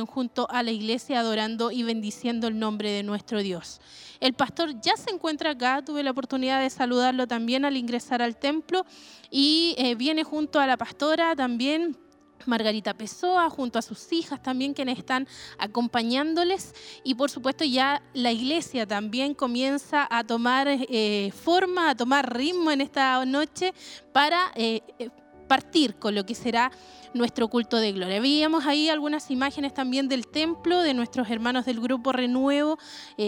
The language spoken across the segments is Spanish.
junto a la iglesia adorando y bendiciendo el nombre de nuestro Dios. El pastor ya se encuentra acá, tuve la oportunidad de saludarlo también al ingresar al templo y eh, viene junto a la pastora también Margarita Pessoa, junto a sus hijas también quienes están acompañándoles y por supuesto ya la iglesia también comienza a tomar eh, forma, a tomar ritmo en esta noche para eh, partir con lo que será nuestro culto de gloria. Veíamos ahí algunas imágenes también del templo, de nuestros hermanos del grupo Renuevo,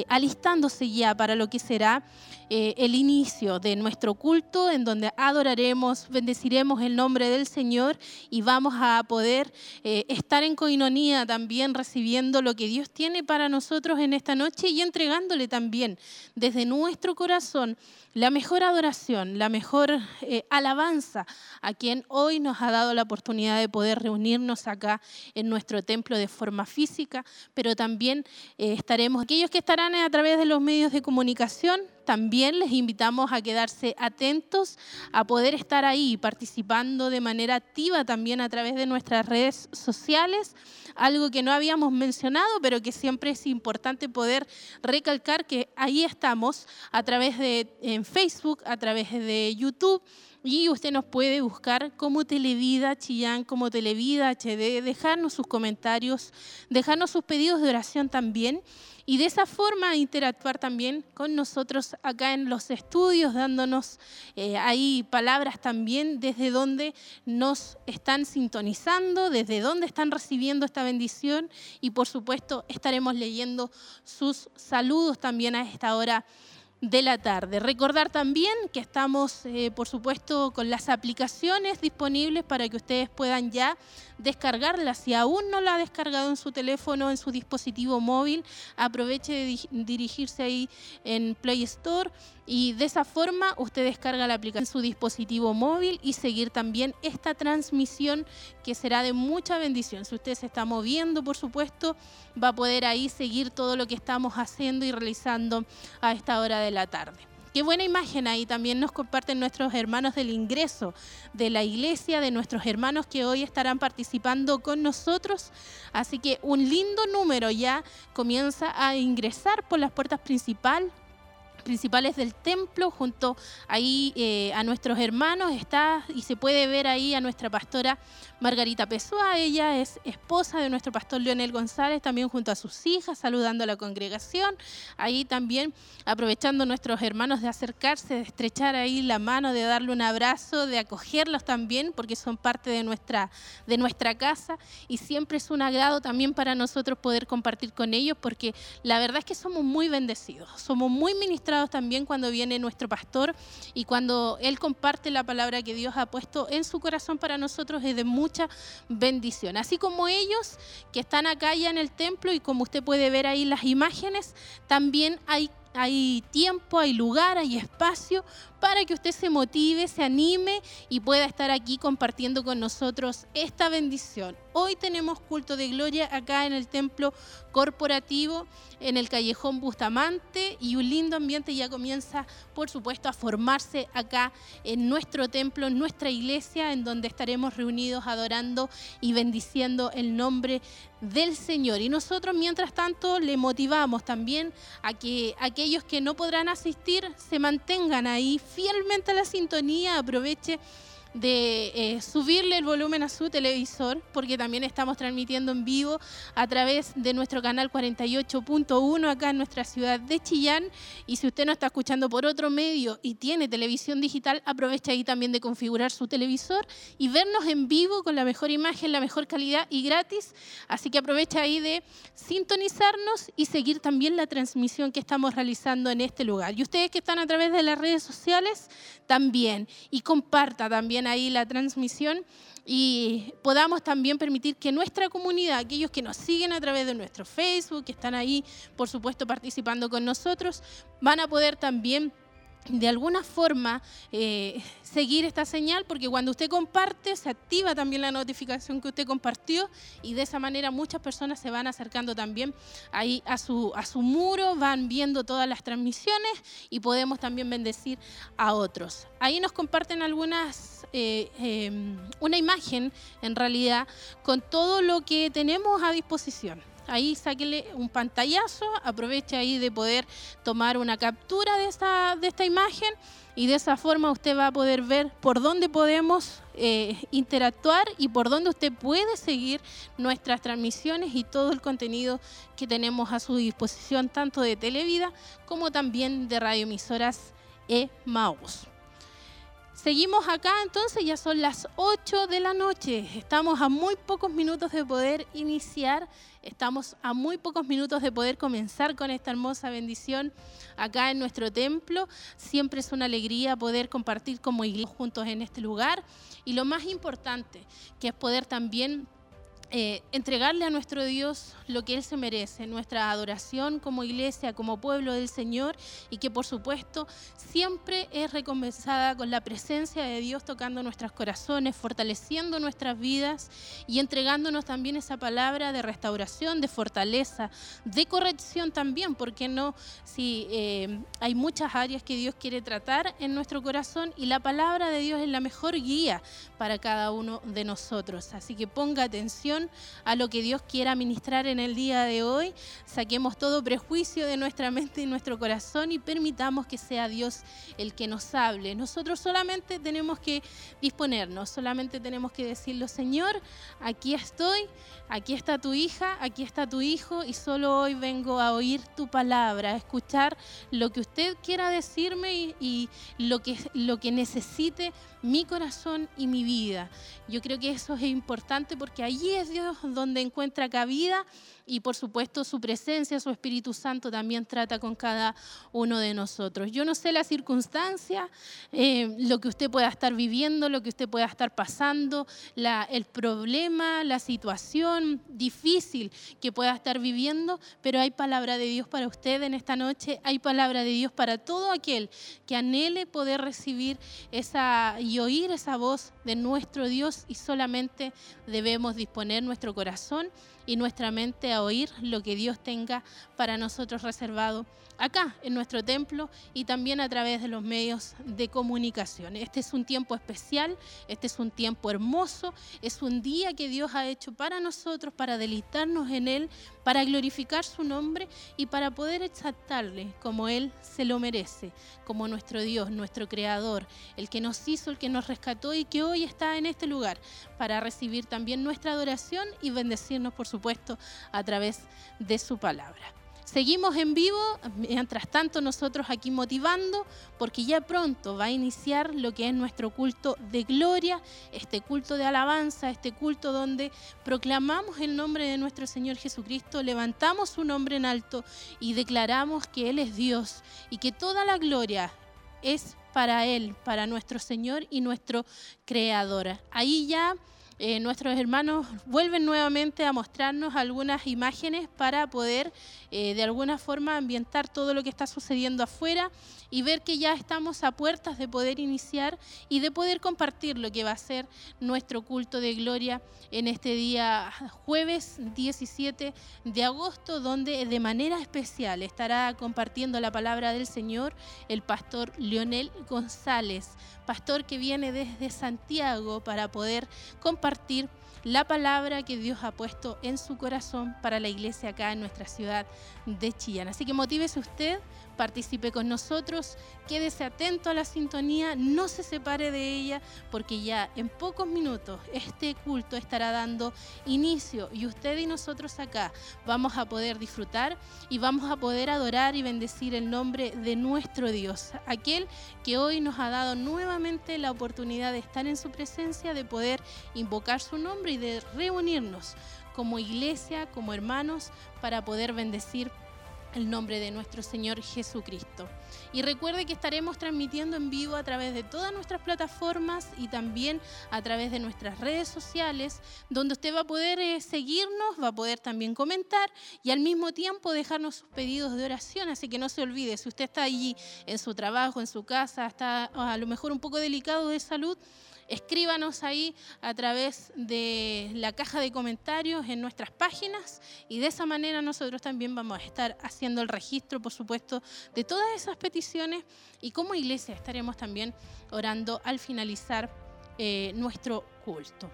alistándose ya para lo que será eh, el inicio de nuestro culto en donde adoraremos, bendeciremos el nombre del Señor y vamos a poder eh, estar en coinonía también recibiendo lo que Dios tiene para nosotros en esta noche y entregándole también desde nuestro corazón la mejor adoración, la mejor eh, alabanza a quien hoy nos ha dado la oportunidad de poder reunirnos acá en nuestro templo de forma física, pero también estaremos aquellos que estarán a través de los medios de comunicación también les invitamos a quedarse atentos, a poder estar ahí participando de manera activa también a través de nuestras redes sociales, algo que no habíamos mencionado, pero que siempre es importante poder recalcar que ahí estamos a través de en Facebook, a través de YouTube. Y usted nos puede buscar como Televida Chillán, como Televida HD, dejarnos sus comentarios, dejarnos sus pedidos de oración también y de esa forma interactuar también con nosotros acá en los estudios, dándonos eh, ahí palabras también desde donde nos están sintonizando, desde donde están recibiendo esta bendición y por supuesto estaremos leyendo sus saludos también a esta hora de la tarde. Recordar también que estamos, eh, por supuesto, con las aplicaciones disponibles para que ustedes puedan ya descargarla. Si aún no la ha descargado en su teléfono, en su dispositivo móvil, aproveche de dirigirse ahí en Play Store y de esa forma usted descarga la aplicación en su dispositivo móvil y seguir también esta transmisión que será de mucha bendición. Si usted se está moviendo, por supuesto, va a poder ahí seguir todo lo que estamos haciendo y realizando a esta hora de la tarde. Qué buena imagen ahí también nos comparten nuestros hermanos del ingreso de la iglesia, de nuestros hermanos que hoy estarán participando con nosotros. Así que un lindo número ya comienza a ingresar por las puertas principal, principales del templo, junto ahí eh, a nuestros hermanos, está y se puede ver ahí a nuestra pastora Margarita Pessoa, ella es esposa de nuestro pastor Leonel González, también junto a sus hijas, saludando a la congregación. Ahí también aprovechando nuestros hermanos de acercarse, de estrechar ahí la mano, de darle un abrazo, de acogerlos también, porque son parte de nuestra, de nuestra casa. Y siempre es un agrado también para nosotros poder compartir con ellos, porque la verdad es que somos muy bendecidos, somos muy ministrados también cuando viene nuestro pastor y cuando él comparte la palabra que Dios ha puesto en su corazón para nosotros es de mucha bendición. Así como ellos que están acá ya en el templo y como usted puede ver ahí las imágenes, también hay hay tiempo, hay lugar, hay espacio para que usted se motive, se anime y pueda estar aquí compartiendo con nosotros esta bendición. Hoy tenemos culto de gloria acá en el templo corporativo, en el callejón Bustamante y un lindo ambiente ya comienza, por supuesto, a formarse acá en nuestro templo, en nuestra iglesia, en donde estaremos reunidos adorando y bendiciendo el nombre del Señor. Y nosotros, mientras tanto, le motivamos también a que aquellos que no podrán asistir se mantengan ahí fielmente a la sintonía, aproveche de eh, subirle el volumen a su televisor, porque también estamos transmitiendo en vivo a través de nuestro canal 48.1 acá en nuestra ciudad de Chillán. Y si usted no está escuchando por otro medio y tiene televisión digital, aproveche ahí también de configurar su televisor y vernos en vivo con la mejor imagen, la mejor calidad y gratis. Así que aprovecha ahí de sintonizarnos y seguir también la transmisión que estamos realizando en este lugar. Y ustedes que están a través de las redes sociales, también. Y comparta también ahí la transmisión y podamos también permitir que nuestra comunidad, aquellos que nos siguen a través de nuestro Facebook, que están ahí, por supuesto, participando con nosotros, van a poder también de alguna forma eh, seguir esta señal, porque cuando usted comparte se activa también la notificación que usted compartió y de esa manera muchas personas se van acercando también ahí a su, a su muro, van viendo todas las transmisiones y podemos también bendecir a otros. Ahí nos comparten algunas, eh, em, una imagen en realidad con todo lo que tenemos a disposición ahí sáquele un pantallazo, aproveche ahí de poder tomar una captura de esta, de esta imagen y de esa forma usted va a poder ver por dónde podemos eh, interactuar y por dónde usted puede seguir nuestras transmisiones y todo el contenido que tenemos a su disposición, tanto de Televida como también de radioemisoras e-Maus. Seguimos acá, entonces ya son las 8 de la noche. Estamos a muy pocos minutos de poder iniciar, estamos a muy pocos minutos de poder comenzar con esta hermosa bendición acá en nuestro templo. Siempre es una alegría poder compartir como iglesia juntos en este lugar. Y lo más importante, que es poder también eh, entregarle a nuestro Dios lo que Él se merece, nuestra adoración como iglesia, como pueblo del Señor y que por supuesto siempre es recompensada con la presencia de Dios tocando nuestros corazones, fortaleciendo nuestras vidas y entregándonos también esa palabra de restauración, de fortaleza, de corrección también, porque no, si eh, hay muchas áreas que Dios quiere tratar en nuestro corazón y la palabra de Dios es la mejor guía para cada uno de nosotros. Así que ponga atención a lo que Dios quiera ministrar en el día de hoy. Saquemos todo prejuicio de nuestra mente y nuestro corazón y permitamos que sea Dios el que nos hable. Nosotros solamente tenemos que disponernos, solamente tenemos que decirlo, Señor, aquí estoy, aquí está tu hija, aquí está tu hijo y solo hoy vengo a oír tu palabra, a escuchar lo que usted quiera decirme y, lo, que, lo que necesite mi corazón y mi vida. Yo creo que eso es importante porque allí es Dios donde encuentra cabida y por supuesto su presencia, su Espíritu Santo también trata con cada uno de nosotros. Yo no sé la circunstancia, eh, lo que usted pueda estar viviendo, lo que usted pueda estar pasando, el problema, la situación difícil que pueda estar viviendo, pero hay palabra de Dios para usted en esta noche, hay palabra de Dios para todo aquel que anhele poder recibir esa y oír esa voz de nuestro Dios y solamente debemos disponer nuestro corazón y nuestra mente a oír lo que Dios tenga para nosotros reservado acá en nuestro templo y también a través de los medios de comunicación. Este es un tiempo especial, este es un tiempo hermoso, es un día que Dios ha hecho para nosotros, para deleitarnos en Él, para glorificar su nombre y para poder exaltarle como Él se lo merece, como nuestro Dios, nuestro Creador, el que nos hizo, el que nos rescató y que hoy está en este lugar para recibir también nuestra adoración y bendecirnos, por supuesto, a través de su palabra. Seguimos en vivo, mientras tanto nosotros aquí motivando, porque ya pronto va a iniciar lo que es nuestro culto de gloria, este culto de alabanza, este culto donde proclamamos el nombre de nuestro Señor Jesucristo, levantamos su nombre en alto y declaramos que Él es Dios y que toda la gloria es para Él, para nuestro Señor y nuestro Creador. Ahí ya eh, nuestros hermanos vuelven nuevamente a mostrarnos algunas imágenes para poder eh, de alguna forma ambientar todo lo que está sucediendo afuera y ver que ya estamos a puertas de poder iniciar y de poder compartir lo que va a ser nuestro culto de gloria en este día jueves 17 de agosto, donde de manera especial estará compartiendo la palabra del Señor el pastor Leonel González, pastor que viene desde Santiago para poder compartir la palabra que Dios ha puesto en su corazón para la iglesia acá en nuestra ciudad de Chillán. Así que motívese usted participe con nosotros, quédese atento a la sintonía, no se separe de ella, porque ya en pocos minutos este culto estará dando inicio. Y usted y nosotros acá vamos a poder disfrutar y vamos a poder adorar y bendecir el nombre de nuestro Dios, aquel que hoy nos ha dado nuevamente la oportunidad de estar en su presencia, de poder invocar su nombre y de reunirnos como iglesia, como hermanos, para poder bendecir el nombre de nuestro Señor Jesucristo. Y recuerde que estaremos transmitiendo en vivo a través de todas nuestras plataformas y también a través de nuestras redes sociales, donde usted va a poder eh, seguirnos, va a poder también comentar y al mismo tiempo dejarnos sus pedidos de oración. Así que no se olvide, si usted está allí en su trabajo, en su casa, está a lo mejor un poco delicado de salud, escríbanos ahí a través de la caja de comentarios en nuestras páginas y de esa manera nosotros también vamos a estar haciendo el registro, por supuesto, de todas esas peticiones y como iglesia estaremos también orando al finalizar eh, nuestro culto.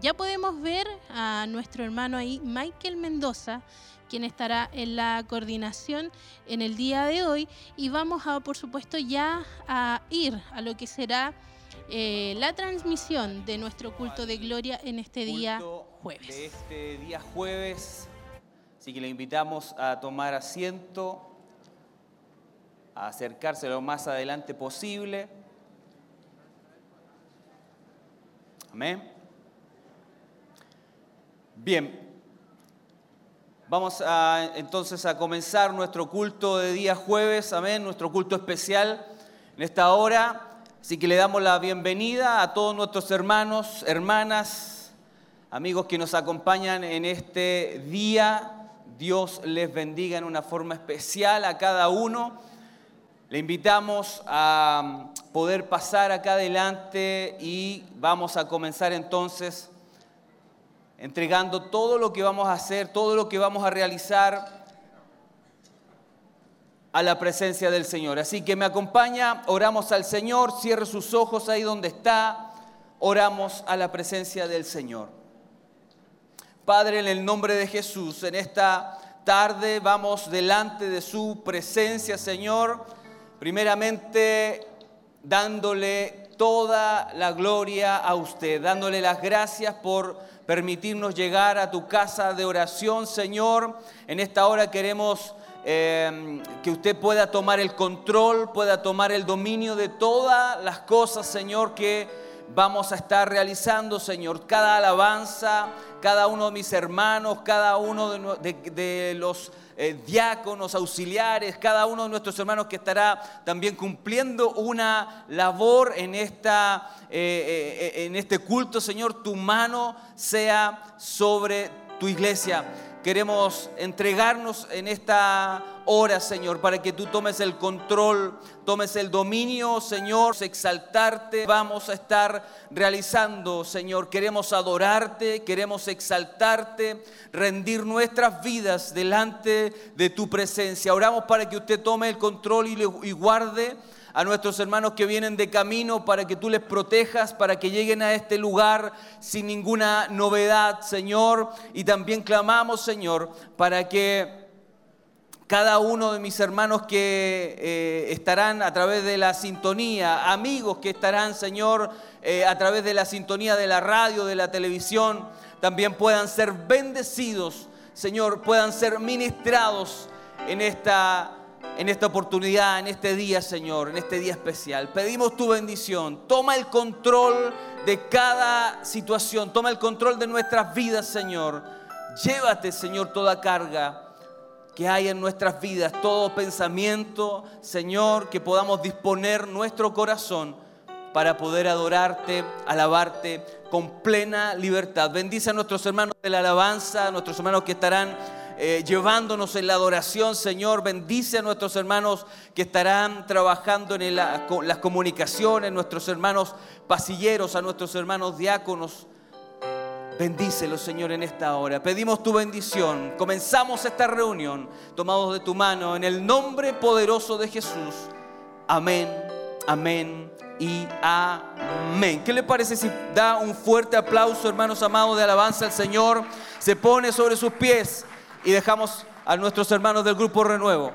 Ya podemos ver a nuestro hermano ahí, Michael Mendoza, quien estará en la coordinación en el día de hoy y vamos a, por supuesto, ya a ir a lo que será eh, la transmisión de nuestro culto de gloria en este día jueves. De este día jueves, así que le invitamos a tomar asiento, a acercarse lo más adelante posible. Amén. Bien, vamos a, entonces a comenzar nuestro culto de día jueves, amén, nuestro culto especial en esta hora. Así que le damos la bienvenida a todos nuestros hermanos, hermanas, amigos que nos acompañan en este día. Dios les bendiga en una forma especial a cada uno. Le invitamos a poder pasar acá adelante y vamos a comenzar entonces entregando todo lo que vamos a hacer, todo lo que vamos a realizar a la presencia del Señor. Así que me acompaña, oramos al Señor, cierre sus ojos ahí donde está, oramos a la presencia del Señor. Padre, en el nombre de Jesús, en esta tarde vamos delante de su presencia, Señor, primeramente dándole toda la gloria a usted, dándole las gracias por permitirnos llegar a tu casa de oración, Señor. En esta hora queremos Em, que usted pueda tomar el control, pueda tomar el dominio de todas las cosas, Señor, que vamos a estar realizando, Señor. Cada alabanza, cada uno de mis hermanos, cada uno de, los eh, diáconos, auxiliares, cada uno de nuestros hermanos que estará también cumpliendo una labor en, esta, eh, eh, en este culto, Señor, tu mano sea sobre tu iglesia. Queremos entregarnos en esta hora, Señor, para que tú tomes el control, tomes el dominio, Señor, exaltarte. Vamos a estar realizando, Señor. Queremos adorarte, queremos exaltarte, rendir nuestras vidas delante de tu presencia. Oramos para que usted tome el control y, y guarde a nuestros hermanos que vienen de camino para que tú les protejas, para que lleguen a este lugar sin ninguna novedad, Señor. Y también clamamos, Señor, para que cada uno de mis hermanos que eh, estarán a través de la sintonía, amigos que estarán, Señor, eh, a través de la sintonía de la radio, de la televisión, también puedan ser bendecidos, Señor, puedan ser ministrados en esta en esta oportunidad, en este día, Señor, en este día especial. Pedimos tu bendición. Toma el control de cada situación. Toma el control de nuestras vidas, Señor. Llévate, Señor, toda carga que hay en nuestras vidas, todo pensamiento, Señor, que podamos disponer nuestro corazón para poder adorarte, alabarte con plena libertad. Bendice a nuestros hermanos de la alabanza, a nuestros hermanos que estarán eh, llevándonos en la adoración, Señor. Bendice a nuestros hermanos que estarán trabajando en las comunicaciones, nuestros hermanos pasilleros, a nuestros hermanos diáconos. Bendícelos, Señor, en esta hora. Pedimos tu bendición. Comenzamos esta reunión tomados de tu mano en el nombre poderoso de Jesús. Amén, amén y amén. ¿Qué le parece si da un fuerte aplauso, hermanos amados, de alabanza al Señor? Se pone sobre sus pies y dejamos a nuestros hermanos del grupo Renuevo.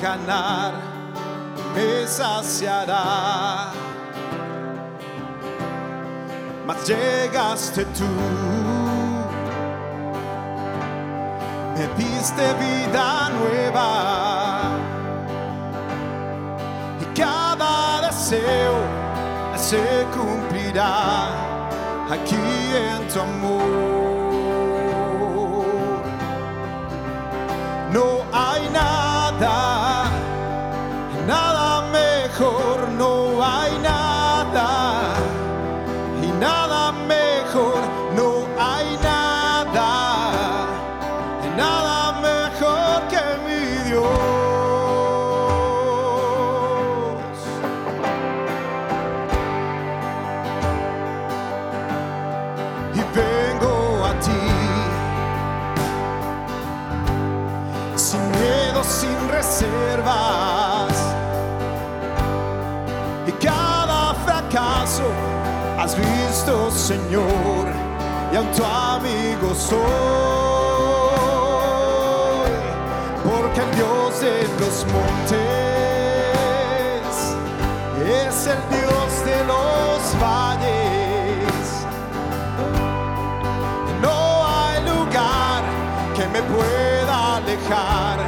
ganar me saciará. Mas llegaste tú, me diste vida nueva y cada deseo se cumplirá aquí en tu amor. Señor y aun tu amigo soy, porque el Dios de los montes es el Dios de los valles. No hay lugar que me pueda alejar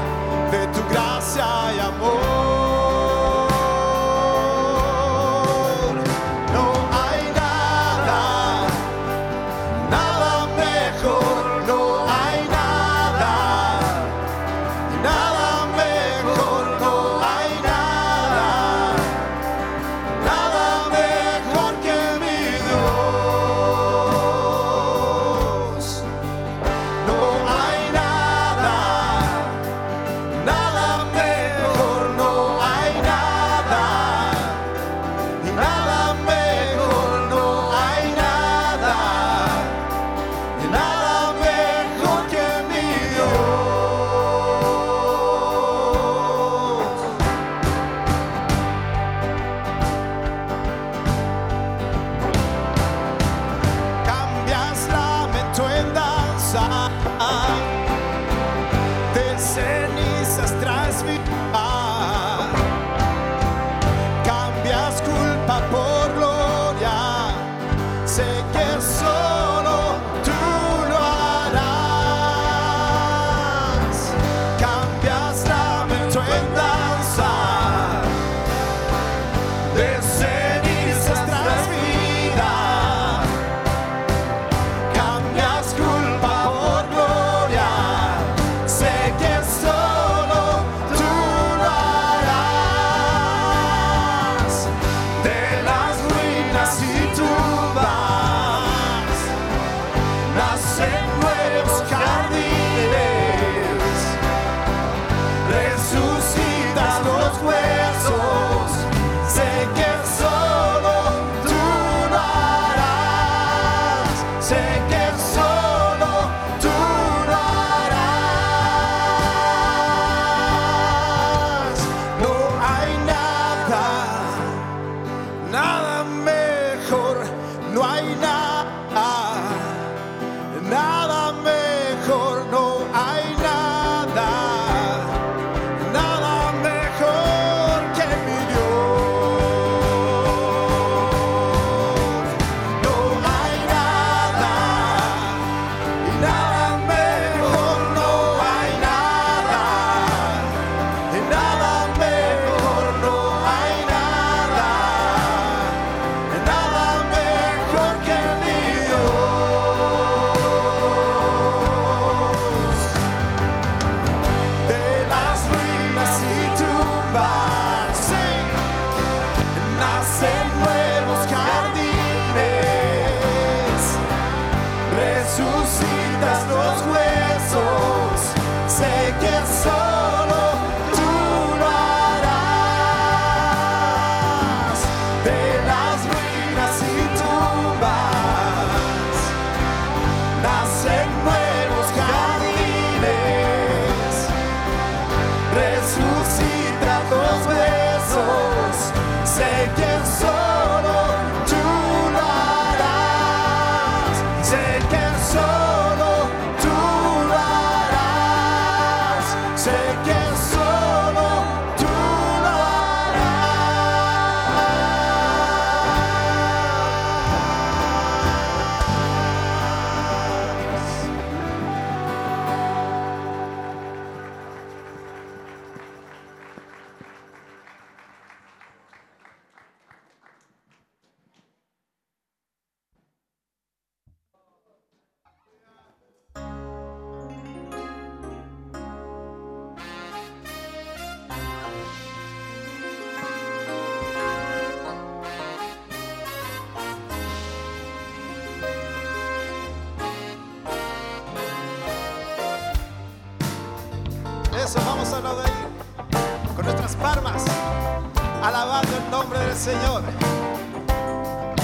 alabando el nombre del Señor.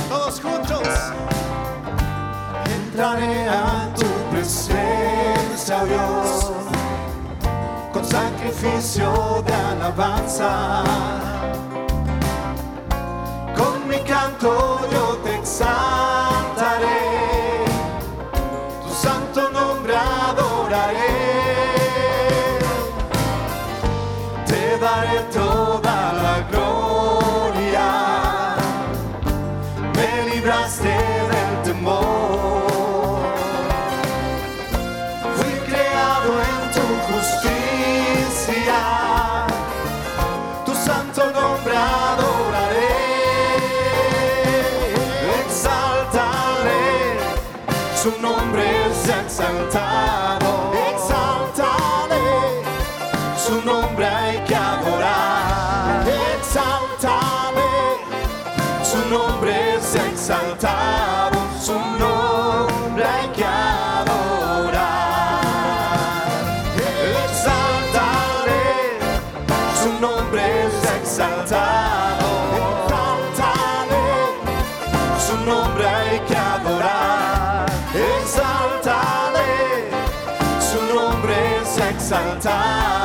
Todos juntos. Entraré a tu presencia, Dios, con sacrificio de alabanza. Con mi canto yo te exaltaré, exaltado, exaltaré, su nombre hay que adorar, exaltaré, su nombre es exaltado, su nombre hay que adorar. Exaltaré, su nombre es exaltado. Exaltaré, su nombre es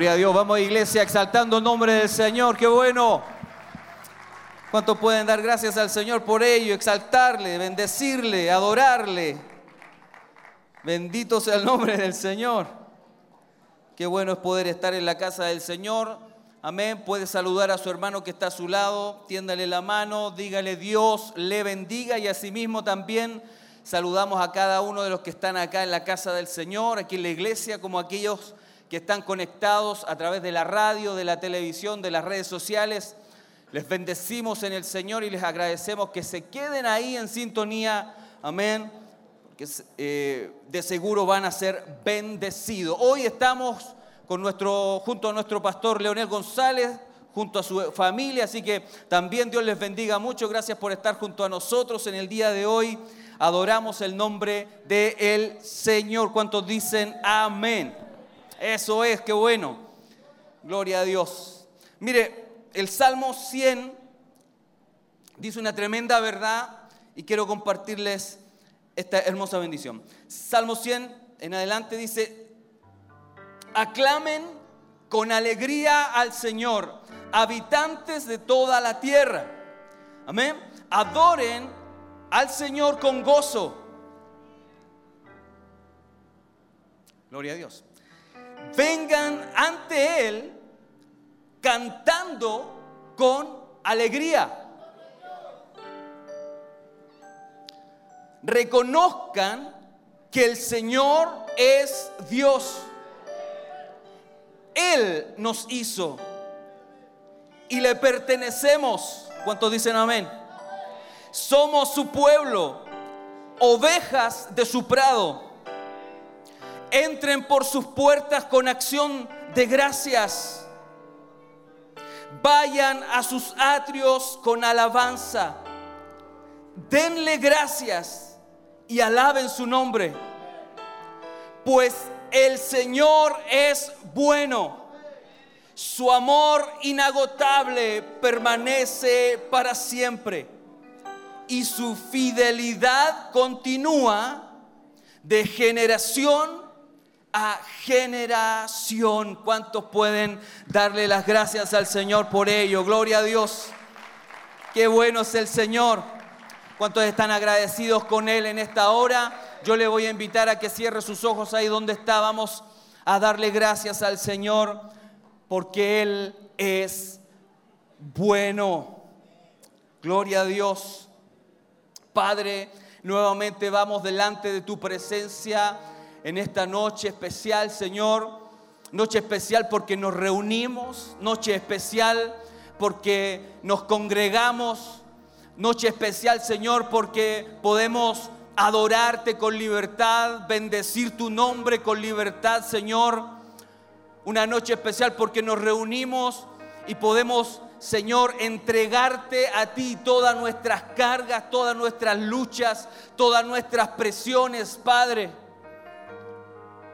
Gloria a Dios, vamos iglesia exaltando el nombre del Señor, qué bueno. ¿Cuántos pueden dar gracias al Señor por ello, exaltarle, bendecirle, adorarle? Bendito sea el nombre del Señor. Qué bueno es poder estar en la casa del Señor. Amén. Puede saludar a su hermano que está a su lado, tiéndale la mano, dígale Dios le bendiga y asimismo también saludamos a cada uno de los que están acá en la casa del Señor, aquí en la iglesia, como aquellos que están conectados a través de la radio, de la televisión, de las redes sociales. Les bendecimos en el Señor y les agradecemos que se queden ahí en sintonía. Amén. Que eh, de seguro van a ser bendecidos. Hoy estamos con nuestro, junto a nuestro pastor Leonel González, junto a su familia, así que también Dios les bendiga mucho. Gracias por estar junto a nosotros en el día de hoy. Adoramos el nombre del Señor. ¿Cuántos dicen amén? Eso es, qué bueno. Gloria a Dios. Mire, el Salmo 100 dice una tremenda verdad y quiero compartirles esta hermosa bendición. Salmo 100 en adelante dice, aclamen con alegría al Señor, habitantes de toda la tierra. Amén. Adoren al Señor con gozo. Gloria a Dios. Vengan ante Él cantando con alegría. Reconozcan que el Señor es Dios. Él nos hizo y le pertenecemos. ¿Cuántos dicen amén? Somos su pueblo, ovejas de su prado. Entren por sus puertas con acción de gracias. Vayan a sus atrios con alabanza. Denle gracias y alaben su nombre. Pues el Señor es bueno. Su amor inagotable permanece para siempre. Y su fidelidad continúa de generación a generación. ¿Cuántos pueden darle las gracias al Señor por ello? Gloria a Dios. Qué bueno es el Señor. ¿Cuántos están agradecidos con Él en esta hora? Yo le voy a invitar a que cierre sus ojos ahí donde está. Vamos a darle gracias al Señor porque Él es bueno. Gloria a Dios. Padre, nuevamente vamos delante de tu presencia en esta noche especial, Señor. Noche especial porque nos reunimos, noche especial porque nos congregamos, noche especial, Señor, porque podemos adorarte con libertad, bendecir tu nombre con libertad, Señor. Una noche especial porque nos reunimos y podemos, Señor, entregarte a ti todas nuestras cargas, todas nuestras luchas, todas nuestras presiones, Padre.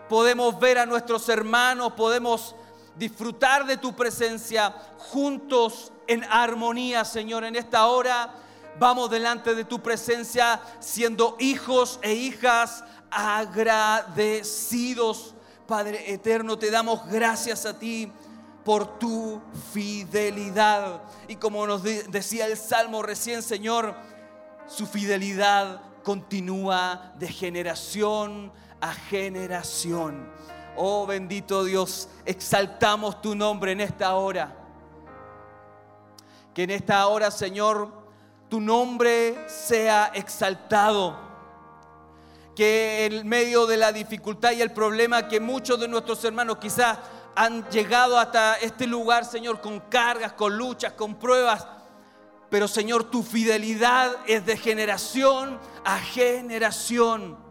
Podemos ver a nuestros hermanos, podemos disfrutar de tu presencia juntos en armonía, Señor, en esta hora vamos delante de tu presencia siendo hijos e hijas agradecidos. Padre eterno, te damos gracias a ti por tu fidelidad. Y como nos de- decía el Salmo recién, Señor, su fidelidad continúa de generación a generación. Oh bendito Dios, exaltamos tu nombre en esta hora. Que en esta hora, Señor, tu nombre sea exaltado. Que en medio de la dificultad y el problema que muchos de nuestros hermanos quizás han llegado hasta este lugar, Señor, con cargas, con luchas, con pruebas. Pero Señor, tu fidelidad es de generación a generación.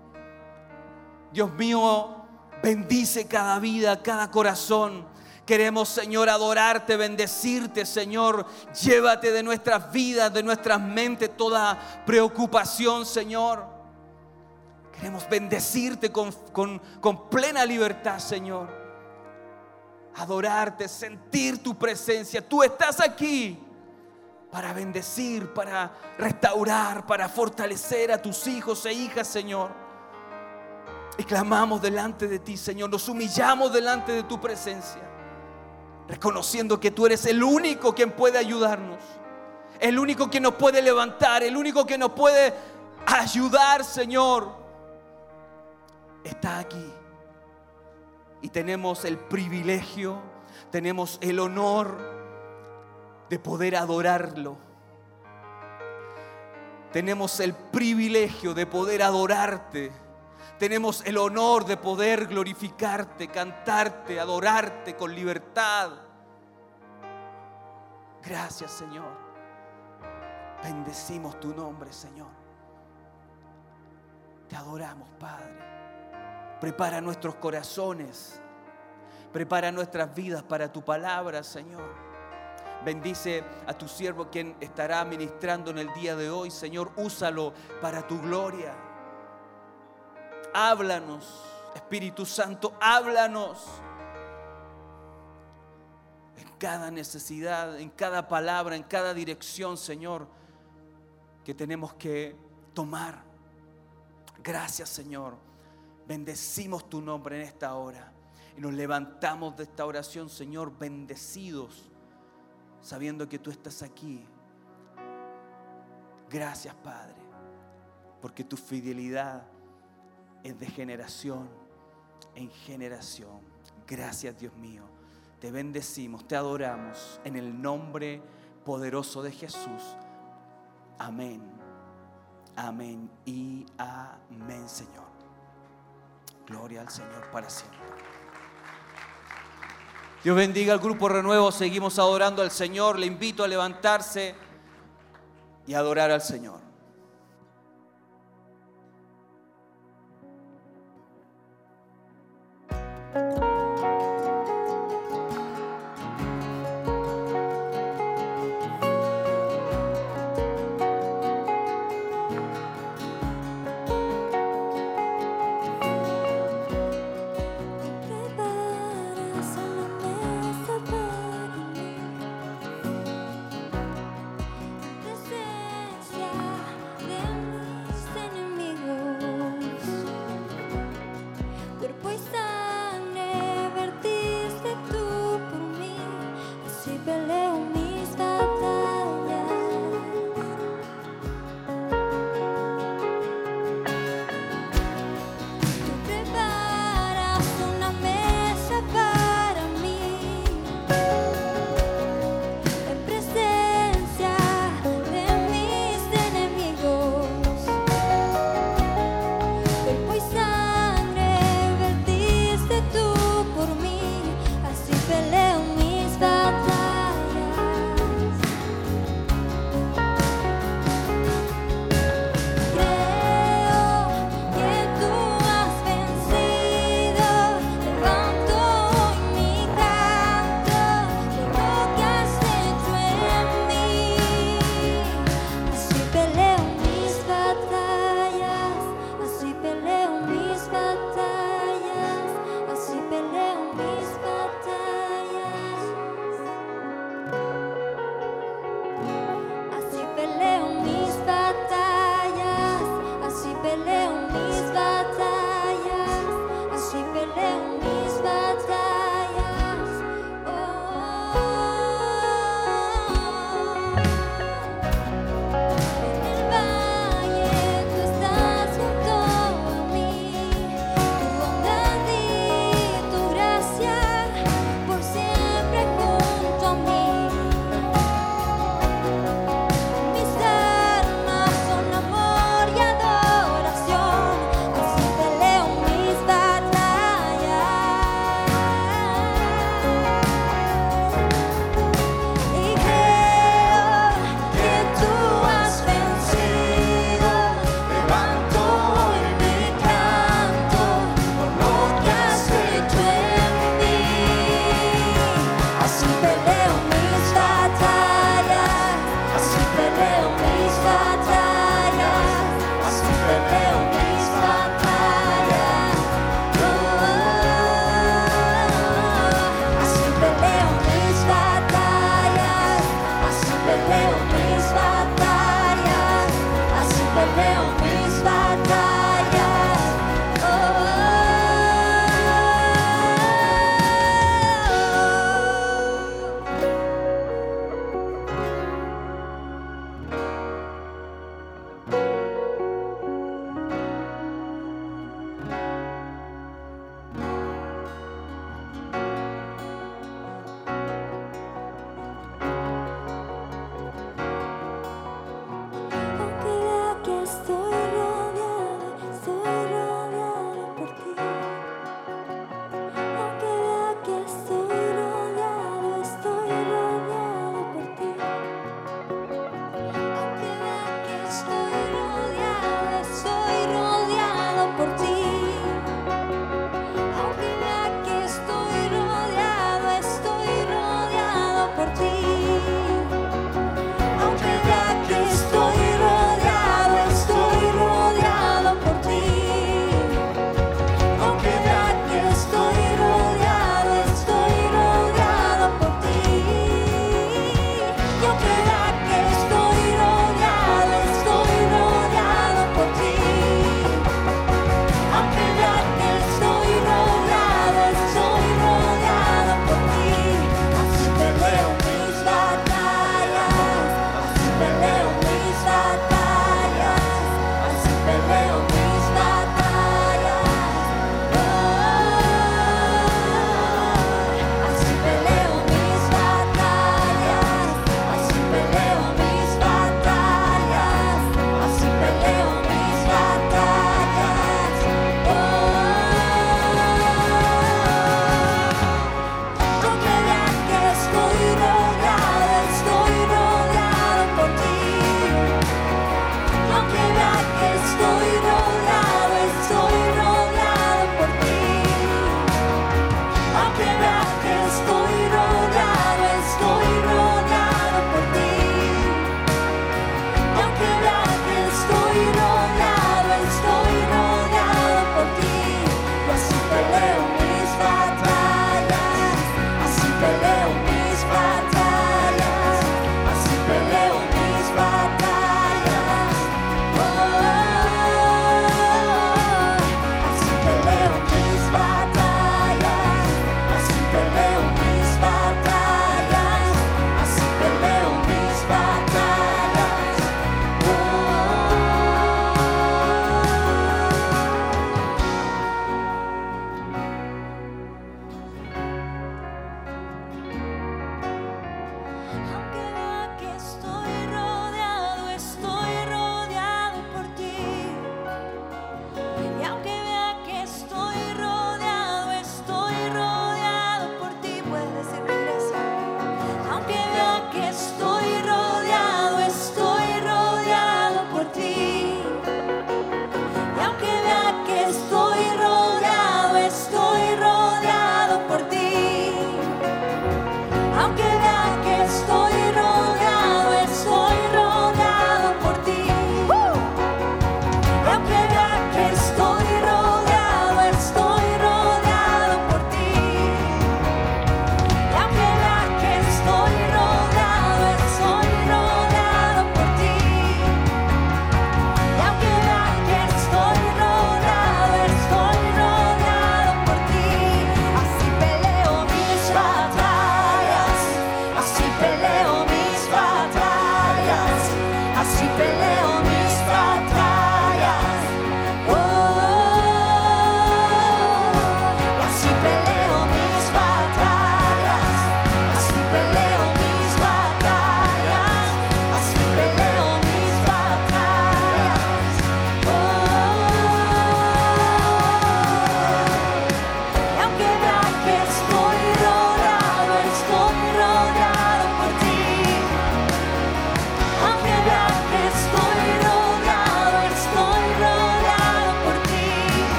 Dios mío, bendice cada vida, cada corazón. Queremos, Señor, adorarte, bendecirte, Señor. Llévate de nuestras vidas, de nuestras mentes toda preocupación, Señor. Queremos bendecirte con, con- con plena libertad, Señor. Adorarte, sentir tu presencia. Tú estás aquí para bendecir, para restaurar, para fortalecer a tus hijos e hijas, Señor. Y clamamos delante de ti, Señor. Nos humillamos delante de tu presencia. Reconociendo que tú eres el único quien puede ayudarnos. El único que nos puede levantar. El único que nos puede ayudar, Señor. Está aquí. Y tenemos el privilegio, tenemos el honor de poder adorarlo. Tenemos el privilegio de poder adorarte. Tenemos el honor de poder glorificarte, cantarte, adorarte con libertad. Gracias Señor. Bendecimos tu nombre Señor. Te adoramos Padre. Prepara nuestros corazones. Prepara nuestras vidas para tu palabra Señor. Bendice a tu siervo quien estará ministrando en el día de hoy. Señor, úsalo para tu gloria. Háblanos, Espíritu Santo, háblanos. En cada necesidad, en cada palabra, en cada dirección, Señor, que tenemos que tomar. Gracias Señor. Bendecimos tu nombre en esta hora. Y nos levantamos de esta oración, Señor, bendecidos, sabiendo que tú estás aquí. Gracias, Padre, porque tu fidelidad es de generación en generación. Gracias, Dios mío. Te bendecimos, te adoramos en el nombre poderoso de Jesús. Amén. Amén y amén, Señor. Gloria al Señor para siempre. Dios bendiga al grupo Renuevo. Seguimos adorando al Señor. Le invito a levantarse y adorar al Señor.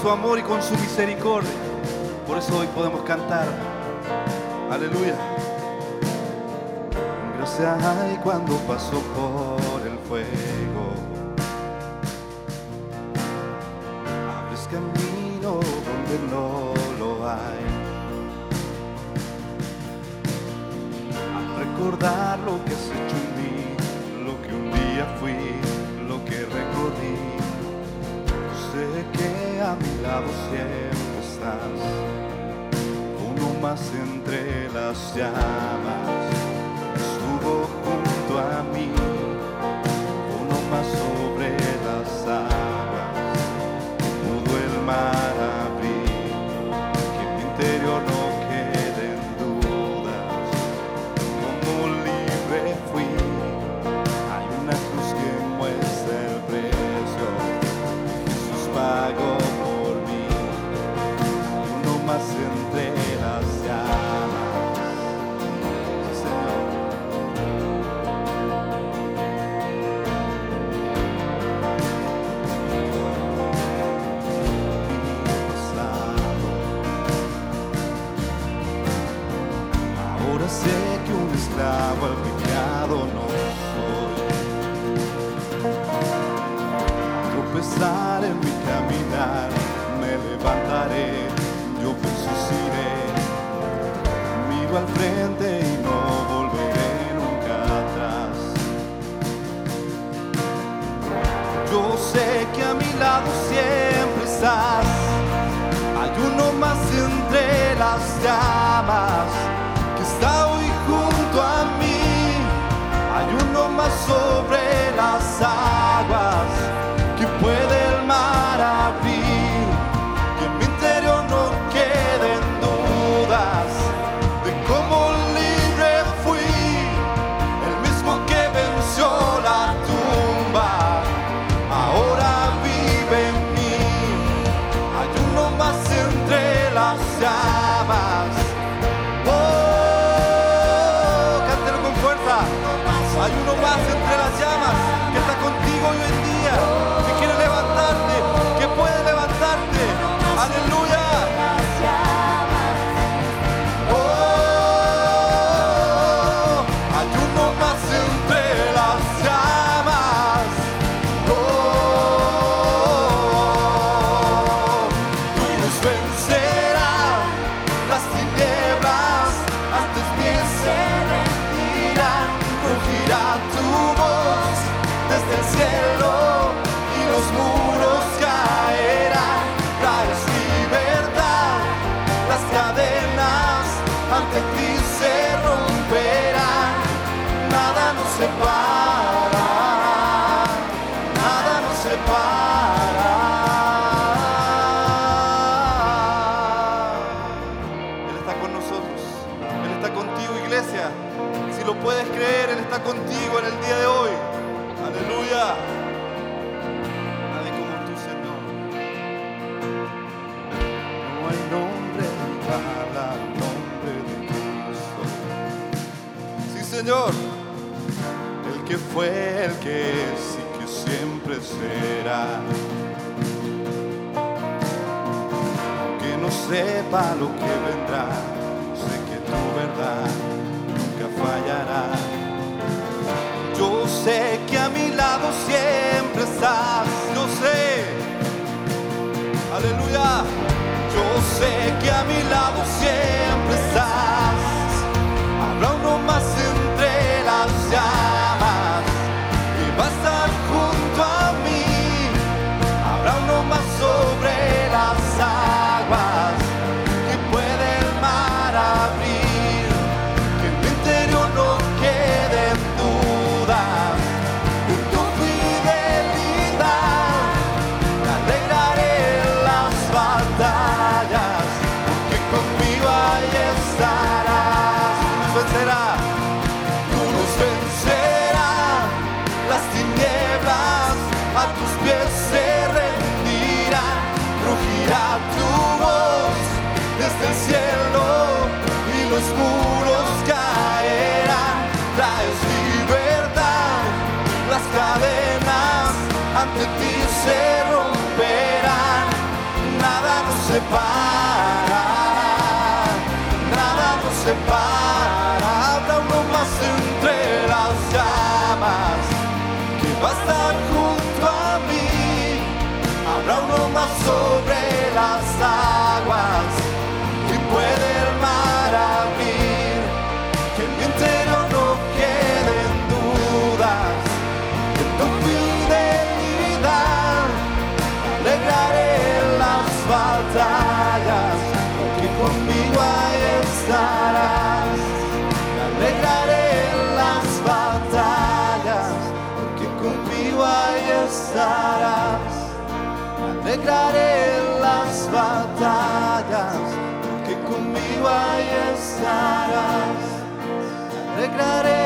su amor y con su misericordia. Por eso hoy podemos cantar. Aleluya. Gracias hay cuando pasó por el fuego lo puedes creer, Él está contigo en el día de hoy. Aleluya. Nadie como tú, Señor. No hay nombre igual al nombre de Cristo. Sí, Señor. El que fue, el que es y que siempre será. Que no sepa lo que vendrá, sé que tu verdad Que a mi lado siempre estás, yo sé. Aleluya. Yo sé que a mi lado siempre Bye. libraré las batallas, porque conmigo ahí estarás. Alegraré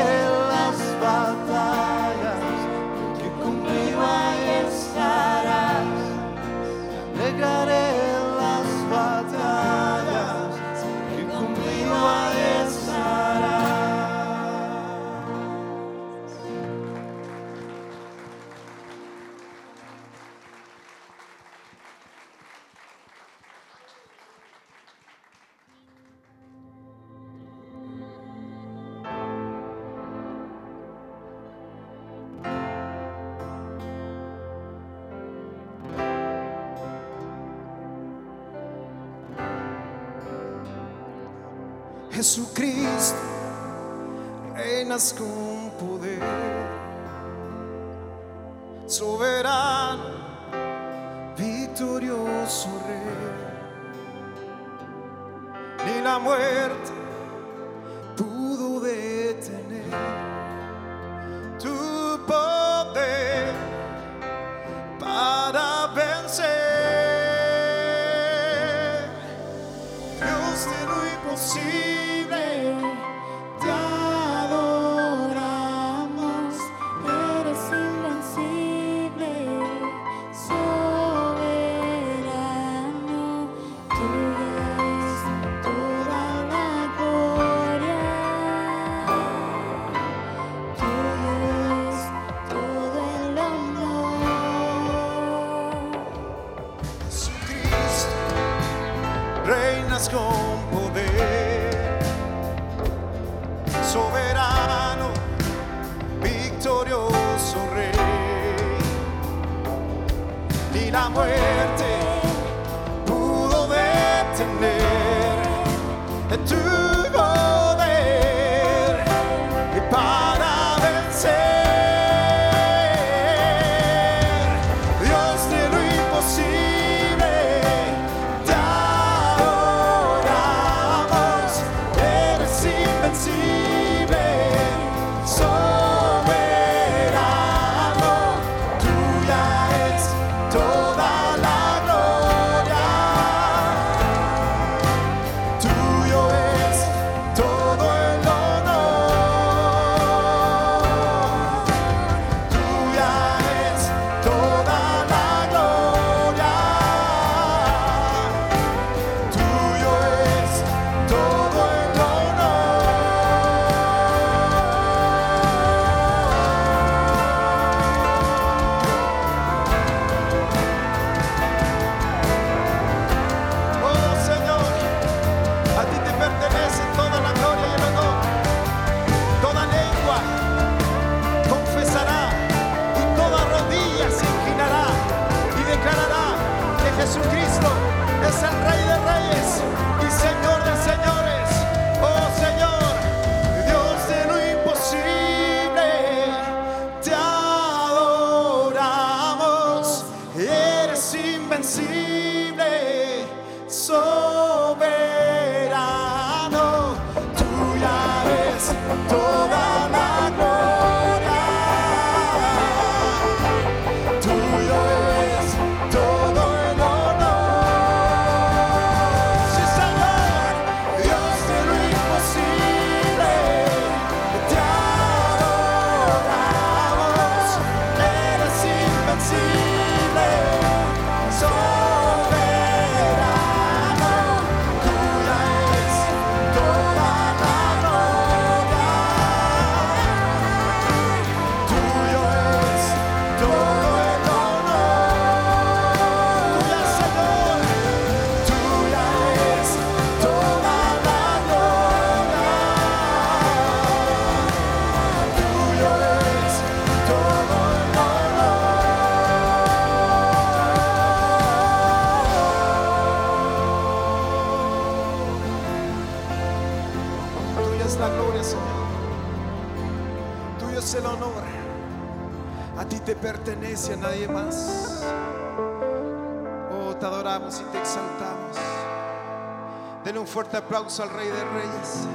fuerte aplauso al Rey de Reyes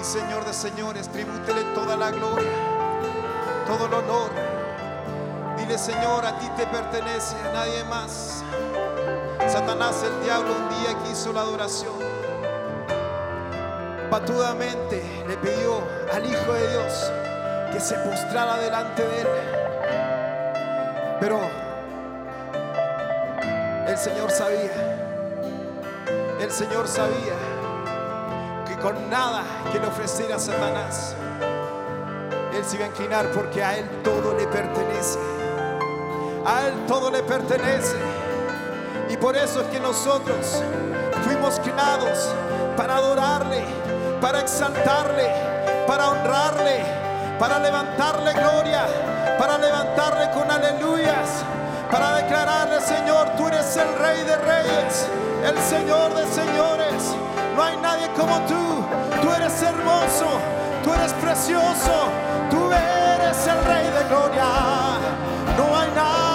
y Señor de Señores. Tribútele toda la gloria, todo el honor. Dile, Señor, a ti te pertenece, a nadie más. Satanás, el diablo, un día quiso la adoración. Patudamente le pidió al Hijo de Dios que se postrara delante de él. Pero el Señor sabía, Señor sabía que con nada que le ofreciera Satanás, Él se iba a inclinar porque a Él todo le pertenece. A Él todo le pertenece. Y por eso es que nosotros fuimos creados para adorarle, para exaltarle, para honrarle, para levantarle gloria, para levantarle con aleluyas, para declararle, Señor, tú eres el Rey de Reyes, el Señor de Señores. No hay nadie como tú, tú eres hermoso, tú eres precioso, tú eres el Rey de Gloria. No hay nadie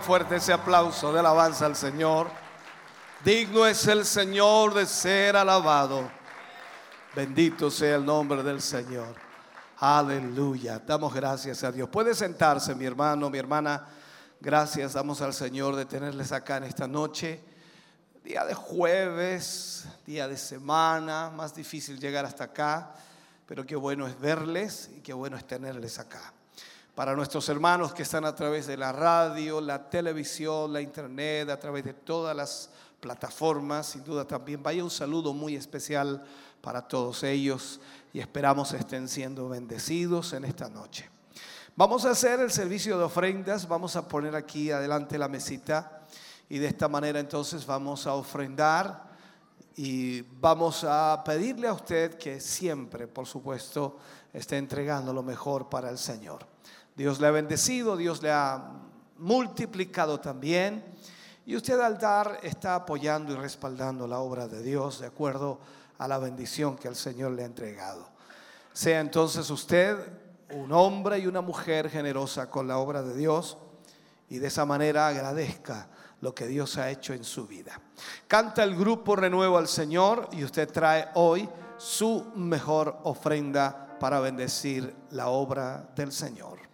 Fuerte, ese aplauso de alabanza al Señor. Digno es el Señor de ser alabado. Bendito sea el nombre del Señor. Aleluya. Damos gracias a Dios. Puede sentarse, mi hermano, mi hermana. Gracias damos al Señor de tenerles acá en esta noche. Día de jueves, día de semana, más difícil llegar hasta acá, pero qué bueno es verles y qué bueno es tenerles acá. Para nuestros hermanos que están a través de la radio, la televisión, la internet, a través de todas las plataformas, sin duda también vaya un saludo muy especial para todos ellos y esperamos estén siendo bendecidos en esta noche. Vamos a hacer el servicio de ofrendas, vamos a poner aquí adelante la mesita y de esta manera entonces vamos a ofrendar y vamos a pedirle a usted que siempre, por supuesto, esté entregando lo mejor para el Señor. Dios le ha bendecido, Dios le ha multiplicado también y usted al dar está apoyando y respaldando la obra de Dios de acuerdo a la bendición que el Señor le ha entregado. Sea entonces usted un hombre y una mujer generosa con la obra de Dios y de esa manera agradezca lo que Dios ha hecho en su vida. Canta el grupo Renuevo al Señor y usted trae hoy su mejor ofrenda para bendecir la obra del Señor.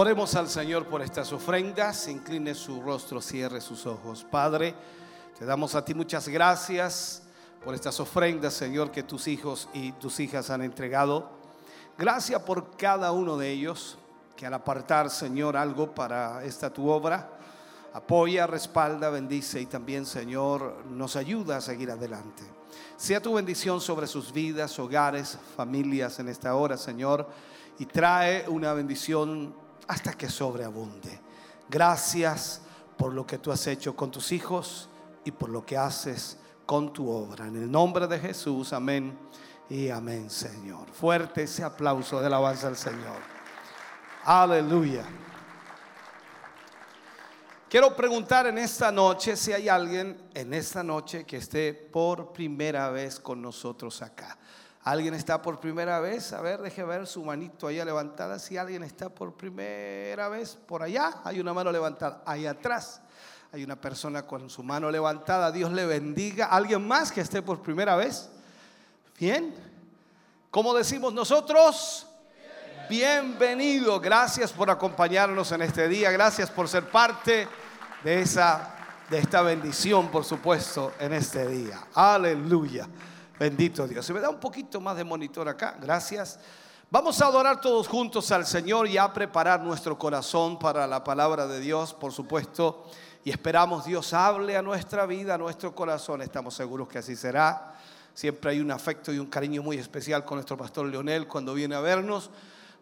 Oremos al Señor por estas ofrendas, incline su rostro, cierre sus ojos. Padre, te damos a ti muchas gracias por estas ofrendas, Señor, que tus hijos y tus hijas han entregado. Gracias por cada uno de ellos, que al apartar, Señor, algo para esta tu obra, apoya, respalda, bendice y también, Señor, nos ayuda a seguir adelante. Sea tu bendición sobre sus vidas, hogares, familias en esta hora, Señor, y trae una bendición hasta que sobreabunde. Gracias por lo que tú has hecho con tus hijos y por lo que haces con tu obra. En el nombre de Jesús, amén y amén, Señor. Fuerte ese aplauso de alabanza al Señor. Aleluya. Quiero preguntar en esta noche si hay alguien en esta noche que esté por primera vez con nosotros acá. ¿Alguien está por primera vez? A ver, deje ver su manito allá levantada. Si alguien está por primera vez, por allá hay una mano levantada. Ahí atrás hay una persona con su mano levantada. Dios le bendiga. ¿Alguien más que esté por primera vez? Bien. ¿Cómo decimos nosotros? Bienvenido. Gracias por acompañarnos en este día. Gracias por ser parte de esa de esta bendición, por supuesto, en este día. Aleluya. Bendito Dios. Se me da un poquito más de monitor acá. Gracias. Vamos a adorar todos juntos al Señor y a preparar nuestro corazón para la palabra de Dios, por supuesto. Y esperamos Dios hable a nuestra vida, a nuestro corazón. Estamos seguros que así será. Siempre hay un afecto y un cariño muy especial con nuestro pastor Leonel cuando viene a vernos.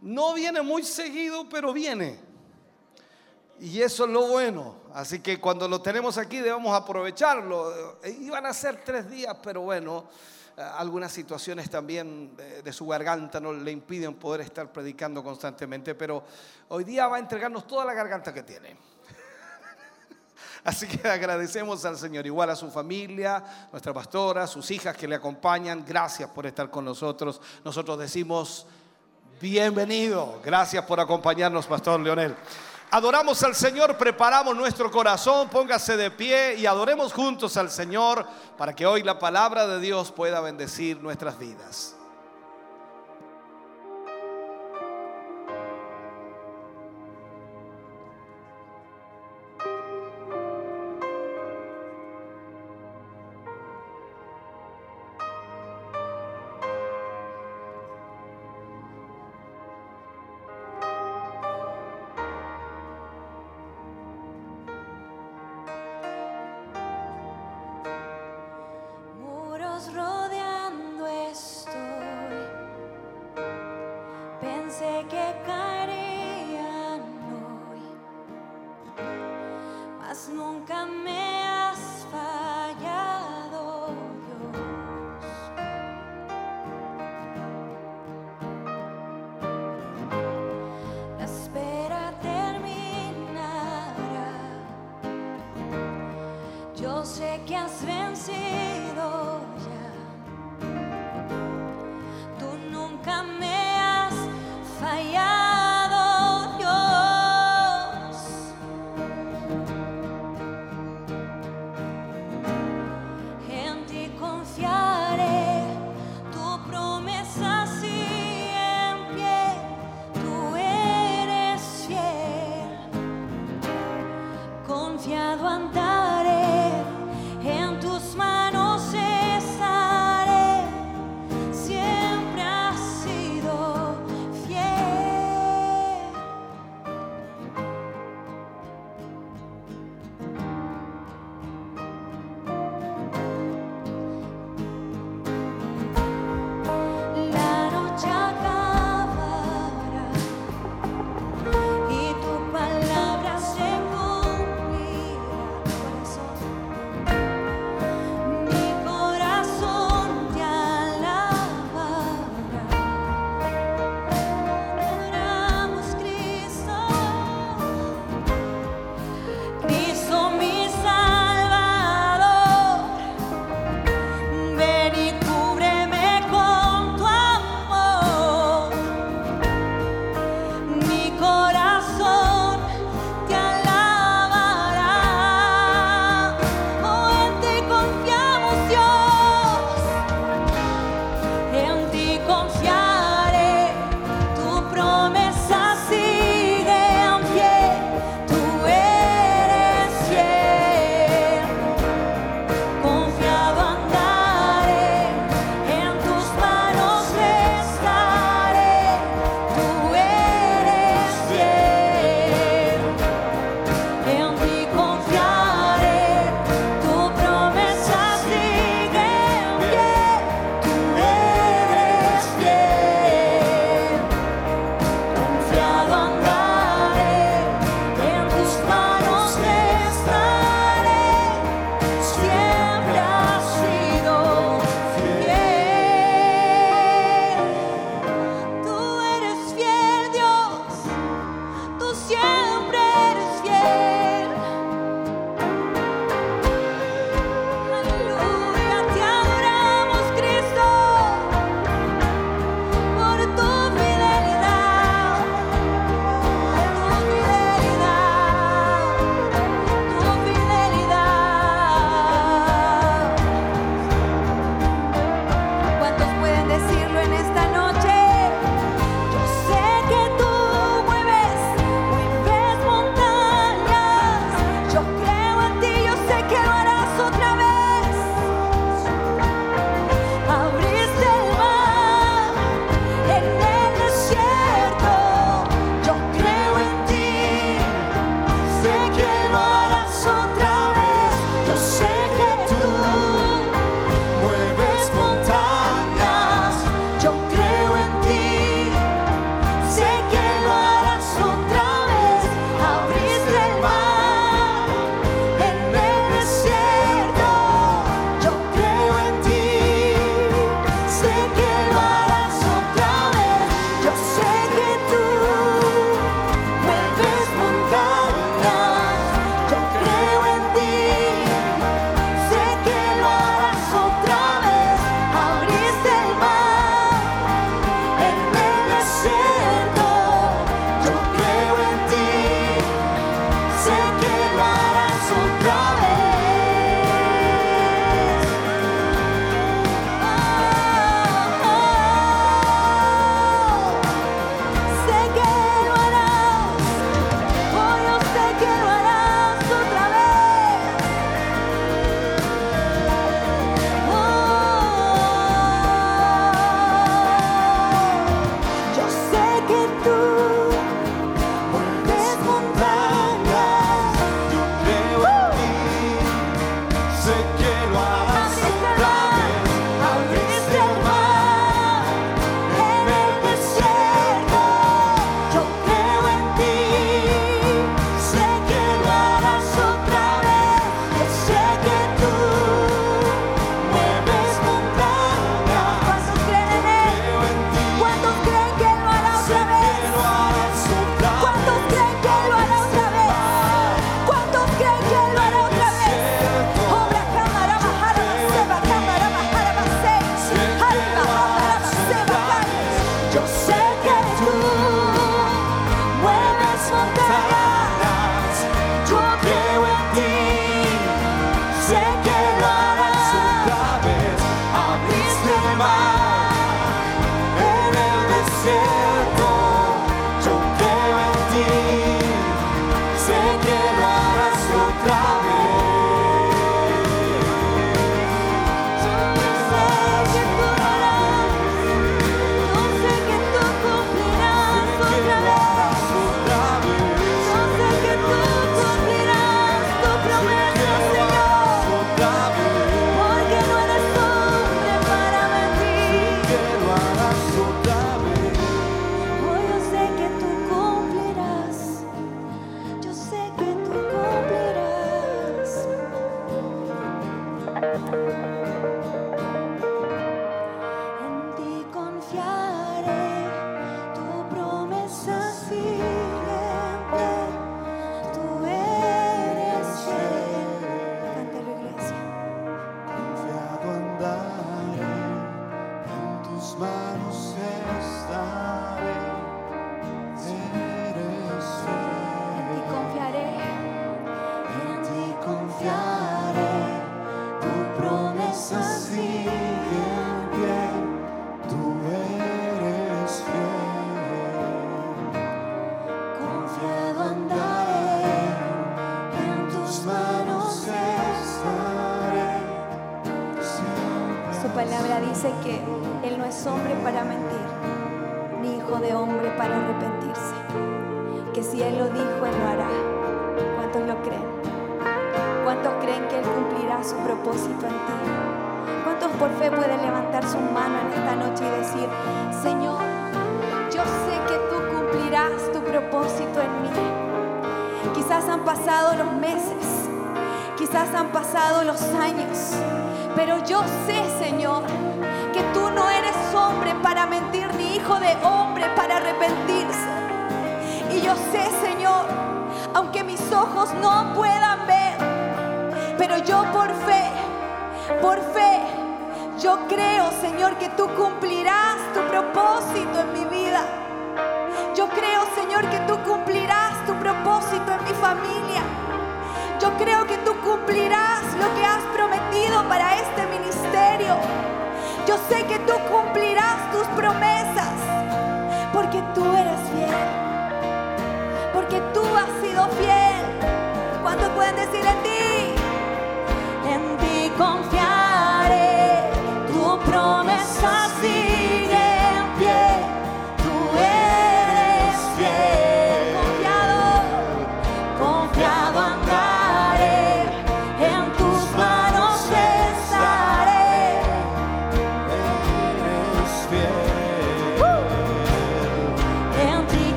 No viene muy seguido, pero viene. Y eso es lo bueno. Así que cuando lo tenemos aquí debemos aprovecharlo. Eh, Iban a ser tres días, pero bueno, algunas situaciones también de, de su garganta no le impiden poder estar predicando constantemente. Pero hoy día va a entregarnos toda la garganta que tiene. Así que agradecemos al Señor, igual a su familia, nuestra pastora, sus hijas que le acompañan. Gracias por estar con nosotros. Nosotros decimos, bienvenido. Gracias por acompañarnos, Pastor Leonel. Adoramos al Señor, preparamos nuestro corazón, póngase de pie y adoremos juntos al Señor para que hoy la palabra de Dios pueda bendecir nuestras vidas.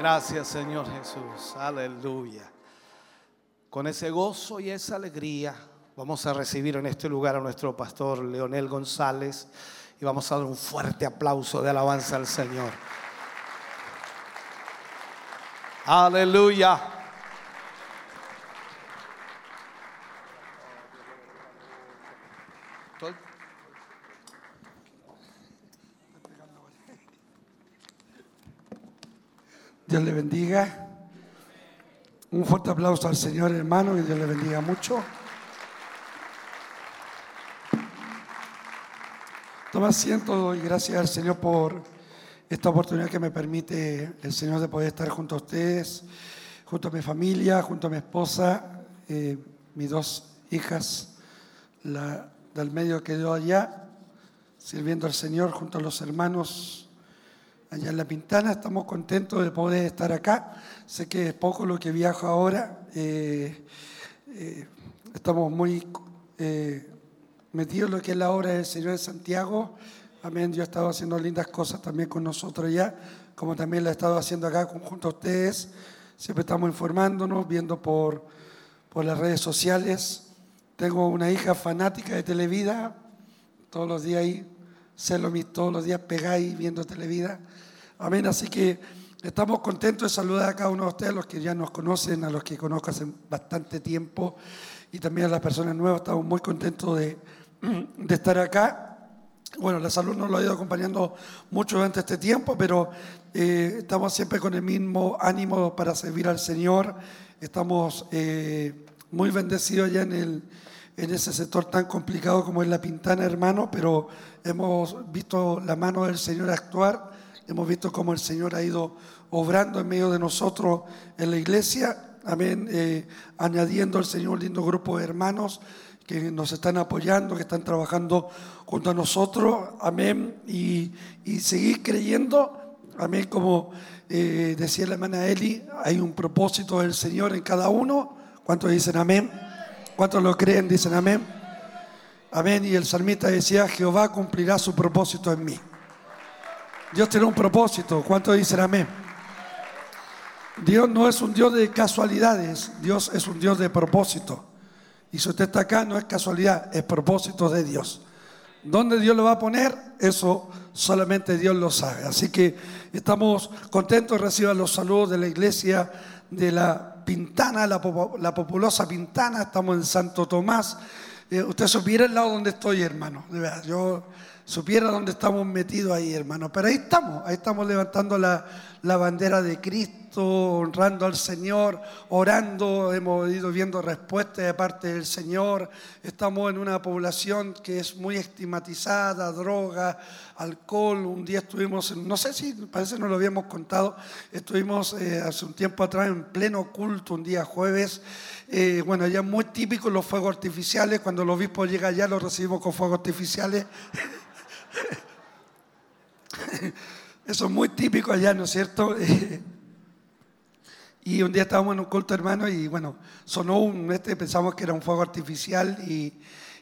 Gracias Señor Jesús, aleluya. Con ese gozo y esa alegría vamos a recibir en este lugar a nuestro pastor Leonel González y vamos a dar un fuerte aplauso de alabanza al Señor. Aleluya. Dios le bendiga. Un fuerte aplauso al Señor hermano, que Dios le bendiga mucho. Toma asiento y gracias al Señor por esta oportunidad que me permite el Señor de poder estar junto a ustedes, junto a mi familia, junto a mi esposa, eh, mis dos hijas, la del medio quedó allá, sirviendo al Señor junto a los hermanos allá en La Pintana. Estamos contentos de poder estar acá. Sé que es poco lo que viajo ahora. eh, eh, estamos muy eh, metidos en lo que es la obra del Señor de Santiago. Amén. Yo he estado haciendo lindas cosas también con nosotros ya, como también la he estado haciendo acá junto a ustedes. Siempre estamos informándonos, viendo por, por las redes sociales. Tengo una hija fanática de Televida, todos los días ahí, celo mis todos los días pegáis viendo Televida. Amén, así que estamos contentos de saludar a cada uno de ustedes, los que ya nos conocen, a los que conozco hace bastante tiempo y también a las personas nuevas. Estamos muy contentos de, de estar acá. Bueno, la salud nos lo ha ido acompañando mucho durante este tiempo, pero eh, estamos siempre con el mismo ánimo para servir al Señor. Estamos eh, muy bendecidos ya en, el, en ese sector tan complicado como es la Pintana, hermano, pero hemos visto la mano del Señor actuar, hemos visto cómo el Señor ha ido obrando en medio de nosotros en la iglesia. Amén. Eh, añadiendo al Señor un lindo grupo de hermanos que nos están apoyando, que están trabajando junto a nosotros. Amén. Y, y seguir creyendo. Amén. Como eh, decía la hermana Eli, hay un propósito del Señor en cada uno. ¿Cuántos dicen amén? ¿Cuántos lo creen? Dicen amén. Amén. Y el salmista decía, Jehová cumplirá su propósito en mí. Dios tiene un propósito. ¿Cuántos dicen amén? Dios no es un Dios de casualidades, Dios es un Dios de propósito. Y si usted está acá, no es casualidad, es propósito de Dios. ¿Dónde Dios lo va a poner? Eso solamente Dios lo sabe. Así que estamos contentos, reciban los saludos de la iglesia de la Pintana, la, populosa Pintana, estamos en Santo Tomás. Eh, usted supiera el lado donde estoy, hermano. De verdad, yo supiera dónde estamos metidos ahí, hermano. Pero ahí estamos, ahí estamos levantando la, la bandera de Cristo, honrando al Señor, orando. Hemos ido viendo respuestas de parte del Señor. Estamos en una población que es muy estigmatizada, droga, alcohol. Un día estuvimos, no sé si, parece que no lo habíamos contado, estuvimos eh, hace un tiempo atrás en pleno culto, un día jueves. Eh, bueno, ya muy típico los fuegos artificiales. Cuando el obispo llega allá, lo recibimos con fuegos artificiales. Eso es muy típico allá, ¿no es cierto? Y un día estábamos en un culto, hermano, y bueno, sonó un, este, pensamos que era un fuego artificial y,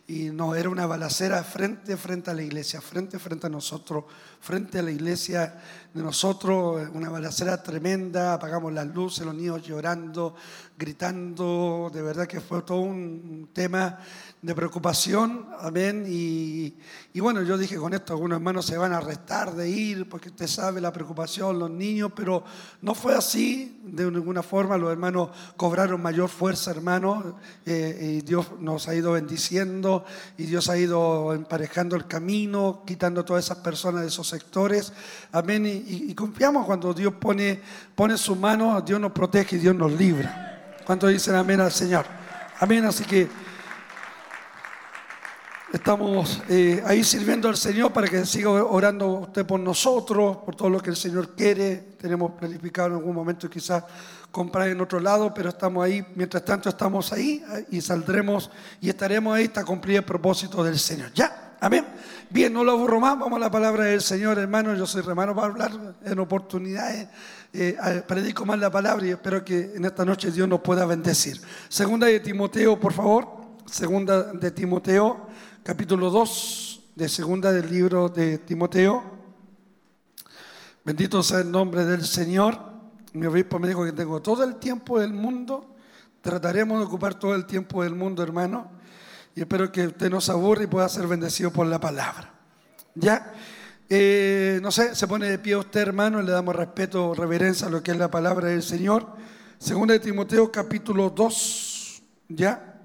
y no, era una balacera frente, frente a la iglesia, frente, frente a nosotros, frente a la iglesia de nosotros, una balacera tremenda, apagamos las luces, los niños llorando, gritando, de verdad que fue todo un tema de preocupación, amén, y, y bueno, yo dije con esto, algunos hermanos se van a arrestar de ir, porque usted sabe la preocupación, los niños, pero no fue así, de ninguna forma, los hermanos cobraron mayor fuerza, hermanos, eh, y Dios nos ha ido bendiciendo, y Dios ha ido emparejando el camino, quitando todas esas personas de esos sectores, amén, y, y- y confiamos cuando Dios pone, pone su mano, Dios nos protege y Dios nos libra. ¿Cuántos dicen amén al Señor? Amén, así que... Estamos eh, ahí sirviendo al Señor para que siga orando usted por nosotros, por todo lo que el Señor quiere. Tenemos planificado en algún momento quizás comprar en otro lado, pero estamos ahí. Mientras tanto estamos ahí eh, y saldremos y estaremos ahí hasta cumplir el propósito del Señor. ¿Ya? Amén. Bien, no lo aburro más. Vamos a la palabra del Señor, hermano. Yo soy hermano para hablar en oportunidades. Eh, predico más la palabra y espero que en esta noche Dios nos pueda bendecir. Segunda de Timoteo, por favor. Segunda de Timoteo, capítulo 2 de segunda del libro de Timoteo. Bendito sea el nombre del Señor. Mi obispo me dijo que tengo todo el tiempo del mundo. Trataremos de ocupar todo el tiempo del mundo, hermano. Y espero que usted no se aburra y pueda ser bendecido por la palabra. ¿Ya? Eh, no sé, se pone de pie usted, hermano, y le damos respeto, reverencia a lo que es la palabra del Señor. Segunda de Timoteo, capítulo 2, ¿ya?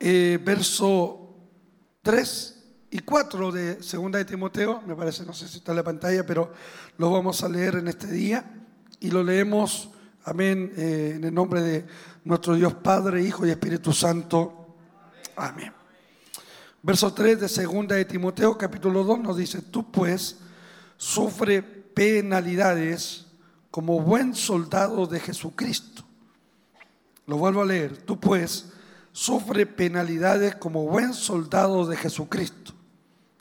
Eh, verso 3 y 4 de Segunda de Timoteo, me parece, no sé si está en la pantalla, pero lo vamos a leer en este día y lo leemos, amén, eh, en el nombre de nuestro Dios Padre, Hijo y Espíritu Santo. Amén. Verso 3 de Segunda de Timoteo, capítulo 2, nos dice, tú pues sufre penalidades como buen soldado de Jesucristo. Lo vuelvo a leer. Tú pues sufre penalidades como buen soldado de Jesucristo.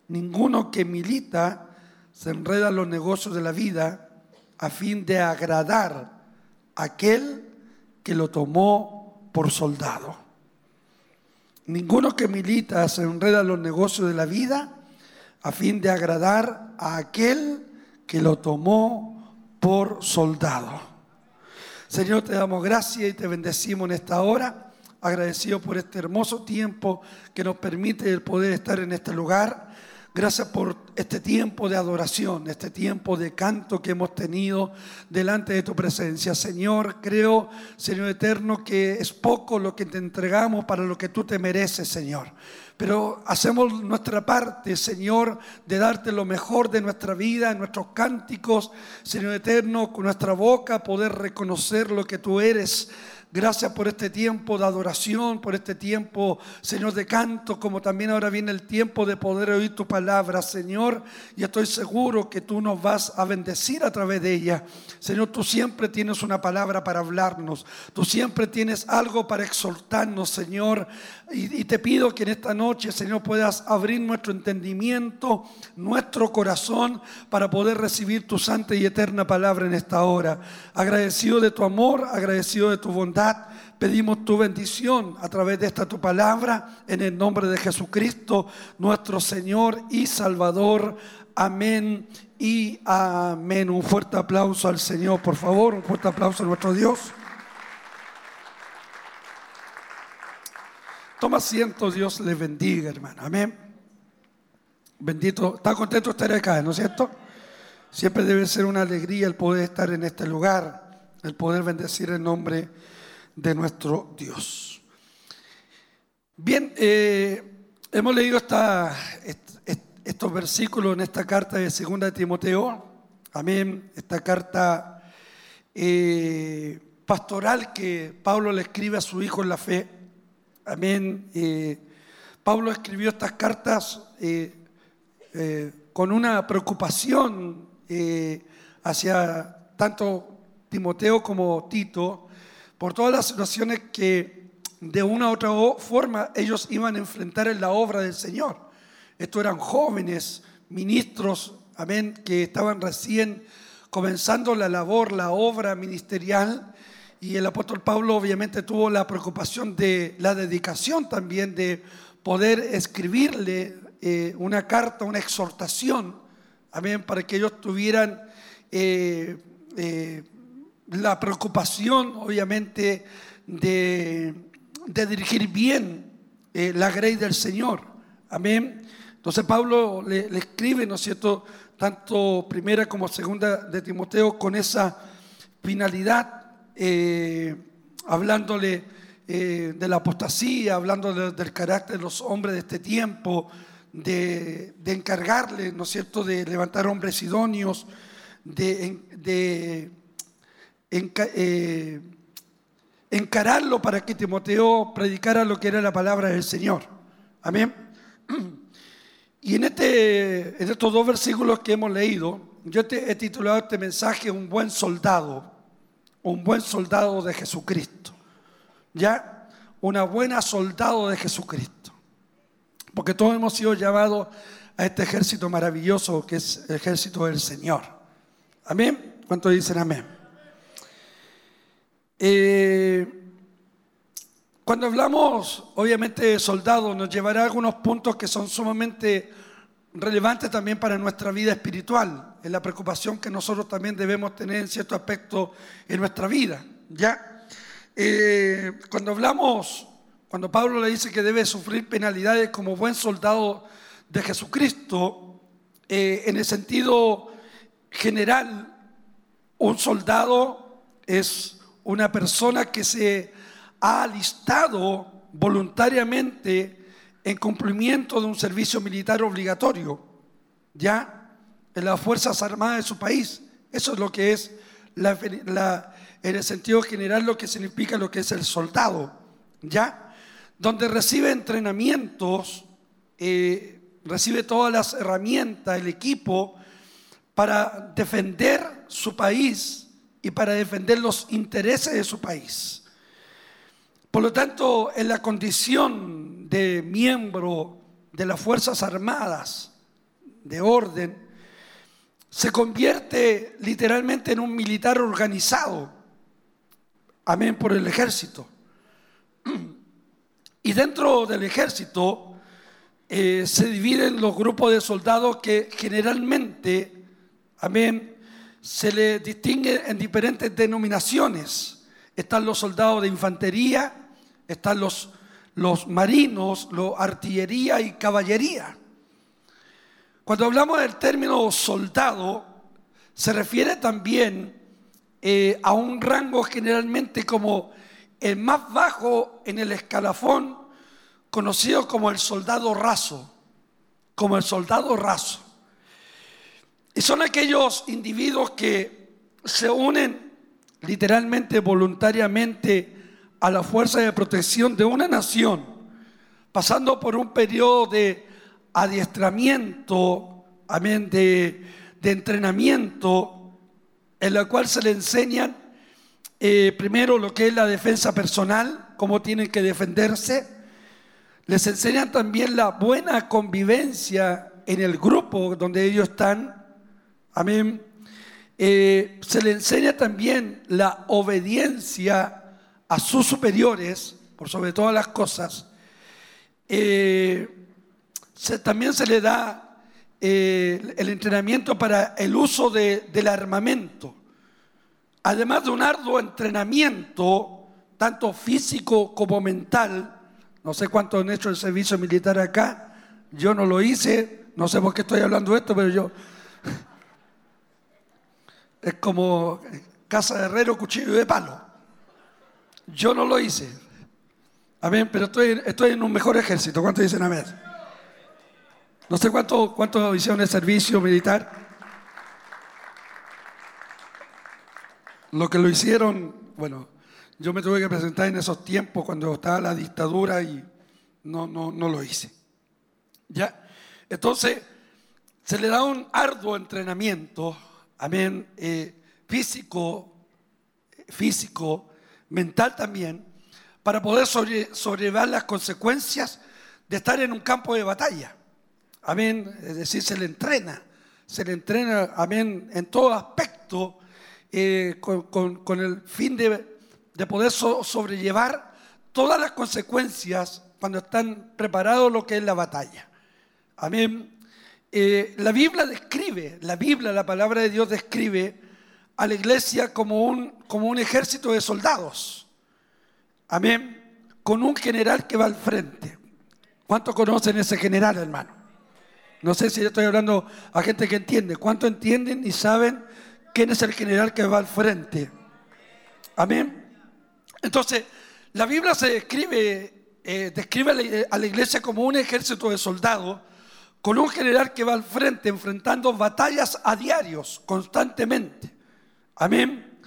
Ninguno que milita se enreda en los negocios de la vida a fin de agradar a aquel que lo tomó por soldado. Ninguno que milita se enreda en los negocios de la vida a fin de agradar a aquel que lo tomó por soldado. Señor, te damos gracias y te bendecimos en esta hora, agradecido por este hermoso tiempo que nos permite el poder estar en este lugar. Gracias por este tiempo de adoración, este tiempo de canto que hemos tenido delante de tu presencia. Señor, creo, Señor eterno, que es poco lo que te entregamos para lo que tú te mereces, Señor. Pero hacemos nuestra parte, Señor, de darte lo mejor de nuestra vida, en nuestros cánticos, Señor eterno, con nuestra boca poder reconocer lo que tú eres. Gracias por este tiempo de adoración, por este tiempo, Señor, de canto, como también ahora viene el tiempo de poder oír tu palabra, Señor. Y estoy seguro que tú nos vas a bendecir a través de ella. Señor, tú siempre tienes una palabra para hablarnos. Tú siempre tienes algo para exhortarnos, Señor. Y, te pido que en esta noche, Señor, puedas abrir nuestro entendimiento, nuestro corazón, para poder recibir tu santa y eterna palabra en esta hora. Agradecido de tu amor, agradecido de tu bondad, pedimos tu bendición a través de esta tu palabra, en el nombre de Jesucristo, nuestro Señor y Salvador. Amén y amén. Un fuerte aplauso al Señor, por favor, un fuerte aplauso a nuestro Dios. Toma asiento, Dios les bendiga, hermano. Amén. Bendito, ¿está contento estar acá, no es cierto? Siempre debe ser una alegría el poder estar en este lugar, el poder bendecir el nombre de nuestro Dios. Bien, eh, hemos leído esta, est- est- estos versículos en esta carta de Segunda de Timoteo. Amén. Esta carta eh, pastoral que Pablo le escribe a su hijo en la fe. Amén. Pablo escribió estas cartas eh, eh, con una preocupación eh, hacia tanto Timoteo como Tito por todas las situaciones que de una u otra forma ellos iban a enfrentar en la obra del Señor. Estos eran jóvenes ministros, amén, que estaban recién comenzando la labor, la obra ministerial. Y el apóstol Pablo obviamente tuvo la preocupación de la dedicación también de poder escribirle eh, una carta, una exhortación, amén, para que ellos tuvieran eh, eh, la preocupación, obviamente, de, dirigir bien la grey del Señor. Amén. Entonces Pablo le escribe, ¿no es cierto?, tanto primera como segunda de Timoteo con esa finalidad, eh, hablándole eh, de la apostasía, hablándole del carácter de los hombres de este tiempo, de, encargarle, ¿no es cierto?, de levantar hombres idóneos, de, de eh, encararlo para que Timoteo predicara lo que era la palabra del Señor. Amén. Y en, este, en estos dos versículos que hemos leído, yo te he titulado este mensaje Un buen soldado, un buen soldado de Jesucristo. ¿Ya? Una buena soldado de Jesucristo. Porque todos hemos sido llamados a este ejército maravilloso que es el ejército del Señor. Amén. ¿Cuántos dicen amén? Eh, cuando hablamos, obviamente, de soldados, nos llevará a algunos puntos que son sumamente relevantes también para nuestra vida espiritual, en la preocupación que nosotros también debemos tener en cierto aspecto en nuestra vida. ¿ya? Eh, cuando hablamos, cuando Pablo le dice que debe sufrir penalidades como buen soldado de Jesucristo, eh, en el sentido general, un soldado es una persona que se ha alistado voluntariamente en cumplimiento de un servicio militar obligatorio, ya en las Fuerzas Armadas de su país. Eso es lo que es, la- en el sentido general, lo que significa lo que es el soldado, ya, donde recibe entrenamientos, eh, recibe todas las herramientas, el equipo para defender su país y para defender los intereses de su país. Por lo tanto, en la condición de miembro de las Fuerzas Armadas de orden, se convierte literalmente en un militar organizado. Amén por el ejército. Y dentro del ejército eh, se dividen los grupos de soldados que generalmente, amén, se le distingue en diferentes denominaciones. Están los soldados de infantería, están los, los marinos, los artillería y caballería. Cuando hablamos del término soldado, se refiere también eh, a un rango generalmente como el más bajo en el escalafón, conocido como el soldado raso, como el soldado raso. Y son aquellos individuos que se unen literalmente, voluntariamente a la fuerza de protección de una nación, pasando por un periodo de adiestramiento, amén, de, de entrenamiento, en la cual se le enseñan eh, primero lo que es la defensa personal, cómo tienen que defenderse, les enseñan también la buena convivencia en el grupo donde ellos están, amén. Eh, se le enseña también la obediencia a sus superiores, por sobre todas las cosas, eh, también se le da eh, el entrenamiento para el uso de- del armamento. Además de un arduo entrenamiento, tanto físico como mental, no sé cuántos han hecho el servicio militar acá, yo no lo hice, no sé por qué estoy hablando de esto, pero yo... Es como casa de herrero, cuchillo de palo. Yo no lo hice. Amén, pero estoy, estoy en un mejor ejército. ¿Cuántos dicen amén? No sé cuántos cuánto hicieron el servicio militar. Lo que lo hicieron, bueno, yo me tuve que presentar en esos tiempos cuando estaba la dictadura y no, no, no lo hice. ¿Ya? Entonces, se le da un arduo entrenamiento, amén, eh, físico, físico, mental también, para poder sobre- sobrellevar las consecuencias de estar en un campo de batalla. Amén, es decir, se le entrena, se le entrena, amén, en todo aspecto, eh, con, el fin de, de poder so- sobrellevar todas las consecuencias cuando están preparados lo que es la batalla. Amén. Eh, la Biblia describe, la Biblia, la palabra de Dios describe a la iglesia como un, como un ejército de soldados. Amén. Con un general que va al frente. ¿Cuántos conocen ese general, hermano? No sé si yo estoy hablando a gente que entiende. ¿Cuántos entienden y saben quién es el general que va al frente? Amén. Entonces, la Biblia se describe, eh, describe a la, iglesia como un ejército de soldados con un general que va al frente enfrentando batallas a diarios, constantemente. Amén.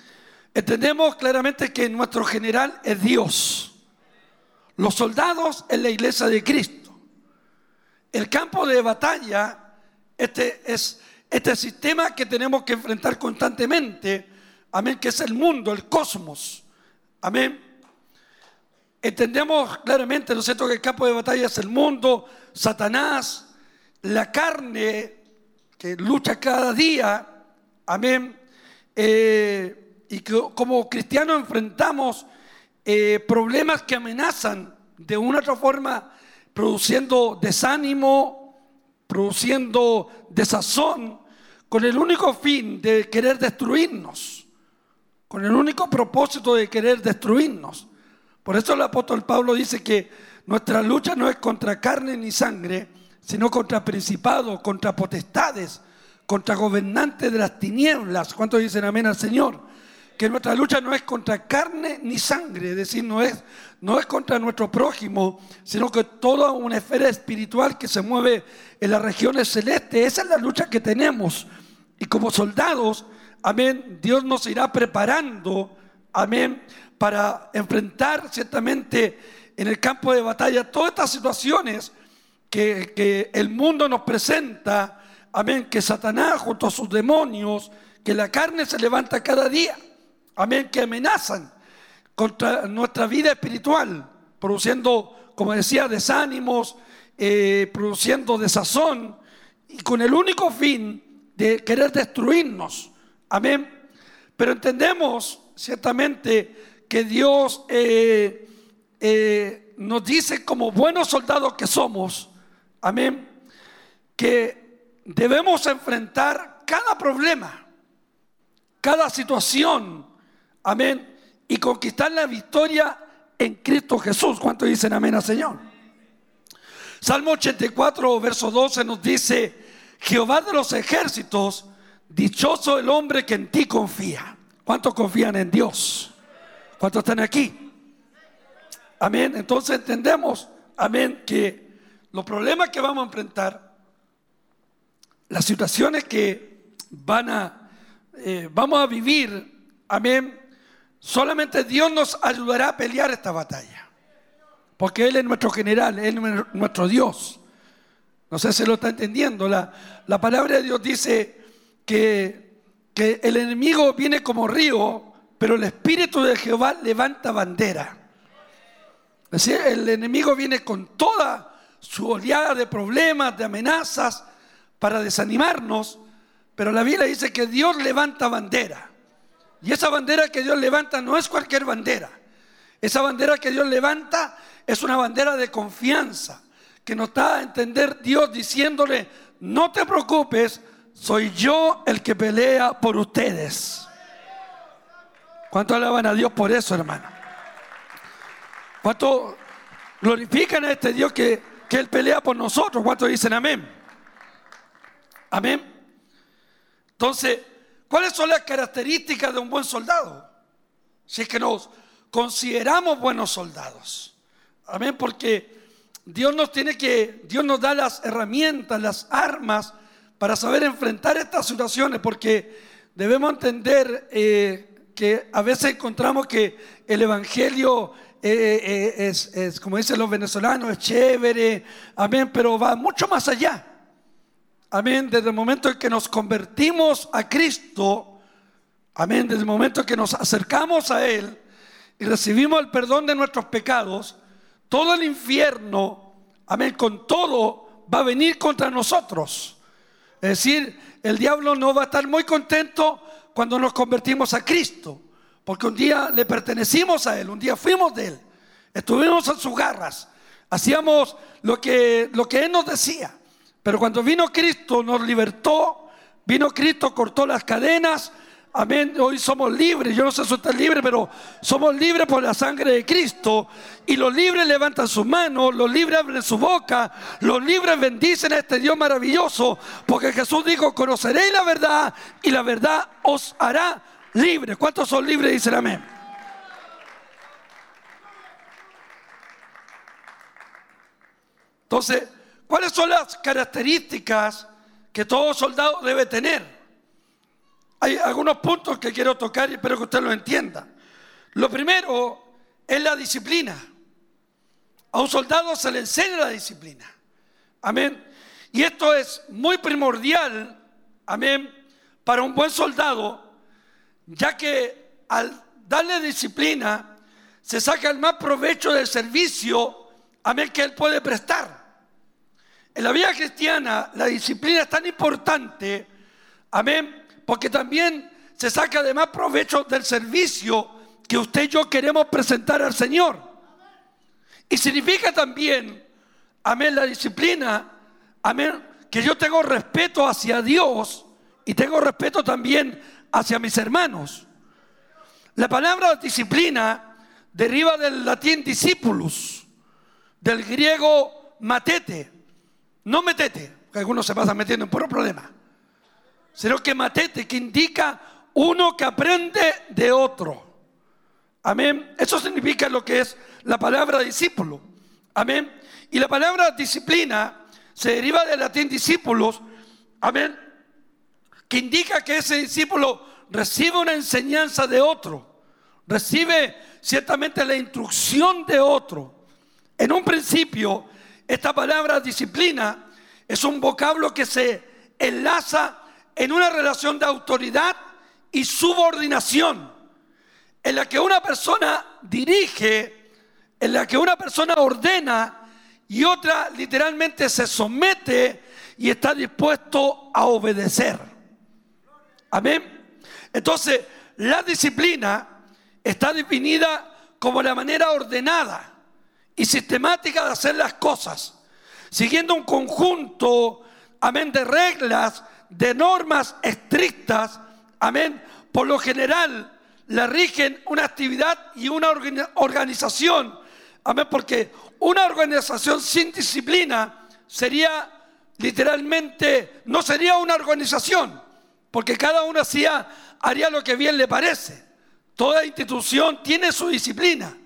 Entendemos claramente que nuestro general es Dios. Los soldados es la iglesia de Cristo. El campo de batalla, este es este sistema que tenemos que enfrentar constantemente. Amén, que es el mundo, el cosmos. Amén. Entendemos claramente, ¿no es cierto?, que el campo de batalla es el mundo, Satanás, la carne que lucha cada día. Amén. Eh, y que como cristianos enfrentamos eh, problemas que amenazan de una u otra forma, produciendo desánimo, produciendo desazón, con el único fin de querer destruirnos, con el único propósito de querer destruirnos. Por eso el apóstol Pablo dice que nuestra lucha no es contra carne ni sangre, sino contra principados, contra potestades, contra gobernantes de las tinieblas. ¿Cuántos dicen amén al Señor? Que nuestra lucha no es contra carne ni sangre, es decir, no es, no es contra nuestro prójimo, sino que toda una esfera espiritual que se mueve en las regiones celestes. Esa es la lucha que tenemos. Y como soldados, amén, Dios nos irá preparando, amén, para enfrentar ciertamente en el campo de batalla todas estas situaciones que, que el mundo nos presenta, amén, que Satanás junto a sus demonios, que la carne se levanta cada día, amén, que amenazan contra nuestra vida espiritual, produciendo, como decía, desánimos, eh, produciendo desazón, y con el único fin de querer destruirnos, amén. Pero entendemos ciertamente que Dios eh, eh, nos dice como buenos soldados que somos, amén, que debemos enfrentar cada problema, cada situación, amén, y conquistar la victoria en Cristo Jesús. ¿Cuántos dicen amén al Señor? Salmo 84, verso 12 nos dice, Jehová de los ejércitos, dichoso el hombre que en ti confía. ¿Cuántos confían en Dios? ¿Cuántos están aquí? Amén. Entonces entendemos, amén, que los problemas que vamos a enfrentar, las situaciones que van a, eh, vamos a vivir, amén, solamente Dios nos ayudará a pelear esta batalla. Porque Él es nuestro general, Él es nuestro Dios. No sé si lo está entendiendo. La, la palabra de Dios dice que, que el enemigo viene como río, pero el Espíritu de Jehová levanta bandera. Es decir, el enemigo viene con toda su oleada de problemas, de amenazas, para desanimarnos, pero la Biblia dice que Dios levanta bandera. Y esa bandera que Dios levanta no es cualquier bandera. Esa bandera que Dios levanta es una bandera de confianza que nos da a entender Dios diciéndole, no te preocupes, soy yo el que pelea por ustedes. ¿Cuánto alaban a Dios por eso, hermano? ¿Cuánto glorifican a este Dios que, que Él pelea por nosotros? ¿Cuánto dicen amén? Amén. Entonces, ¿cuáles son las características de un buen soldado? Si es que nos consideramos buenos soldados. Amén, porque Dios nos tiene que, Dios nos da las herramientas, las armas para saber enfrentar estas situaciones, porque debemos entender eh, que a veces encontramos que el Evangelio eh, eh, es, es, como dicen los venezolanos, es chévere, amén, pero va mucho más allá. Amén, desde el momento en que nos convertimos a Cristo, amén, desde el momento en que nos acercamos a Él y recibimos el perdón de nuestros pecados, todo el infierno, amén, con todo va a venir contra nosotros. Es decir, el diablo no va a estar muy contento cuando nos convertimos a Cristo, porque un día le pertenecimos a Él, un día fuimos de Él, estuvimos en sus garras, hacíamos lo que, lo que Él nos decía. Pero cuando vino Cristo nos libertó, vino Cristo, cortó las cadenas. Amén, hoy somos libres. Yo no sé si usted es libre, pero somos libres por la sangre de Cristo. Y los libres levantan sus manos, los libres abren su boca, los libres bendicen a este Dios maravilloso. Porque Jesús dijo, conoceréis la verdad y la verdad os hará libres. ¿Cuántos son libres? Dicen amén. Entonces, ¿Cuáles son las características que todo soldado debe tener? Hay algunos puntos que quiero tocar y espero que usted lo entienda. Lo primero es la disciplina. A un soldado se le enseña la disciplina. Amén. Y esto es muy primordial, amén, para un buen soldado, ya que al darle disciplina se saca el más provecho del servicio, amén, que él puede prestar. En la vida cristiana la disciplina es tan importante, amén, porque también se saca de más provecho del servicio que usted y yo queremos presentar al Señor. Y significa también, amén, la disciplina, amén, que yo tengo respeto hacia Dios y tengo respeto también hacia mis hermanos. La palabra disciplina deriva del latín discípulos, del griego matete. No metete, que algunos se pasan metiendo en puro problema. Sino que matete, que indica uno que aprende de otro. Amén. Eso significa lo que es la palabra discípulo. Amén. Y la palabra disciplina se deriva del latín discípulos. Amén. Que indica que ese discípulo recibe una enseñanza de otro. Recibe ciertamente la instrucción de otro. En un principio, esta palabra disciplina es un vocablo que se enlaza en una relación de autoridad y subordinación, en la que una persona dirige, en la que una persona ordena y otra literalmente se somete y está dispuesto a obedecer. Amén. Entonces, la disciplina está definida como la manera ordenada y sistemática de hacer las cosas, siguiendo un conjunto, amén, de reglas, de normas estrictas, amén, por lo general la rigen una actividad y una organización, amén, porque una organización sin disciplina sería literalmente, no sería una organización, porque cada uno hacía, haría lo que bien le parece. Toda institución tiene su disciplina.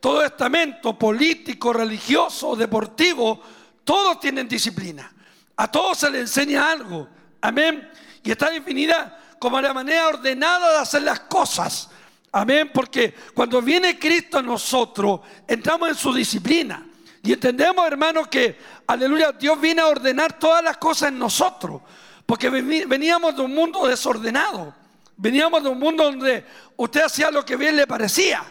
Todo estamento político, religioso, deportivo, todos tienen disciplina. A todos se les enseña algo. Amén. Y está definida como la manera ordenada de hacer las cosas. Amén. Porque cuando viene Cristo a nosotros, entramos en su disciplina. Y entendemos, hermanos, que, aleluya, Dios viene a ordenar todas las cosas en nosotros. Porque veníamos de un mundo desordenado. Veníamos de un mundo donde usted hacía lo que bien le parecía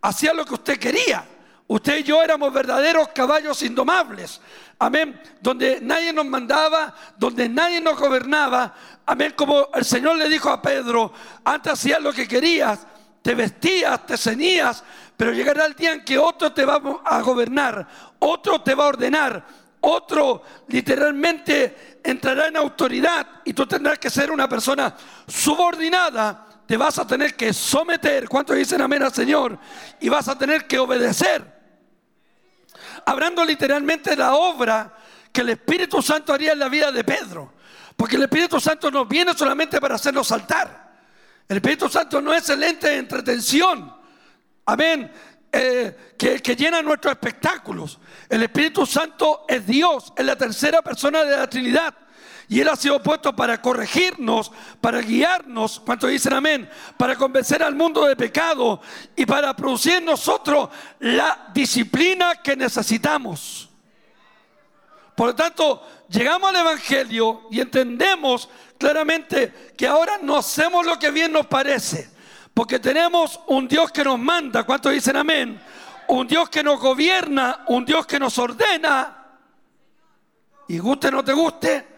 hacía lo que usted quería. Usted y yo éramos verdaderos caballos indomables. Amén. Donde nadie nos mandaba, donde nadie nos gobernaba. Amén. Como el Señor le dijo a Pedro, antes hacías lo que querías, te vestías, te ceñías, pero llegará el día en que otro te va a gobernar, otro te va a ordenar, otro literalmente entrará en autoridad y tú tendrás que ser una persona subordinada. Te vas a tener que someter, ¿cuántos dicen amén al Señor? Y vas a tener que obedecer. Hablando literalmente la obra que el Espíritu Santo haría en la vida de Pedro. Porque el Espíritu Santo no viene solamente para hacernos saltar. El Espíritu Santo no es el ente de entretención. Amén. Eh, que, que llena nuestros espectáculos. El Espíritu Santo es Dios, es la tercera persona de la Trinidad. Y Él ha sido puesto para corregirnos, para guiarnos, ¿cuánto dicen amén? Para convencer al mundo de pecado y para producir en nosotros la disciplina que necesitamos. Por lo tanto, llegamos al Evangelio y entendemos claramente que ahora no hacemos lo que bien nos parece, porque tenemos un Dios que nos manda, ¿cuántos dicen amén? Un Dios que nos gobierna, un Dios que nos ordena. Y guste o no te guste,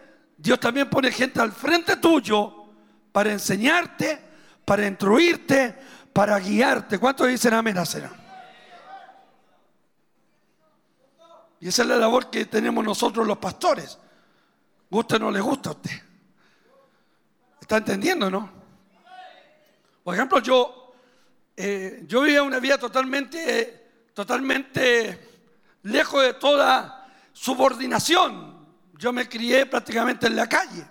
Dios también pone gente al frente tuyo para enseñarte, para instruirte, para guiarte. ¿Cuántos dicen amén? Y esa es la labor que tenemos nosotros los pastores. Guste o no le gusta a usted. ¿Está entendiendo, no? Por ejemplo, yo, eh, yo vivía una vida totalmente, totalmente lejos de toda subordinación. Yo me crié prácticamente en la calle.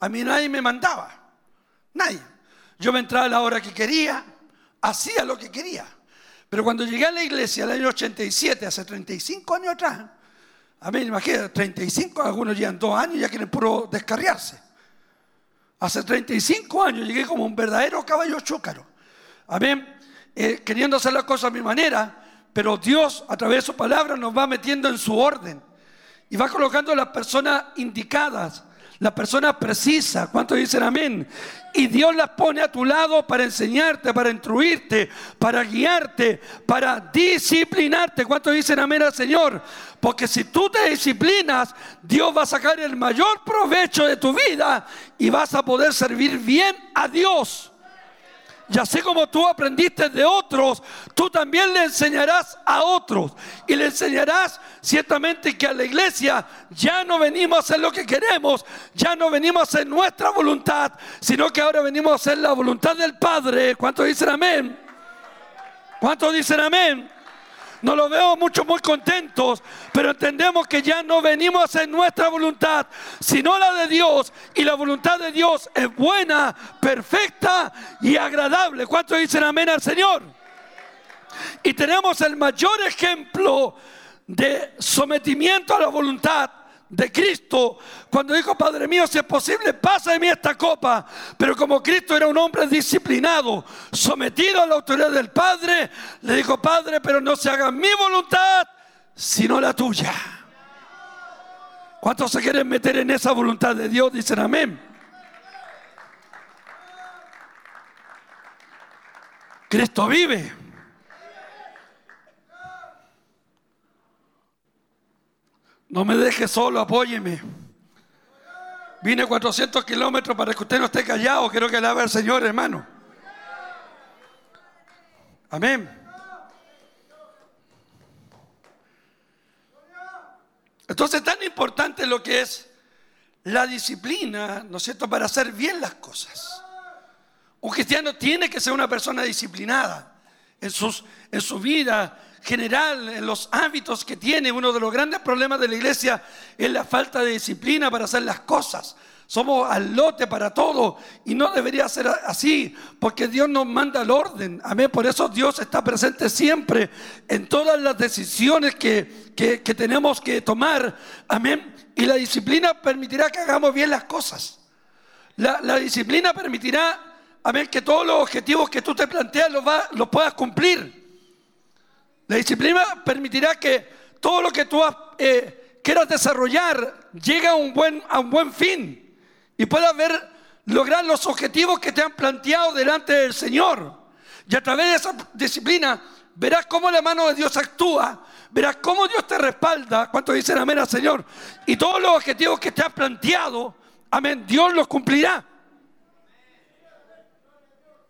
A mí nadie me mandaba. Nadie. Yo me entraba a la hora que quería, hacía lo que quería. Pero cuando llegué a la iglesia el año 87, hace 35 años atrás, a mí imagínate, 35, algunos llevan dos años y ya quieren puro descarriarse. Hace 35 años llegué como un verdadero caballo chúcaro. Amén. Eh, queriendo hacer las cosas a mi manera, pero Dios a través de su palabra nos va metiendo en su orden y va colocando las personas indicadas, las personas precisas. ¿Cuántos dicen amén? Y Dios las pone a tu lado para enseñarte, para instruirte, para guiarte, para disciplinarte. ¿Cuántos dicen amén al Señor? Porque si tú te disciplinas, Dios va a sacar el mayor provecho de tu vida y vas a poder servir bien a Dios. Y así como tú aprendiste de otros, tú también le enseñarás a otros. Y le enseñarás ciertamente que a la iglesia ya no venimos a hacer lo que queremos, ya no venimos a hacer nuestra voluntad, sino que ahora venimos a hacer la voluntad del Padre. ¿Cuántos dicen amén? ¿Cuántos dicen amén? No lo veo muchos muy contentos, pero entendemos que ya no venimos hacer nuestra voluntad, sino la de Dios. Y la voluntad de Dios es buena, perfecta y agradable. ¿Cuántos dicen amén al Señor? Y tenemos el mayor ejemplo de sometimiento a la voluntad de Cristo, cuando dijo, Padre mío, si es posible, pasa de mí esta copa. Pero como Cristo era un hombre disciplinado, sometido a la autoridad del Padre, le dijo, Padre, pero no se haga mi voluntad, sino la tuya. ¿Cuántos se quieren meter en esa voluntad de Dios? Dicen amén. Cristo vive. No me deje solo, apóyeme. Vine 400 kilómetros para que usted no esté callado. Quiero que haga el Señor, hermano. Amén. Entonces, tan importante lo que es la disciplina, ¿no es cierto?, para hacer bien las cosas. Un cristiano tiene que ser una persona disciplinada en, en su vida general, en los hábitos que tiene. Uno de los grandes problemas de la iglesia es la falta de disciplina para hacer las cosas. Somos al lote para todo y no debería ser así porque Dios nos manda el orden. Amén. Por eso Dios está presente siempre en todas las decisiones que, que, que tenemos que tomar. Amén. Y la disciplina permitirá que hagamos bien las cosas. La, la disciplina permitirá, amén, que todos los objetivos que tú te planteas los, va, los puedas cumplir. La disciplina permitirá que todo lo que tú eh, quieras desarrollar llegue a un, buen, a un buen fin y puedas ver, lograr los objetivos que te han planteado delante del Señor. Y a través de esa disciplina verás cómo la mano de Dios actúa, verás cómo Dios te respalda. ¿Cuánto dicen amén al Señor? Y todos los objetivos que te han planteado, amén, Dios los cumplirá.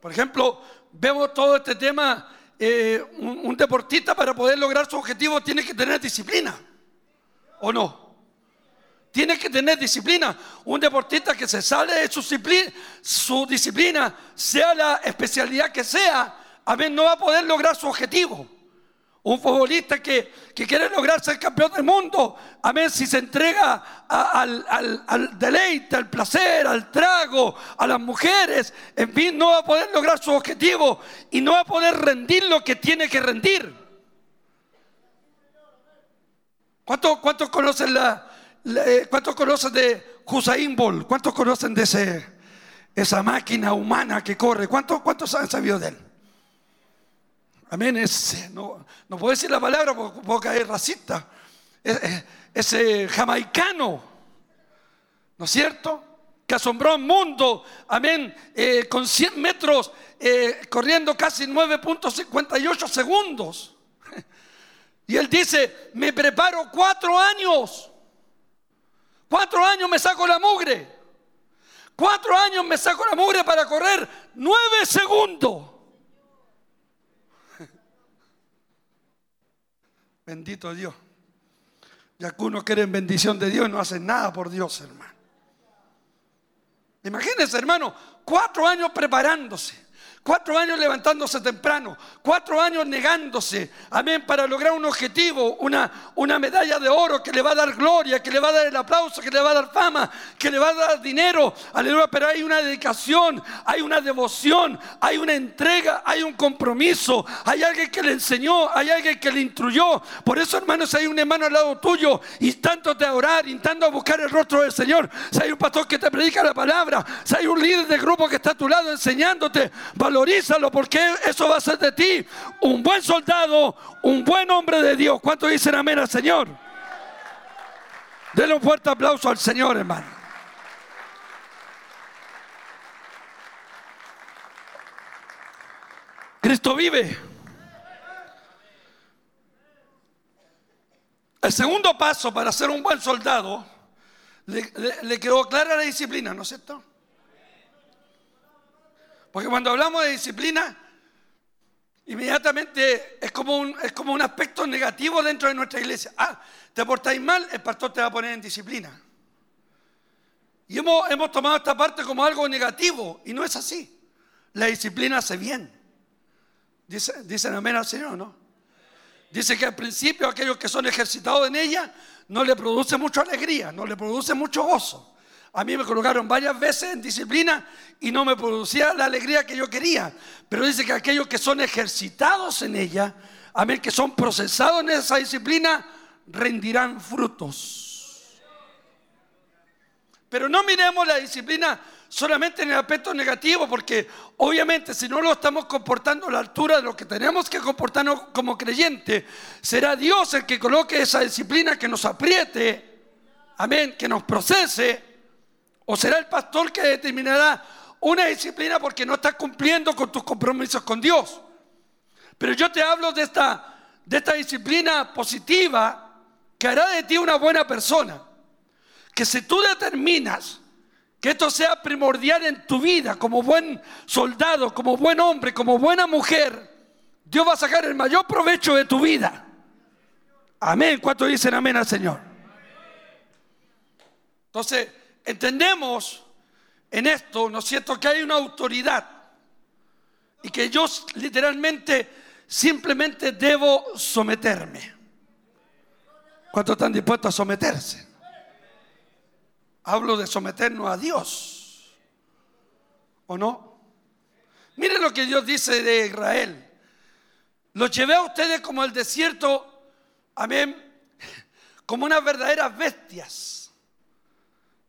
Por ejemplo, vemos todo este tema, eh, un, deportista para poder lograr su objetivo tiene que tener disciplina, ¿o no? Tiene que tener disciplina. Un deportista que se sale de su disciplina, su disciplina, sea la especialidad que sea, amén, no va a poder lograr su objetivo. Un futbolista que, que quiere lograr ser campeón del mundo, amén, si se entrega al, deleite, al placer, al trago, a las mujeres, en fin, no va a poder lograr su objetivo y no va a poder rendir lo que tiene que rendir. ¿Cuántos, cuántos conocen la, eh, cuántos conocen de Hussein Bolt? ¿Cuántos conocen de esa máquina humana que corre? ¿Cuántos, cuántos han sabido de él? Amén. No, no puedo decir la palabra porque puedo caer racista. Es- es- Ese jamaicano, ¿no es cierto? Que asombró al mundo, amén, eh, con 100 metros, eh, corriendo casi 9.58 segundos. Y él dice, me preparo cuatro años. Cuatro años me saco la mugre. Cuatro años me saco la mugre para correr nueve segundos. Bendito Dios. Ya que uno quiere bendición de Dios y no hacen nada por Dios, hermano. Imagínense, hermano, cuatro años preparándose. Cuatro años levantándose temprano, cuatro años negándose, amén, para lograr un objetivo, una, una medalla de oro que le va a dar gloria, que le va a dar el aplauso, que le va a dar fama, que le va a dar dinero, aleluya, pero hay una dedicación, hay una devoción, hay una entrega, hay un compromiso, hay alguien que le enseñó, hay alguien que le instruyó. Por eso, hermanos, hay un hermano al lado tuyo, instándote a orar, intentando a buscar el rostro del Señor. Si hay un pastor que te predica la palabra, si hay un líder de grupo que está a tu lado enseñándote, valorízalo porque eso va a ser de ti un buen soldado, un buen hombre de Dios. ¿Cuántos dicen amén al Señor? Denle un fuerte aplauso al Señor, hermano. Cristo vive. El segundo paso para ser un buen soldado le, le- le quedó clara la disciplina, ¿no es cierto? Porque cuando hablamos de disciplina, inmediatamente es como un, es como un aspecto negativo dentro de nuestra iglesia. Ah, te portáis mal, el pastor te va a poner en disciplina. Y hemos, hemos tomado esta parte como algo negativo y no es así. La disciplina hace bien. Dice, dicen amén al Señor, ¿no? Dice que al principio aquellos que son ejercitados en ella no le produce mucha alegría, no le produce mucho gozo. A mí me colocaron varias veces en disciplina y no me producía la alegría que yo quería. Pero dice que aquellos que son ejercitados en ella, amén, que son procesados en esa disciplina, rendirán frutos. Pero no miremos la disciplina solamente en el aspecto negativo, porque obviamente si no lo estamos comportando a la altura de lo que tenemos que comportarnos como creyentes, será Dios el que coloque esa disciplina que nos apriete, amén, que nos procese, o será el pastor que determinará una disciplina porque no estás cumpliendo con tus compromisos con Dios. Pero yo te hablo de esta, de esta disciplina positiva que hará de ti una buena persona. Que si tú determinas que esto sea primordial en tu vida como buen soldado, como buen hombre, como buena mujer, Dios va a sacar el mayor provecho de tu vida. Amén. ¿Cuántos dicen amén al Señor? Entonces, entendemos en esto, ¿no es cierto?, que hay una autoridad y que yo literalmente simplemente debo someterme. ¿Cuántos están dispuestos a someterse? Hablo de someternos a Dios. ¿O no? Miren lo que Dios dice de Israel. Los llevé a ustedes como el desierto, amén, como unas verdaderas bestias.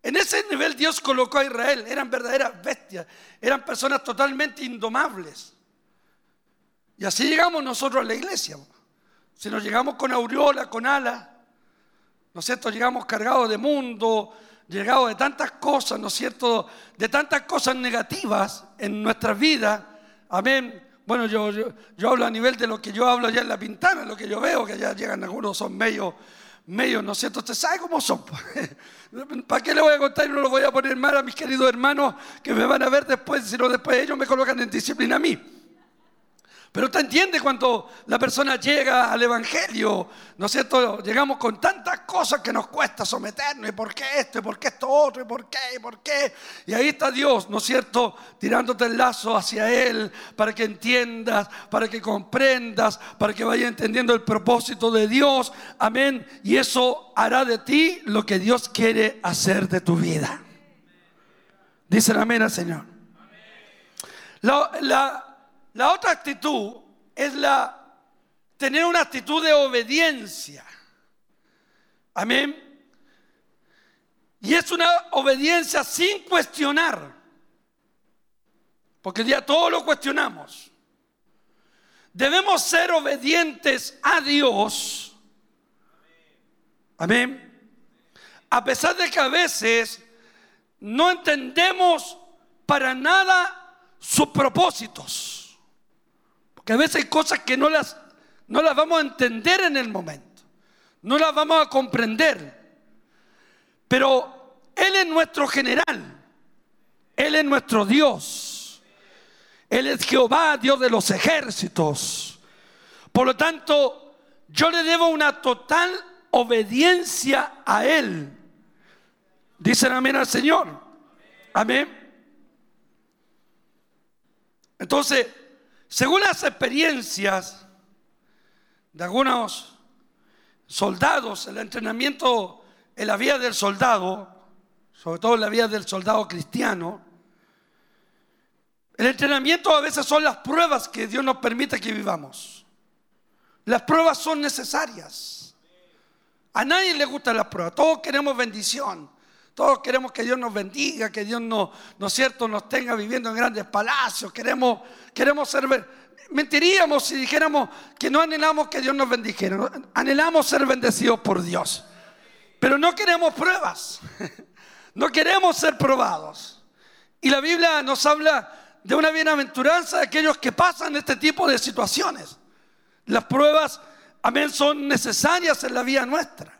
En ese nivel Dios colocó a Israel. Eran verdaderas bestias. Eran personas totalmente indomables. Y así llegamos nosotros a la iglesia. Si nos llegamos con aureola, con alas, ¿no es cierto? Llegamos cargados de mundo, llegados de tantas cosas, ¿no es cierto? De tantas cosas negativas en nuestras vidas. Amén. Bueno, yo, yo, yo hablo a nivel de lo que yo hablo allá en la pintana, lo que yo veo, que allá llegan algunos, son medio, medio, ¿no es cierto? Usted sabe cómo son. ¿Para qué le voy a contar y no lo voy a poner mal a mis queridos hermanos que me van a ver después, sino después ellos me colocan en disciplina a mí? Pero usted entiende cuando la persona llega al Evangelio, ¿no es cierto? Llegamos con tantas cosas que nos cuesta someternos. ¿Y por qué esto? ¿Y por qué esto otro? ¿Y por qué? ¿Y por qué? Y ahí está Dios, ¿no es cierto? Tirándote el lazo hacia Él para que entiendas, para que comprendas, para que vayas entendiendo el propósito de Dios. Amén. Y eso hará de ti lo que Dios quiere hacer de tu vida. Dicen amén al Señor. La, la otra actitud es la tener una actitud de obediencia. Amén. Y es una obediencia sin cuestionar. Porque ya todo lo cuestionamos. Debemos ser obedientes a Dios. Amén. A pesar de que a veces no entendemos para nada sus propósitos. Porque a veces hay cosas que no las, no las vamos a entender en el momento. No las vamos a comprender. Pero Él es nuestro general. Él es nuestro Dios. Él es Jehová, Dios de los ejércitos. Por lo tanto, yo le debo una total obediencia a Él. Dicen amén al Señor. Amén. Entonces, según las experiencias de algunos soldados, el entrenamiento en la vida del soldado, sobre todo en la vida del soldado cristiano, el entrenamiento a veces son las pruebas que Dios nos permite que vivamos. Las pruebas son necesarias. A nadie le gustan las pruebas. Todos queremos bendición. Todos queremos que Dios nos bendiga, que Dios no, no es cierto, nos tenga viviendo en grandes palacios. Queremos, queremos ser. Mentiríamos si dijéramos que no anhelamos que Dios nos bendijera. Anhelamos ser bendecidos por Dios. Pero no queremos pruebas. No queremos ser probados. Y la Biblia nos habla de una bienaventuranza de aquellos que pasan este tipo de situaciones. Las pruebas, amén, son necesarias en la vida nuestra.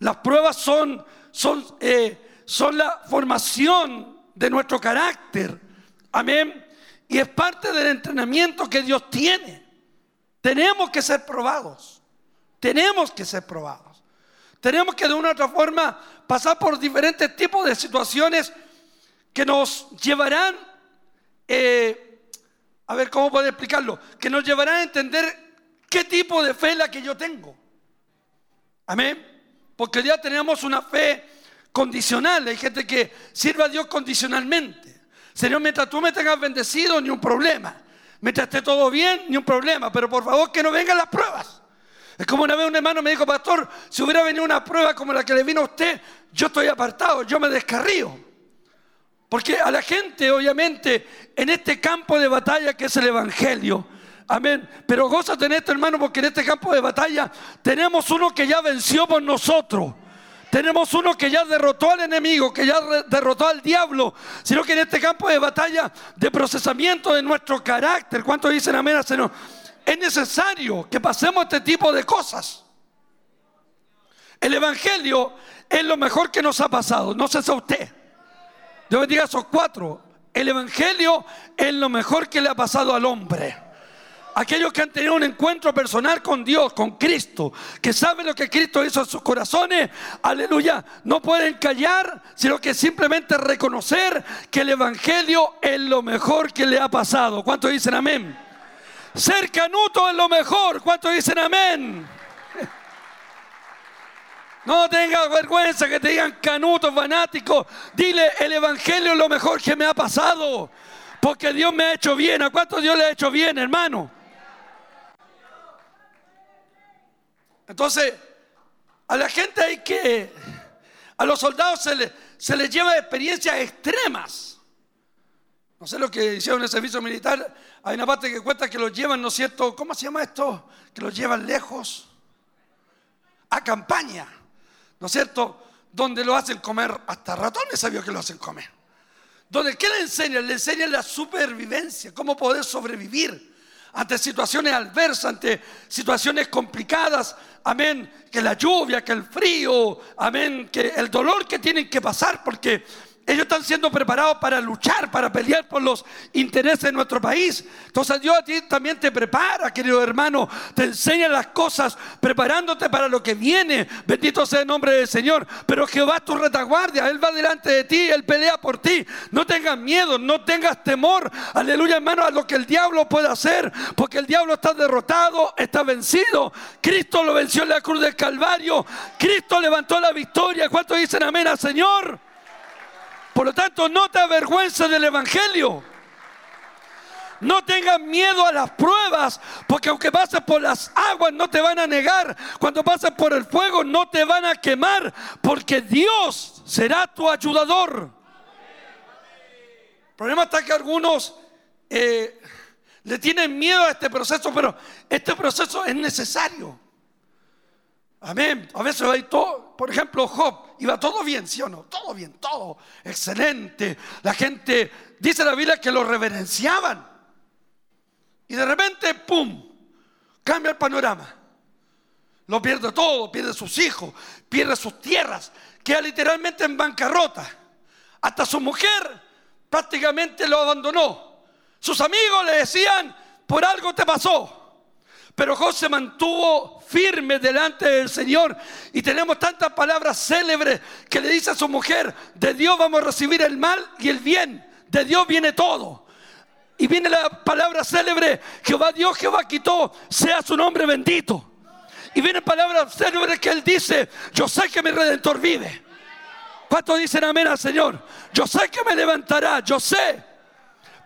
Las pruebas son, son, eh, son la formación de nuestro carácter. Amén. Y es parte del entrenamiento que Dios tiene. Tenemos que ser probados. Tenemos que ser probados. Tenemos que de una u otra forma pasar por diferentes tipos de situaciones que nos llevarán, eh, a ver cómo puedo explicarlo, que nos llevarán a entender qué tipo de fe es la que yo tengo. Amén. Porque ya tenemos una fe condicional. Hay gente que sirve a Dios condicionalmente. Señor, mientras tú me tengas bendecido, ni un problema. Mientras esté todo bien, ni un problema. Pero por favor, que no vengan las pruebas. Es como una vez un hermano me dijo, pastor, si hubiera venido una prueba como la que le vino a usted, yo estoy apartado, yo me descarrío. Porque a la gente, obviamente, en este campo de batalla que es el Evangelio, amén. Pero gózate en esto, hermano, porque en este campo de batalla tenemos uno que ya venció por nosotros. Tenemos uno que ya derrotó al enemigo, que ya derrotó al diablo, sino que en este campo de batalla de procesamiento de nuestro carácter, ¿cuántos dicen amén Señor? Es necesario que pasemos este tipo de cosas. El Evangelio es lo mejor que nos ha pasado, no sé si a usted. Yo bendiga a esos cuatro. El Evangelio es lo mejor que le ha pasado al hombre. Aquellos que han tenido un encuentro personal con Dios, con Cristo, que saben lo que Cristo hizo en sus corazones, aleluya, no pueden callar, sino que simplemente reconocer que el Evangelio es lo mejor que le ha pasado. ¿Cuántos dicen amén? Ser canuto es lo mejor. ¿Cuántos dicen amén? No tengas vergüenza que te digan canutos, fanáticos. Dile, el Evangelio es lo mejor que me ha pasado. Porque Dios me ha hecho bien. ¿A cuánto Dios le ha hecho bien, hermano? Entonces, a la gente hay que, a los soldados se, le- se les lleva experiencias extremas. No sé lo que hicieron en el servicio militar. Hay una parte que cuenta que los llevan, ¿no es cierto? ¿Cómo se llama esto? Que los llevan lejos. A campaña, ¿no es cierto? Donde lo hacen comer, hasta ratones sabía que lo hacen comer. Donde, ¿qué le enseñan? Le enseñan la supervivencia, cómo poder sobrevivir ante situaciones adversas, ante situaciones complicadas. Amén. Que la lluvia, que el frío, amén. Que el dolor que tienen que pasar, porque Ellos están siendo preparados para luchar, para pelear por los intereses de nuestro país. Entonces Dios a ti también te prepara, querido hermano. Te enseña las cosas, preparándote para lo que viene. Bendito sea el nombre del Señor. Pero Jehová es tu retaguardia. Él va delante de ti, Él pelea por ti. No tengas miedo, no tengas temor. Aleluya, hermano, a lo que el diablo puede hacer. Porque el diablo está derrotado, está vencido. Cristo lo venció en la cruz del Calvario. Cristo levantó la victoria. ¿Cuántos dicen amén al Señor? Por lo tanto, no te avergüences del Evangelio. No tengas miedo a las pruebas, porque aunque pases por las aguas no te van a negar. Cuando pases por el fuego no te van a quemar, porque Dios será tu ayudador. El problema está que algunos eh, le tienen miedo a este proceso, pero este proceso es necesario. Amén. A veces ir todo, por ejemplo, Job, iba todo bien, ¿sí o no? Todo bien, todo excelente. La gente, dice la Biblia, que lo reverenciaban. Y de repente, ¡pum! Cambia el panorama. Lo pierde todo, pierde sus hijos, pierde sus tierras, queda literalmente en bancarrota. Hasta su mujer prácticamente lo abandonó. Sus amigos le decían, por algo te pasó. Pero Job se mantuvo firme delante del Señor. Y tenemos tantas palabras célebres que le dice a su mujer, de Dios vamos a recibir el mal y el bien. De Dios viene todo. Y viene la palabra célebre, Jehová Dios, Jehová quitó, sea su nombre bendito. Y viene palabra célebre que él dice, yo sé que mi redentor vive. ¿Cuántos dicen amén al Señor? Yo sé que me levantará, yo sé.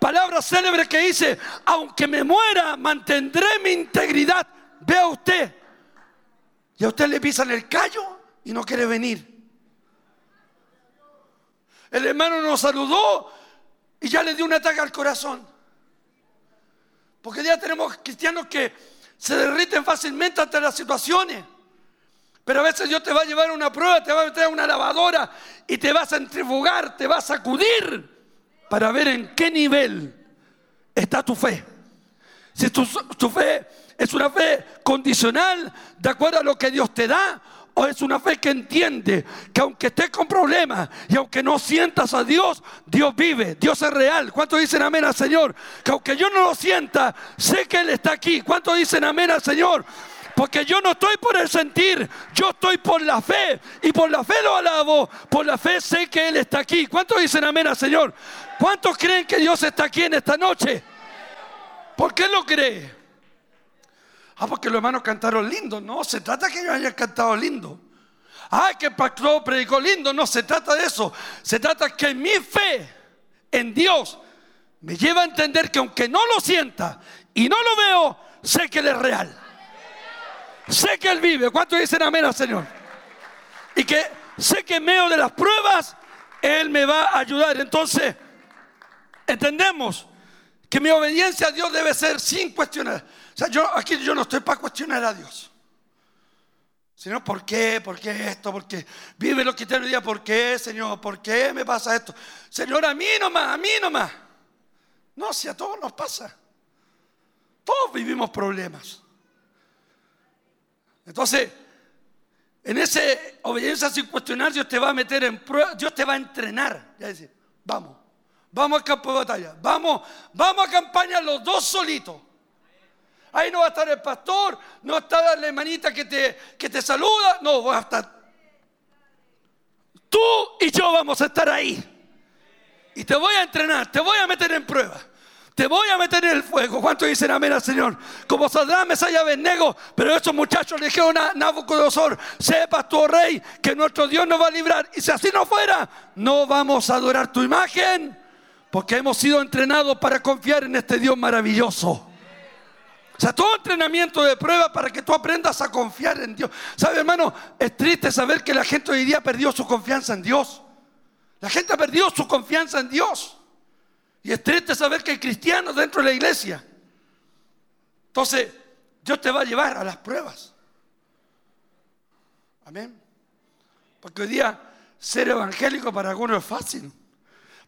Palabra célebre que dice, aunque me muera, mantendré mi integridad. Vea usted. Y a usted le pisan el callo y no quiere venir. El hermano nos saludó y ya le dio un ataque al corazón. Porque ya tenemos cristianos que se derriten fácilmente ante las situaciones. Pero a veces Dios te va a llevar a una prueba, te va a meter a una lavadora y te vas a centrifugar, te vas a sacudir para ver en qué nivel está tu fe. Si tu, tu fe es una fe condicional, de acuerdo a lo que Dios te da, o es una fe que entiende que aunque estés con problemas y aunque no sientas a Dios, Dios vive, Dios es real. ¿Cuántos dicen amén al Señor? Que aunque yo no lo sienta, sé que Él está aquí. ¿Cuántos dicen amén al Señor? Porque yo no estoy por el sentir, yo estoy por la fe. Y por la fe lo alabo, por la fe sé que Él está aquí. ¿Cuántos dicen amén al Señor? ¿Cuántos creen que Dios está aquí en esta noche? ¿Por qué lo cree? Ah, porque los hermanos cantaron lindo. No, se trata que ellos hayan cantado lindo. Ah, que el pastor predicó lindo. No se trata de eso. Se trata que mi fe en Dios me lleva a entender que aunque no lo sienta y no lo veo, sé que Él es real. Sé que Él vive. ¿Cuántos dicen amén al Señor? Y que sé que en medio de las pruebas Él me va a ayudar. Entonces, entendemos que mi obediencia a Dios debe ser sin cuestionar. O sea, yo aquí yo no estoy para cuestionar a Dios. Sino, ¿por qué? ¿Por qué esto? ¿Por qué? Vive lo que te día, ¿por qué, Señor? ¿Por qué me pasa esto? Señor, a mí nomás, a mí nomás. No, si a todos nos pasa. Todos vivimos problemas. Entonces, en esa obediencia sin cuestionar, Dios te va a meter en prueba, Dios te va a entrenar. Ya decir, vamos, vamos al campo de batalla, vamos, vamos a campaña los dos solitos. Ahí no va a estar el pastor, no va a estar la hermanita que te, que te saluda, no, va a estar. Tú y yo vamos a estar ahí. Y te voy a entrenar, te voy a meter en prueba. Te voy a meter en el fuego. ¿Cuántos dicen amén al Señor? Como saldrá Mesaya Abednego, pero estos muchachos le dijeron a Nabucodonosor, sepas tu rey que nuestro Dios nos va a librar. Y si así no fuera, no vamos a adorar tu imagen, porque hemos sido entrenados para confiar en este Dios maravilloso. O sea, todo entrenamiento de prueba para que tú aprendas a confiar en Dios. ¿Sabe, hermano? Es triste saber que la gente hoy día perdió su confianza en Dios. La gente ha perdido su confianza en Dios. Y es triste saber que hay cristianos dentro de la iglesia. Entonces, Dios te va a llevar a las pruebas. Amén. Porque hoy día ser evangélico para algunos es fácil.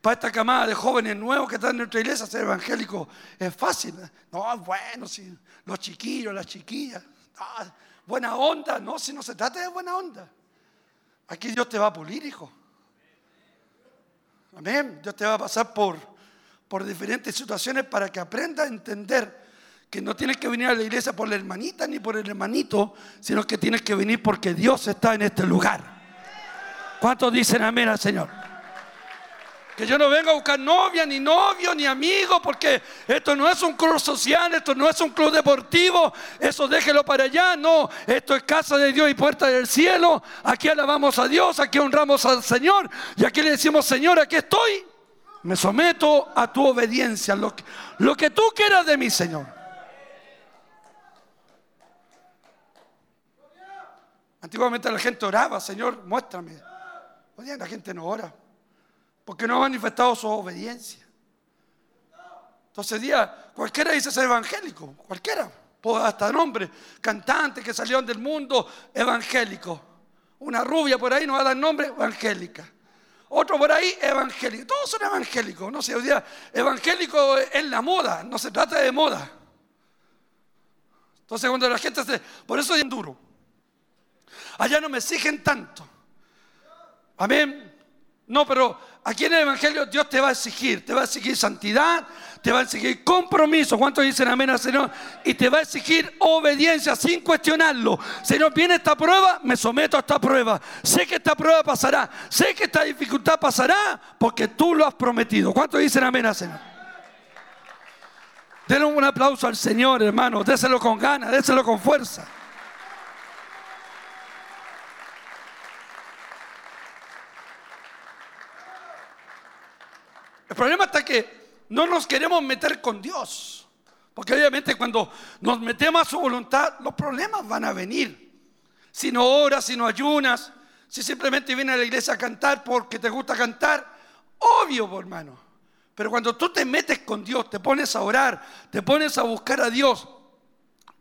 Para esta camada de jóvenes nuevos que están en nuestra iglesia, ser evangélico es fácil. No, bueno, si los chiquillos, las chiquillas, buena onda. No, si no se trata de buena onda. Aquí Dios te va a pulir, hijo. Amén. Dios te va a pasar por, por diferentes situaciones para que aprenda a entender que no tienes que venir a la iglesia por la hermanita ni por el hermanito, sino que tienes que venir porque Dios está en este lugar. ¿Cuántos dicen amén al Señor? Que yo no vengo a buscar novia, ni novio, ni amigo, porque esto no es un club social, esto no es un club deportivo, eso déjelo para allá, no, esto es casa de Dios y puerta del cielo, aquí alabamos a Dios, aquí honramos al Señor, y aquí le decimos, Señor, aquí estoy, me someto a tu obediencia, lo que, tú quieras de mí, Señor. Antiguamente la gente oraba, Señor, muéstrame. Hoy día la gente no ora porque no ha manifestado su obediencia. Entonces día cualquiera dice ser evangélico, cualquiera, hasta nombre, cantante que salieron del mundo evangélico. Una rubia por ahí no va a dar nombre, evangélica. Otro por ahí, evangélico. Todos son evangélicos. No sé, hoy día evangélico es la moda, no se trata de moda. Entonces cuando la gente se... Por eso es duro. Allá no me exigen tanto. Amén. No, pero aquí en el Evangelio Dios te va a exigir, te va a exigir santidad, te va a exigir compromiso. ¿Cuántos dicen amén al Señor? Y te va a exigir obediencia sin cuestionarlo. Señor, viene esta prueba, me someto a esta prueba. Sé que esta prueba pasará, sé que esta dificultad pasará porque tú lo has prometido. ¿Cuántos dicen amén al Señor? Denle un aplauso al Señor, hermano. Déselo con ganas, déselo con fuerza. El problema está que no nos queremos meter con Dios. Porque obviamente cuando nos metemos a su voluntad, los problemas van a venir. Si no oras, si no ayunas, si simplemente vienes a la iglesia a cantar porque te gusta cantar, obvio, hermano. Pero cuando tú te metes con Dios, te pones a orar, te pones a buscar a Dios,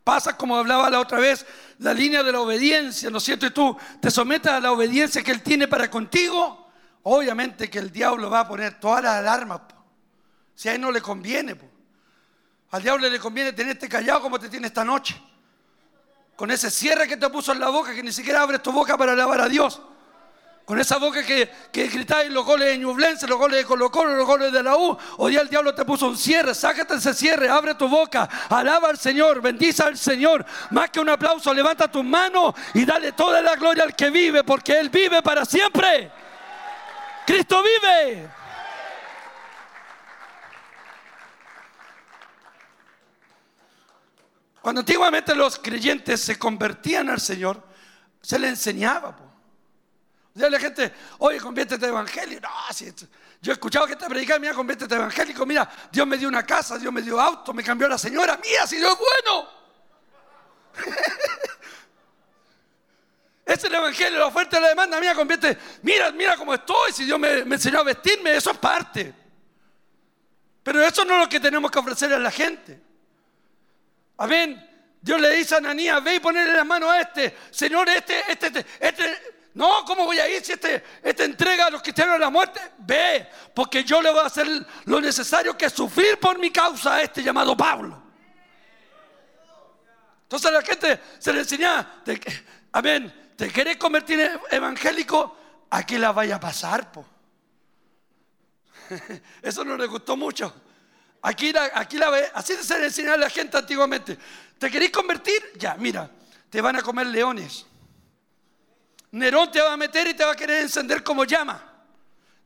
pasas como hablaba la otra vez, la línea de la obediencia, ¿no es cierto? Y tú te sometes a la obediencia que Él tiene para contigo, obviamente que el diablo va a poner todas las alarmas. Si a él no le conviene, al diablo le conviene tenerte callado como te tiene esta noche. Con ese cierre que te puso en la boca, que ni siquiera abres tu boca para alabar a Dios. Con esa boca que, que gritáis los goles de Ñublense, los goles de Colo Colo, los goles de la U. Hoy el diablo te puso un cierre. Sácate ese cierre, abre tu boca, alaba al Señor, bendice al Señor. Más que un aplauso, levanta tus manos y dale toda la gloria al que vive, porque Él vive para siempre. Cristo vive. Cuando antiguamente los creyentes se convertían al Señor, se les enseñaba. po. La gente, oye, conviértete evangélico. No, si yo he escuchado que te predican, mira, conviértete evangélico. Mira, Dios me dio una casa, Dios me dio auto, me cambió la señora. Mira, si Dios es bueno. Ese es el evangelio, la oferta y la demanda. Mira, convierte, mira, mira cómo estoy. Si Dios me, me enseñó a vestirme, eso es parte. Pero eso no es lo que tenemos que ofrecerle a la gente. Amén. Dios le dice a Ananías, ve y ponerle la mano a este. Señor, este, este, este, este. No, ¿cómo voy a ir si este, este entrega a los cristianos a la muerte? Ve, porque yo le voy a hacer lo necesario que sufrir por mi causa a este llamado Pablo. Entonces a la gente se le enseña, te- amén, ¿te querés convertir en evangélico? Aquí la vaya a pasar, po. Eso no le gustó mucho. Aquí la, aquí la ve, así se le enseñaba a la gente antiguamente. ¿Te querés convertir? Ya, mira, te van a comer leones. Nerón te va a meter y te va a querer encender como llama.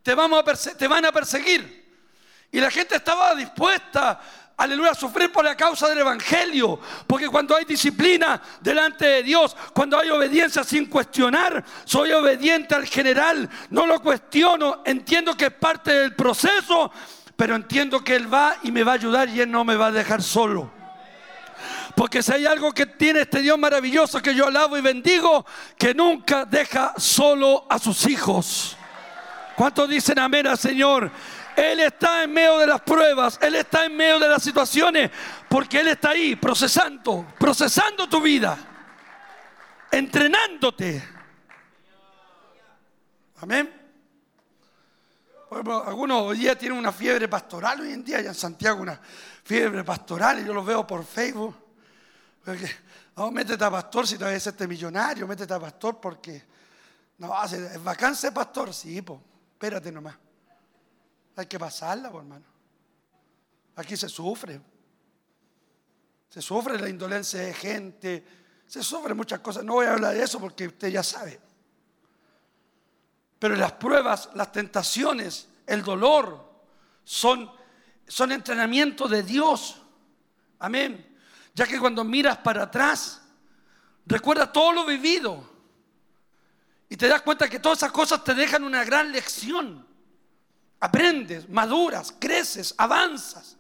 Te, vamos a te van a perseguir. Y la gente estaba dispuesta, aleluya, a sufrir por la causa del Evangelio. Porque cuando hay disciplina delante de Dios, cuando hay obediencia sin cuestionar, soy obediente al general, no lo cuestiono, entiendo que es parte del proceso, pero entiendo que Él va y me va a ayudar y Él no me va a dejar solo. Porque si hay algo que tiene este Dios maravilloso que yo alabo y bendigo, que nunca deja solo a sus hijos. ¿Cuántos dicen amén al Señor? Él está en medio de las pruebas, Él está en medio de las situaciones, porque Él está ahí procesando, procesando tu vida, entrenándote. Amén. Algunos hoy día tienen una fiebre pastoral, hoy en día ya en Santiago una fiebre pastoral, y yo los veo por Facebook. Porque, no, métete a pastor si te vas a hacerte millonario, métete a pastor porque, no, es vacancia pastor, sí, pues, espérate nomás. Hay que pasarla, pues, hermano. Aquí se sufre. Se sufre la indolencia de gente. Se sufre muchas cosas. No voy a hablar de eso porque usted ya sabe. Pero las pruebas, las tentaciones, el dolor son, son entrenamiento de Dios. Amén. Ya que cuando miras para atrás, recuerda todo lo vivido. Y te das cuenta que todas esas cosas te dejan una gran lección. Aprendes, maduras, creces, avanzas.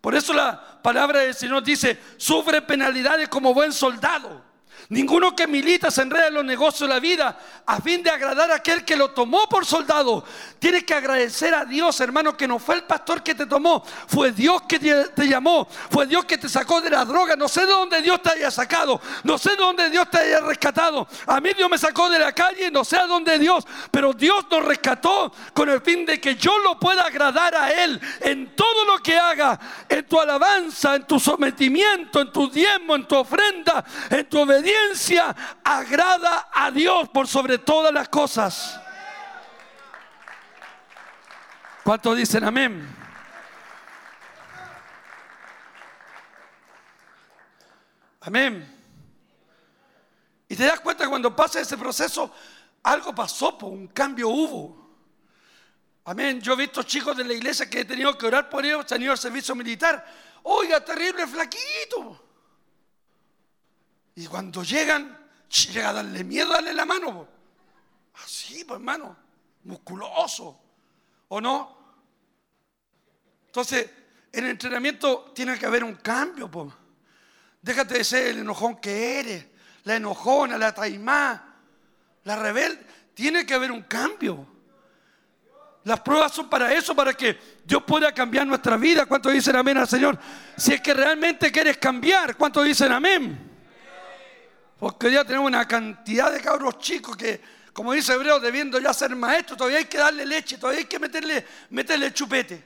Por eso la palabra del Señor dice, sufre penalidades como buen soldado. Ninguno que milita se enreda en los negocios de la vida a fin de agradar a aquel que lo tomó por soldado. Tienes que agradecer a Dios, hermano, que no fue el pastor que te tomó, fue Dios que te, llamó, fue Dios que te sacó de la droga. No sé de dónde Dios te haya sacado, no sé de dónde Dios te haya rescatado. A mí Dios me sacó de la calle, no sé a dónde Dios, pero Dios nos rescató con el fin de que yo lo pueda agradar a Él en todo lo que haga, en tu alabanza, en tu sometimiento, en tu diezmo, en tu ofrenda, en tu obediencia. Agrada a Dios por sobre todas las cosas. ¿Cuántos dicen amén? Amén. Y te das cuenta que cuando pasa ese proceso, algo pasó, un cambio hubo. Amén. Yo he visto chicos de la iglesia que he tenido que orar por ellos, han tenido el servicio militar. Oiga, terrible flaquito. Y cuando llegan, llega a darle miedo, darle la mano. Así, pues hermano, musculoso. ¿O no? Entonces, en el entrenamiento tiene que haber un cambio. po. Déjate de ser el enojón que eres, la enojona, la taimá, la rebelde. Tiene que haber un cambio. Las pruebas son para eso, para que Dios pueda cambiar nuestra vida. ¿Cuántos dicen amén al Señor? Si es que realmente quieres cambiar, ¿cuántos dicen amén? Porque hoy día tenemos una cantidad de cabros chicos que, como dice Hebreo, debiendo ya ser maestros, todavía hay que darle leche, todavía hay que meterle, meterle chupete.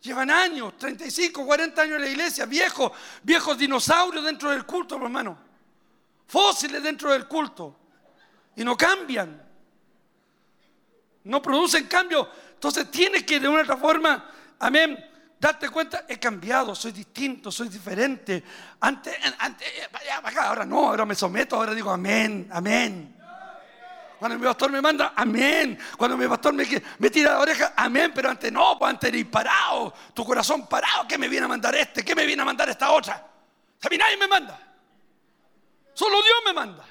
Llevan años, 35, 40 años en la iglesia, viejos, viejos dinosaurios dentro del culto, hermano. Fósiles dentro del culto. Y no cambian. No producen cambio. Entonces tienes que de una otra forma, amén, darte cuenta, he cambiado, soy distinto, soy diferente. Antes, antes acá, ahora no, ahora me someto, ahora digo amén, amén. Cuando mi pastor me manda, amén. Cuando mi pastor me, me tira la oreja, amén. Pero antes no, pues antes eres parado, tu corazón parado. ¿Qué me viene a mandar este? ¿Qué me viene a mandar esta otra? A mí nadie me manda. Solo Dios me manda.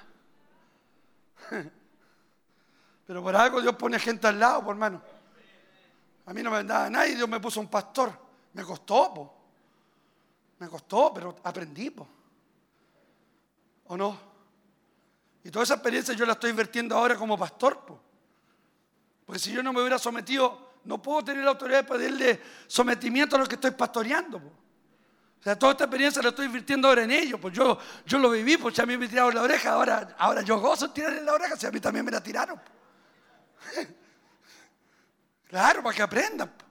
Pero por algo Dios pone gente al lado, por hermano. A mí no me mandaba nadie, Dios me puso un pastor. Me costó, po. Me costó, pero aprendí, po. ¿O no? Y toda esa experiencia yo la estoy invirtiendo ahora como pastor, po. Porque si yo no me hubiera sometido, no puedo tener la autoridad de pedirle sometimiento a los que estoy pastoreando, po. O sea, toda esta experiencia la estoy invirtiendo ahora en ellos. Pues yo, yo lo viví, pues a mí me tiraron la oreja, ahora, ahora yo gozo en tirarle la oreja, si a mí también me la tiraron. Claro, para que aprendan.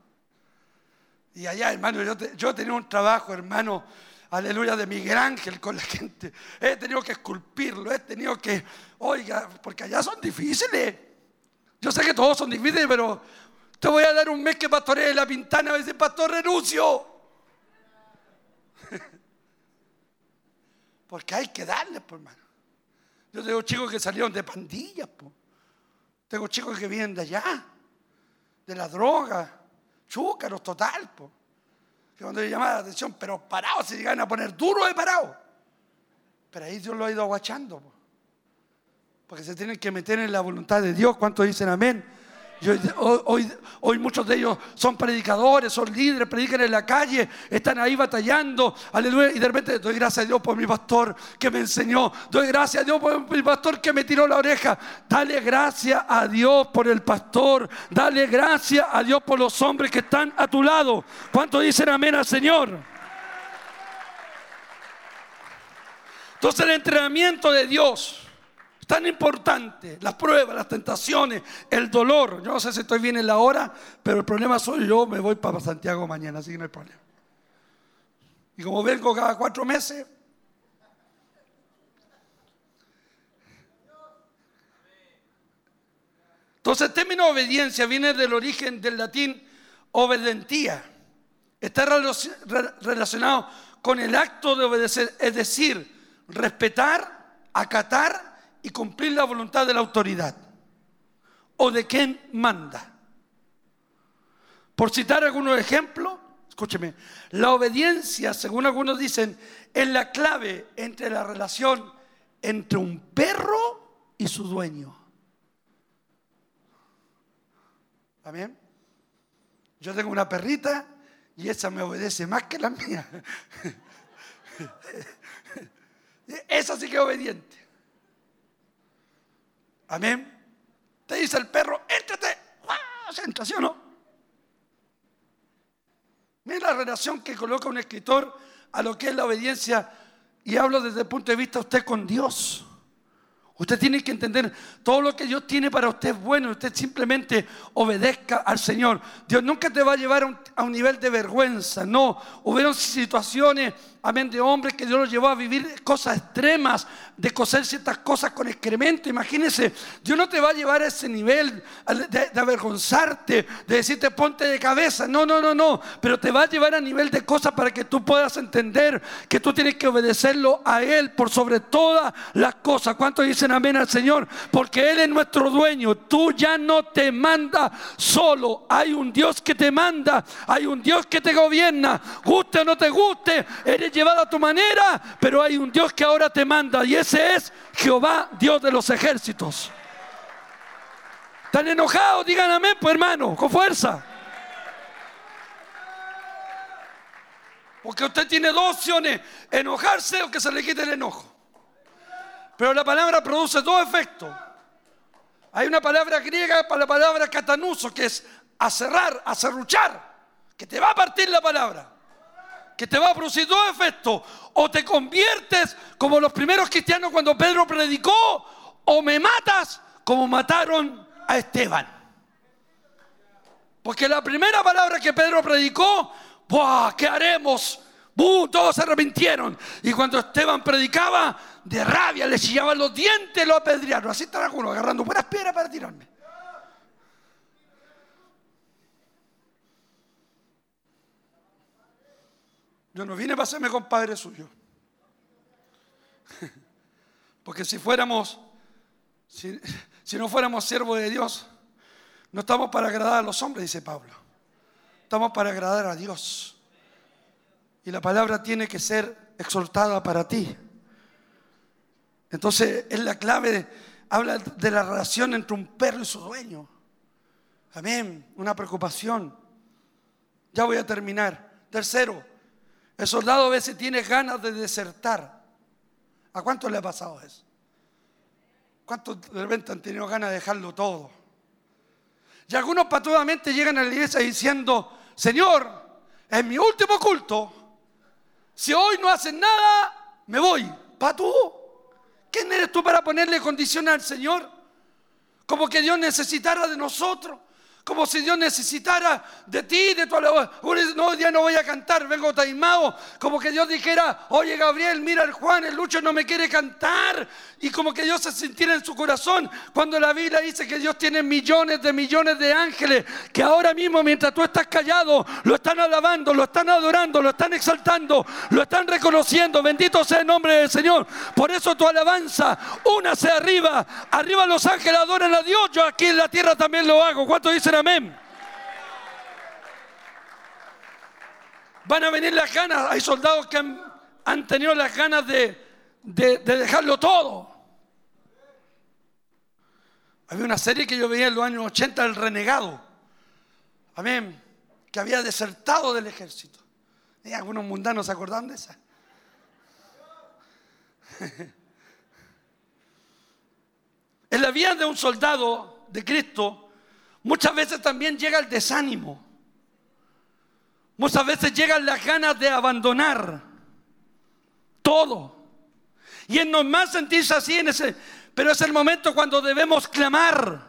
Po. Y allá, hermano, yo, te- yo tenía un trabajo, hermano, aleluya, de Miguel Ángel con la gente. He tenido que esculpirlo, he tenido que, oiga, porque allá son difíciles. Yo sé que todos son difíciles, pero te voy a dar un mes que pastoree la pintana, a veces pastor renuncio. Porque hay que darle, pues, hermano. Yo tengo chicos que salieron de pandillas, pues. Tengo chicos que vienen de allá, de la droga, chúcaros total, po. Que cuando yo llamaba la atención, pero parados, se llegan a poner duros de parados. Pero ahí Dios lo ha ido aguachando, po. Porque se tienen que meter en la voluntad de Dios. ¿Cuántos dicen amén? Y hoy, hoy- muchos de ellos son predicadores, son líderes, predican en la calle, están ahí batallando, aleluya, y de repente doy gracias a Dios por mi pastor que me enseñó, doy gracias a Dios por mi pastor que me tiró la oreja, dale gracias a Dios por el pastor, dale gracias a Dios por los hombres que están a tu lado. ¿Cuántos dicen amén al Señor? Entonces el entrenamiento de Dios tan importante, las pruebas, las tentaciones, el dolor. Yo no sé si estoy bien en la hora, pero el problema soy yo, me voy para Santiago mañana, así que no hay problema. Y como vengo cada cuatro meses, Entonces el término obediencia viene del origen del latín obedentía. Está relaci- re- relacionado con el acto de obedecer, es decir, respetar, acatar y cumplir la voluntad de la autoridad o de quien manda. Por citar algunos ejemplos, escúcheme, la obediencia, según algunos dicen, es la clave entre la relación entre un perro y su dueño. Amén. Yo tengo una perrita y esa me obedece más que la mía. Esa sí que es obediente. Amén. Te dice el perro, éntrate. ¡Ah! Se entra, ¿sí o no? Mira la relación que coloca un escritor a lo que es la obediencia y hablo desde el punto de vista usted con Dios. Usted tiene que entender todo lo que Dios tiene para usted es bueno. Usted simplemente obedezca al Señor. Dios nunca te va a llevar a un, nivel de vergüenza. No, hubieron situaciones, amén, de hombres que Dios los llevó a vivir cosas extremas, de coser ciertas cosas con excremento. Imagínese, Dios no te va a llevar a ese nivel de, de avergonzarte, de decirte ponte de cabeza. No, no, no, no. Pero te va a llevar a nivel de cosas para que tú puedas entender que tú tienes que obedecerlo a Él por sobre todas las cosas. ¿Cuántos amén al Señor? Porque Él es nuestro dueño. Tú ya no te manda solo. Hay un Dios que te manda. Hay un Dios que te gobierna. Guste o no te guste, eres llevado a tu manera. Pero hay un Dios que ahora te manda. Y ese es Jehová, Dios de los ejércitos. ¿Están enojados? Digan amén, pues hermano, con fuerza. Porque usted tiene dos opciones, enojarse o que se le quite el enojo. Pero la palabra produce dos efectos. Hay una palabra griega para la palabra catanuso, que es acerrar, acerruchar, que te va a partir la palabra, que te va a producir dos efectos. O te conviertes como los primeros cristianos cuando Pedro predicó, o me matas como mataron a Esteban. Porque la primera palabra que Pedro predicó, ¡buah! ¿Qué haremos? ¡Bum! Todos se arrepintieron. Y cuando Esteban predicaba, de rabia le chillaban los dientes, lo apedrearon. Así están algunos agarrando buenas piedras para tirarme. Yo no vine para hacerme compadre suyo. Porque si fuéramos, si, si no fuéramos siervos de Dios, no estamos para agradar a los hombres, dice Pablo. Estamos para agradar a Dios. Y la palabra tiene que ser exhortada para ti. Entonces es la clave, habla de la relación entre un perro y su dueño. Amén, una preocupación. Ya voy a terminar. Tercero, el soldado a veces tiene ganas de desertar. ¿A cuántos le ha pasado eso? ¿Cuántos de repente han tenido ganas de dejarlo todo? Y algunos patudamente llegan a la iglesia diciendo, Señor, es mi último culto. Si hoy no hacen nada, me voy. ¿Patú? ¿Quién eres tú para ponerle condiciones al Señor? Como que Dios necesitara de nosotros. Como si Dios necesitara de ti, de tu alabanza. No, día no voy a cantar, vengo taimado. Como que Dios dijera, oye Gabriel, mira el Juan, el Lucho no me quiere cantar. Y como que Dios se sintiera en su corazón cuando la Biblia dice que Dios tiene millones de millones de ángeles que ahora mismo mientras tú estás callado, lo están alabando, lo están adorando, lo están exaltando, lo están reconociendo. Bendito sea el nombre del Señor. Por eso tu alabanza, únase arriba. Arriba los ángeles adoran a Dios. Yo aquí en la tierra también lo hago. ¿Cuántos dicen amén? Van a venir las ganas. Hay soldados que han, tenido las ganas de, de, de dejarlo todo. Había una serie que yo veía en los años 80, El Renegado. Amén. Que había desertado del ejército. Y algunos mundanos se acordaban de esa. En la vida de un soldado de Cristo, muchas veces también llega el desánimo. Muchas veces llegan las ganas de abandonar todo. Y es normal sentirse así en ese, pero es el momento cuando debemos clamar.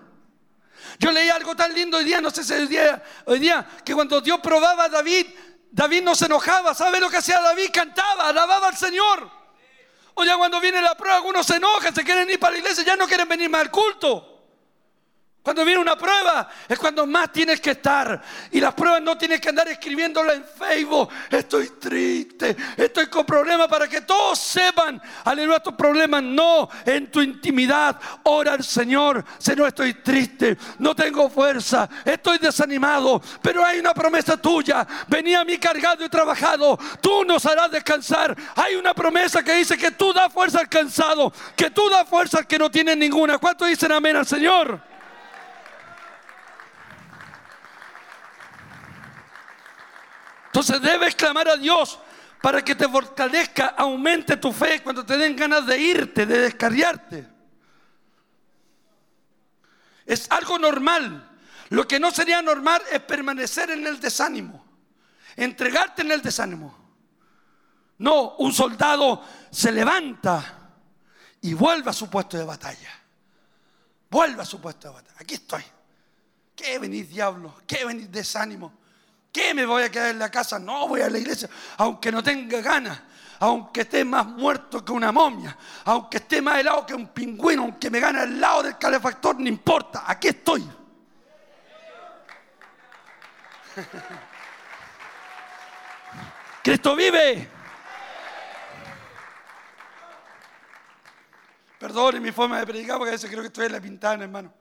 Yo leí algo tan lindo hoy día, no sé si hoy día, hoy día, que cuando Dios probaba a David, David no se enojaba. ¿Sabe lo que hacía David? Cantaba, alababa al Señor. O ya cuando viene la prueba, algunos se enojan, se quieren ir para la iglesia, ya no quieren venir más al culto. Cuando viene una prueba es cuando más tienes que estar. Y las pruebas no tienes que andar escribiéndola en Facebook. Estoy triste, estoy con problemas para que todos sepan. Aleluya, tus problemas. No, en tu intimidad. Ora al Señor. Señor, estoy triste, no tengo fuerza, estoy desanimado. Pero hay una promesa tuya. Venía a mí cargado y trabajado. Tú nos harás descansar. Hay una promesa que dice que tú das fuerza al cansado, que tú das fuerza al que no tiene ninguna. ¿Cuántos dicen amén al Señor? Entonces debes clamar a Dios para que te fortalezca, aumente tu fe cuando te den ganas de irte, de descarriarte. Es algo normal. Lo que no sería normal es permanecer en el desánimo, entregarte en el desánimo. No, un soldado se levanta y vuelve a su puesto de batalla. Vuelve a su puesto de batalla. Aquí estoy. ¿Qué venís, diablo? ¿Qué venís, desánimo? Qué me voy a quedar en la casa? No voy a la iglesia, aunque no tenga ganas, aunque esté más muerto que una momia, aunque esté más helado que un pingüino, aunque me gane al lado del calefactor, no importa, aquí estoy. Cristo vive. Perdone mi forma de predicar porque a veces creo que estoy en la pintada, hermano.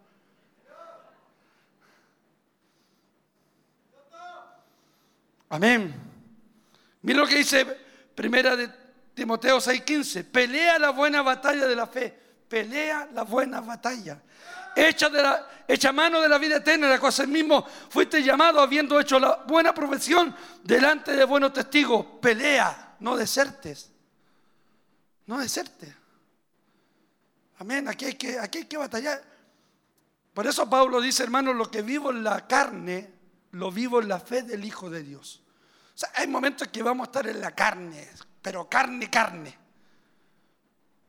Amén. Mira lo que dice Primera de Timoteo 6:15. Pelea la buena batalla de la fe. Pelea la buena batalla. Echa, de la, mano de la vida eterna, la cosa mismo fuiste llamado habiendo hecho la buena profesión delante de buenos testigos. Pelea, no desertes. No desertes. Amén. Aquí hay que, aquí hay que batallar. Por eso Pablo dice, hermano, lo que vivo en la carne, lo vivo en la fe del Hijo de Dios. O sea, hay momentos que vamos a estar en la carne, pero carne, carne.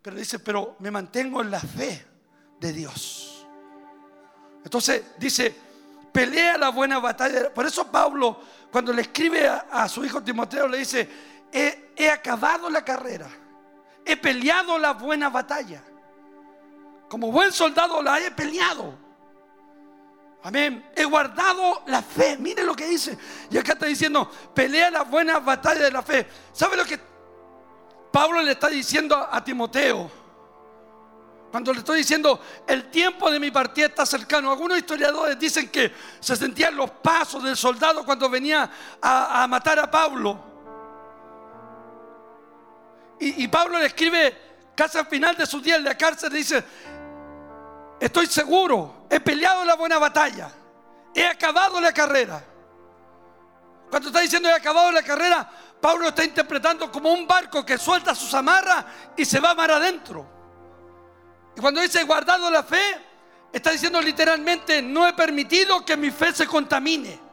Pero dice, pero me mantengo en la fe de Dios. Entonces dice, pelea la buena batalla. Por eso Pablo, cuando le escribe a, su hijo Timoteo, le dice, he acabado la carrera, he peleado la buena batalla. Como buen soldado la he peleado. Amén. He guardado la fe. Mire lo que dice. Y acá está diciendo, pelea la buena batalla de la fe. ¿Sabe lo que Pablo le está diciendo a Timoteo? Cuando le estoy diciendo, el tiempo de mi partida está cercano. Algunos historiadores dicen que se sentían los pasos del soldado cuando venía a, matar a Pablo. Y, Pablo le escribe casi al final de su día en la cárcel, dice, Estoy seguro, he peleado la buena batalla, he acabado la carrera. Cuando está diciendo he acabado la carrera, Pablo está interpretando como un barco que suelta sus amarras y se va mar adentro. Y cuando dice he guardado la fe, está diciendo literalmente no he permitido que mi fe se contamine.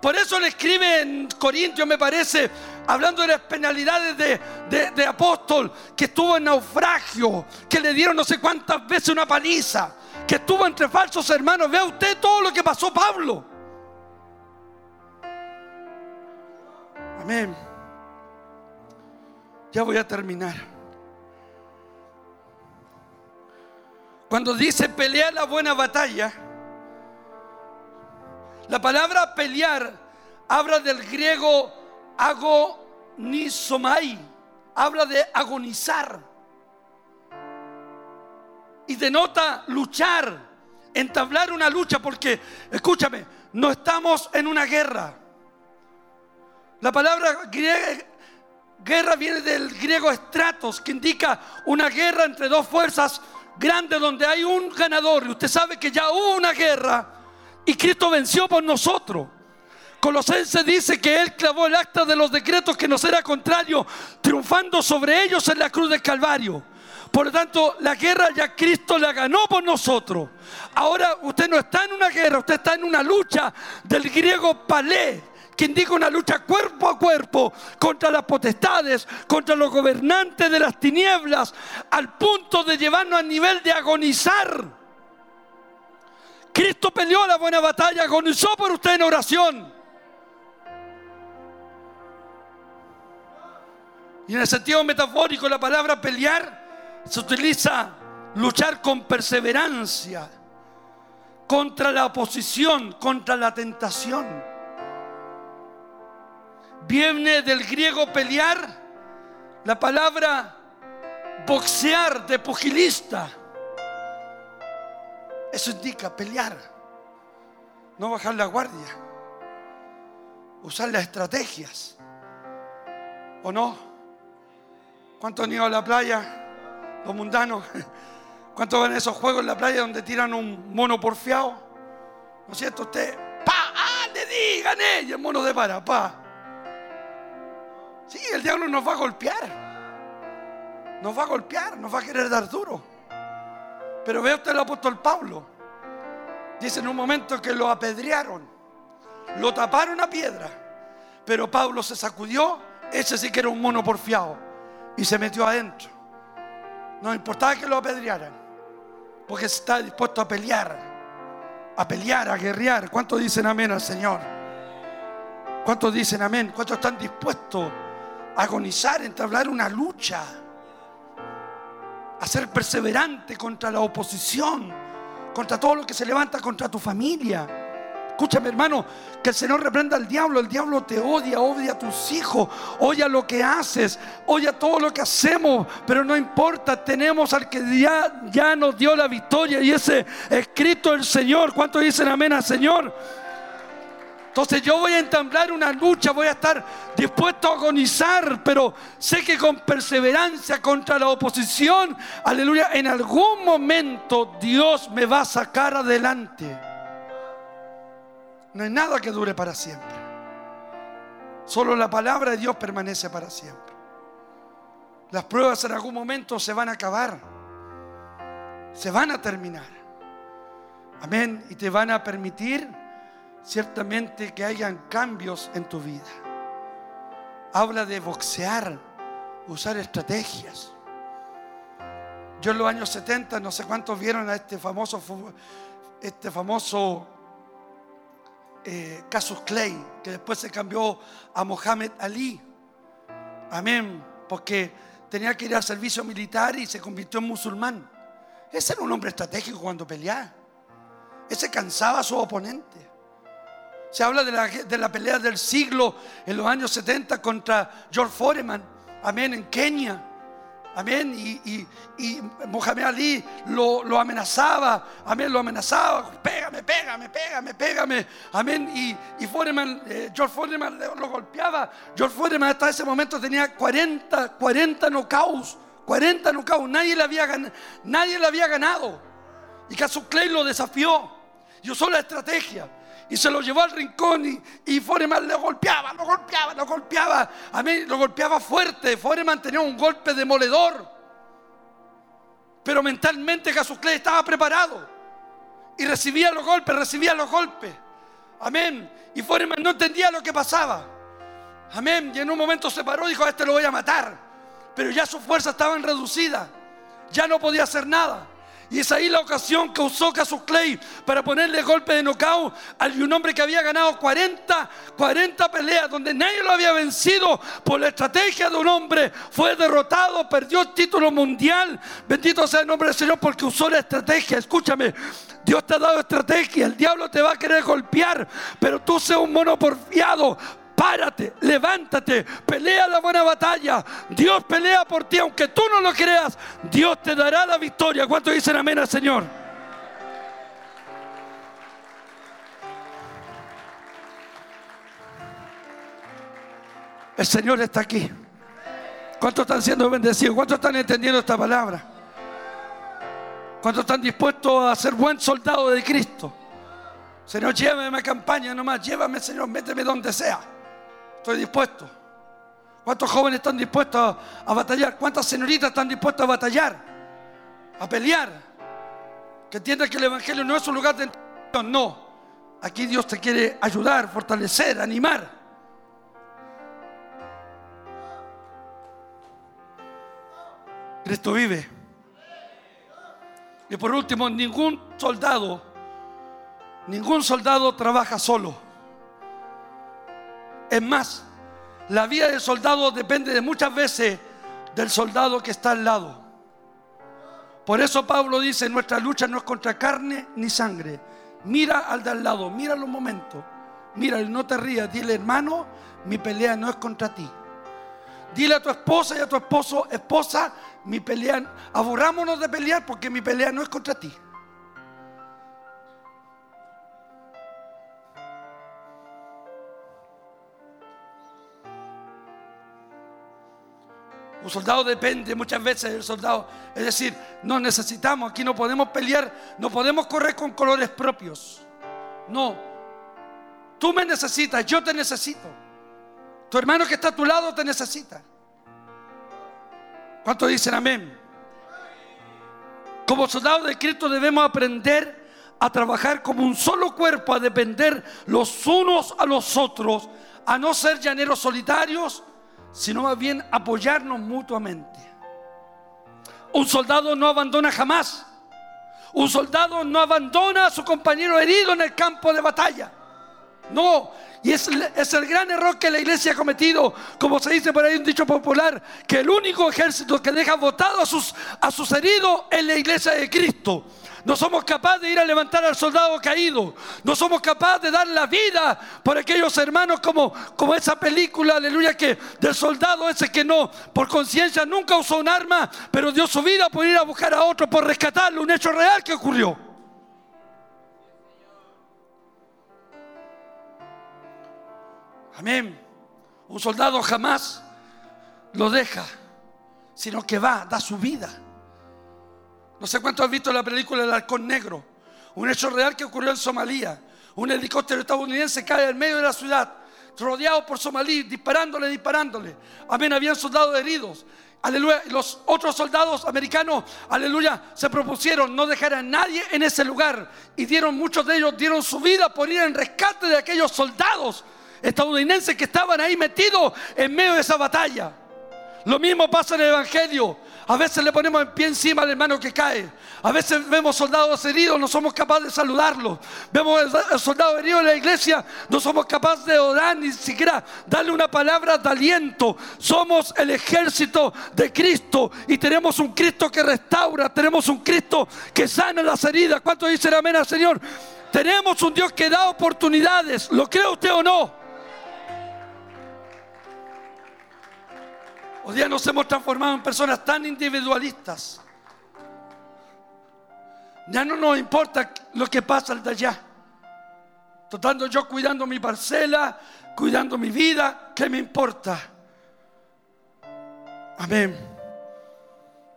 Por eso le escribe en Corintios, me parece, hablando de las penalidades de, apóstol, que estuvo en naufragio, que le dieron no sé cuántas veces una paliza, que estuvo entre falsos hermanos. Vea usted todo lo que pasó Pablo. Amén. Ya voy a terminar. Cuando dice pelear la buena batalla, la palabra pelear habla del griego agonisomai, habla de agonizar y denota luchar, entablar una lucha, porque, escúchame, no estamos en una guerra. La palabra guerra viene del griego estratos, que indica una guerra entre dos fuerzas grandes donde hay un ganador. Y usted sabe que ya hubo una guerra y Cristo venció por nosotros. Colosenses dice que Él clavó el acta de los decretos que nos era contrario, triunfando sobre ellos en la cruz del Calvario. Por lo tanto, la guerra ya Cristo la ganó por nosotros. Ahora usted no está en una guerra, usted está en una lucha del griego palé, que indica una lucha cuerpo a cuerpo contra las potestades, contra los gobernantes de las tinieblas, al punto de llevarnos al nivel de agonizar. Cristo peleó la buena batalla, agonizó por usted en oración. Y en el sentido metafórico, la palabra pelear se utiliza luchar con perseverancia, contra la oposición, contra la tentación. Viene del griego pelear la palabra boxear de pugilista. Eso indica pelear, no bajar la guardia, usar las estrategias. ¿O no? ¿Cuántos han ido a la playa? Los mundanos. ¿Cuántos ven esos juegos en la playa donde tiran un mono porfiado? ¿No es cierto? Usted, pa, ah, le di, gané. Y el mono de para, pa. Sí, el diablo nos va a golpear. Nos va a golpear, nos va a querer dar duro. Pero ve usted el apóstol Pablo. Dice en un momento que lo apedrearon, lo taparon a piedra. Pero Pablo se sacudió, ese sí que era un mono porfiado, y se metió adentro. No importaba que lo apedrearan, porque está dispuesto a pelear, a pelear, a guerrear. ¿Cuántos dicen amén al Señor? ¿Cuántos dicen amén? ¿Cuántos están dispuestos a agonizar, a entablar una lucha? A ser perseverante contra la oposición, contra todo lo que se levanta contra tu familia. Escúchame hermano, que el Señor reprenda al diablo, el diablo te odia, odia a tus hijos, odia lo que haces, odia todo lo que hacemos, pero no importa, tenemos al que ya, ya nos dio la victoria y ese escrito el Señor. ¿Cuántos dicen amén al Señor? Entonces yo voy a entablar una lucha, voy a estar dispuesto a agonizar, pero sé que con perseverancia contra la oposición, aleluya, en algún momento Dios me va a sacar adelante. No hay nada que dure para siempre. Solo la palabra de Dios permanece para siempre. Las pruebas en algún momento se van a acabar. Se van a terminar. Amén. Y te van a permitir ciertamente que hayan cambios en tu vida. Habla de boxear, usar estrategias. Yo en los años 70, no sé cuántos vieron a este famoso, este famoso eh, Casus Clay, que después se cambió a Mohammed Ali. Amén, porque tenía que ir al servicio militar y se convirtió en musulmán. Ese era un hombre estratégico cuando peleaba. Ese cansaba a su oponente. Se habla de la, de la, pelea del siglo en los años 70 contra George Foreman, amén, en Kenia. Amén. Y, y, Mohamed Ali lo, lo, amenazaba. Amén. Lo amenazaba. Pégame, pégame, pégame, pégame. Amén. Y, y Foreman, eh, George Foreman lo, golpeaba. George Foreman hasta ese momento tenía 40, 40 knockouts. 40 knockouts. Nadie le había, nadie le había ganado. Y Casus Clay lo desafió. Y usó la estrategia y se lo llevó al rincón y, Foreman lo golpeaba, lo golpeaba, lo golpeaba. A mí lo golpeaba fuerte. Foreman tenía un golpe demoledor. Pero mentalmente Jesús Clay estaba preparado. Y recibía los golpes, recibía los golpes. Amén. Y Foreman no entendía lo que pasaba. Amén. Y en un momento se paró y dijo, a este lo voy a matar. Pero ya sus fuerzas estaban reducidas. Ya no podía hacer nada. Y es ahí la ocasión que usó Casus Clay para ponerle golpe de knockout a un hombre que había ganado 40, 40 peleas donde nadie lo había vencido por la estrategia de un hombre. Fue derrotado, perdió el título mundial. Bendito sea el nombre del Señor porque usó la estrategia. Escúchame, Dios te ha dado estrategia. El diablo te va a querer golpear, pero tú seas un mono porfiado párate, levántate, pelea la buena batalla. Dios pelea por ti, aunque tú no lo creas. Dios te dará la victoria. ¿Cuántos dicen amén al Señor? El Señor está aquí. ¿Cuántos están siendo bendecidos? ¿Cuántos están entendiendo esta palabra? ¿Cuántos están dispuestos a ser buen soldado de Cristo? Señor, llévame a campaña nomás, llévame, Señor, méteme donde sea. Estoy dispuesto. ¿Cuántos jóvenes están dispuestos a, batallar? ¿Cuántas señoritas están dispuestas a batallar? A pelear. Que entiendan que el Evangelio no es un lugar de entretenimiento. No. Aquí Dios te quiere ayudar, fortalecer, animar. Cristo vive. Y por último, ningún soldado, ningún soldado trabaja solo. Es más, la vida del soldado depende de muchas veces del soldado que está al lado. Por eso Pablo dice, nuestra lucha no es contra carne ni sangre, Mira al de al lado, mira los momentos. Mira, no te rías, dile hermano, mi pelea no es contra ti. Dile a tu esposa y a tu esposo, esposa, mi pelea, aburrámonos de pelear porque mi pelea no es contra ti. Un soldado depende muchas veces del soldado. Es decir, no necesitamos, aquí no podemos pelear, no podemos correr con colores propios. No. Tú me necesitas, yo te necesito. Tu hermano que está a tu lado te necesita. ¿Cuántos dicen amén? Como soldados de Cristo debemos aprender a trabajar como un solo cuerpo, a depender los unos a los otros, a no ser llaneros solitarios, sino más bien apoyarnos mutuamente. Un soldado no abandona jamás. Un soldado no abandona a su compañero herido en el campo de batalla. No, y es, el gran error que la iglesia ha cometido, como se dice por ahí un dicho popular, que el único ejército que deja votado a sus, a sus heridos es la iglesia de Cristo. No somos capaces de ir a levantar al soldado caído. No somos capaces de dar la vida por aquellos hermanos como, como esa película, aleluya, que del soldado ese que no, por conciencia nunca usó un arma, pero dio su vida por ir a buscar a otro, por rescatarlo, un hecho real que ocurrió. Amén. Un soldado jamás lo deja, sino que va, da su vida. No sé cuánto has visto la película El Halcón Negro, un hecho real que ocurrió en Somalia. Un helicóptero estadounidense cae en medio de la ciudad, rodeado por somalíes, disparándole, disparándole. Amén, habían soldados heridos. Aleluya. Los otros soldados americanos, aleluya, se propusieron no dejar a nadie en ese lugar. Y dieron, muchos de ellos dieron su vida por ir en rescate de aquellos soldados estadounidenses que estaban ahí metidos en medio de esa batalla. Lo mismo pasa en el Evangelio. A veces le ponemos en pie encima al hermano que cae. A veces vemos soldados heridos, no somos capaces de saludarlos. Vemos el soldado herido en la iglesia, no somos capaces de orar ni siquiera darle una palabra de aliento. Somos el ejército de Cristo y tenemos un Cristo que restaura, tenemos un Cristo que sana las heridas. ¿Cuántos dicen amén al Señor? Tenemos un Dios que da oportunidades. ¿Lo cree usted o no? Hoy día nos hemos transformado en personas tan individualistas. Ya no nos importa lo que pasa al de allá. Tratando yo cuidando mi parcela, cuidando mi vida, ¿qué me importa? Amén.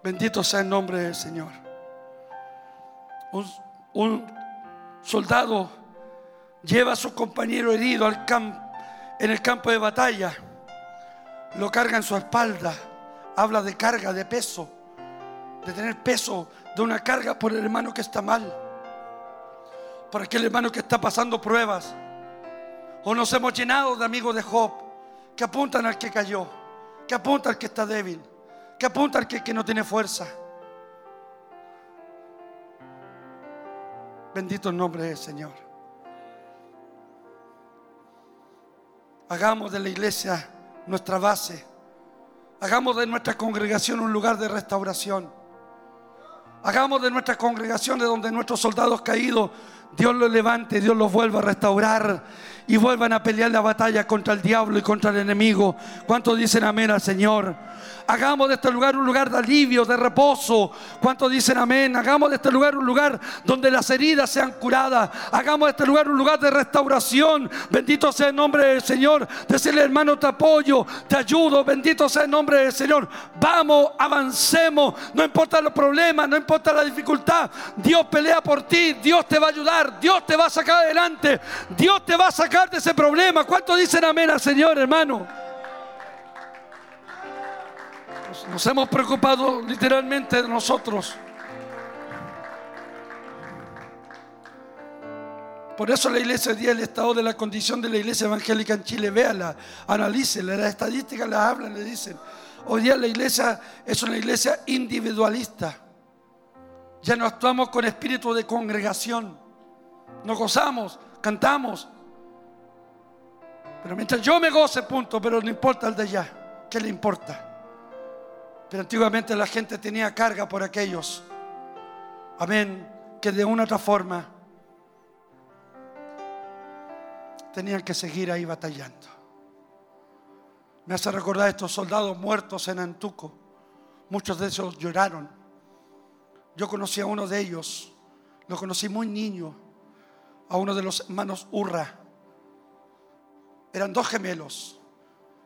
Bendito sea el nombre del Señor. Un, soldado lleva a su compañero herido al en el campo de batalla lo carga en su espalda. Habla de carga, de peso, de tener peso de una carga por el hermano que está mal, por aquel hermano que está pasando pruebas. O nos hemos llenado de amigos de Job que apuntan al que cayó, que apuntan al que está débil, que apuntan al que, que no tiene fuerza. Bendito el nombre del Señor. Hagamos de la iglesia nuestra base. Hagamos de nuestra congregación un lugar de restauración. Hagamos de nuestra congregación de donde nuestros soldados caídos, Dios los levante, Dios los vuelva a restaurar y vuelvan a pelear la batalla contra el diablo y contra el enemigo. ¿Cuántos dicen amén al Señor? Hagamos de este lugar un lugar de alivio, de reposo. ¿Cuántos dicen amén? Hagamos de este lugar un lugar donde las heridas sean curadas. Hagamos de este lugar un lugar de restauración. Bendito sea el nombre del Señor. Decirle, hermano, te apoyo, te ayudo. Bendito sea el nombre del Señor. Vamos, avancemos. No importa los problemas, no importa la dificultad. Dios pelea por ti. Dios te va a ayudar. Dios te va a sacar adelante. Dios te va a sacar de ese problema. ¿Cuántos dicen amén al Señor, hermano? Nos, hemos preocupado literalmente de nosotros. Por eso la iglesia día el estado de la condición de la iglesia evangélica en Chile, véala, analícela, las estadísticas las hablan, le dicen. Hoy día la iglesia es una iglesia individualista. Ya no actuamos con espíritu de congregación. Nos gozamos, cantamos, pero mientras yo me goce, punto, pero no importa el de allá. ¿Qué le importa? Pero antiguamente la gente tenía carga por aquellos. Amén. Que de una u otra forma tenían que seguir ahí batallando. Me hace recordar estos soldados muertos en Antuco. Muchos de ellos lloraron. Yo conocí a uno de ellos, lo conocí muy niño, a uno de los hermanos Urra. Eran dos gemelos.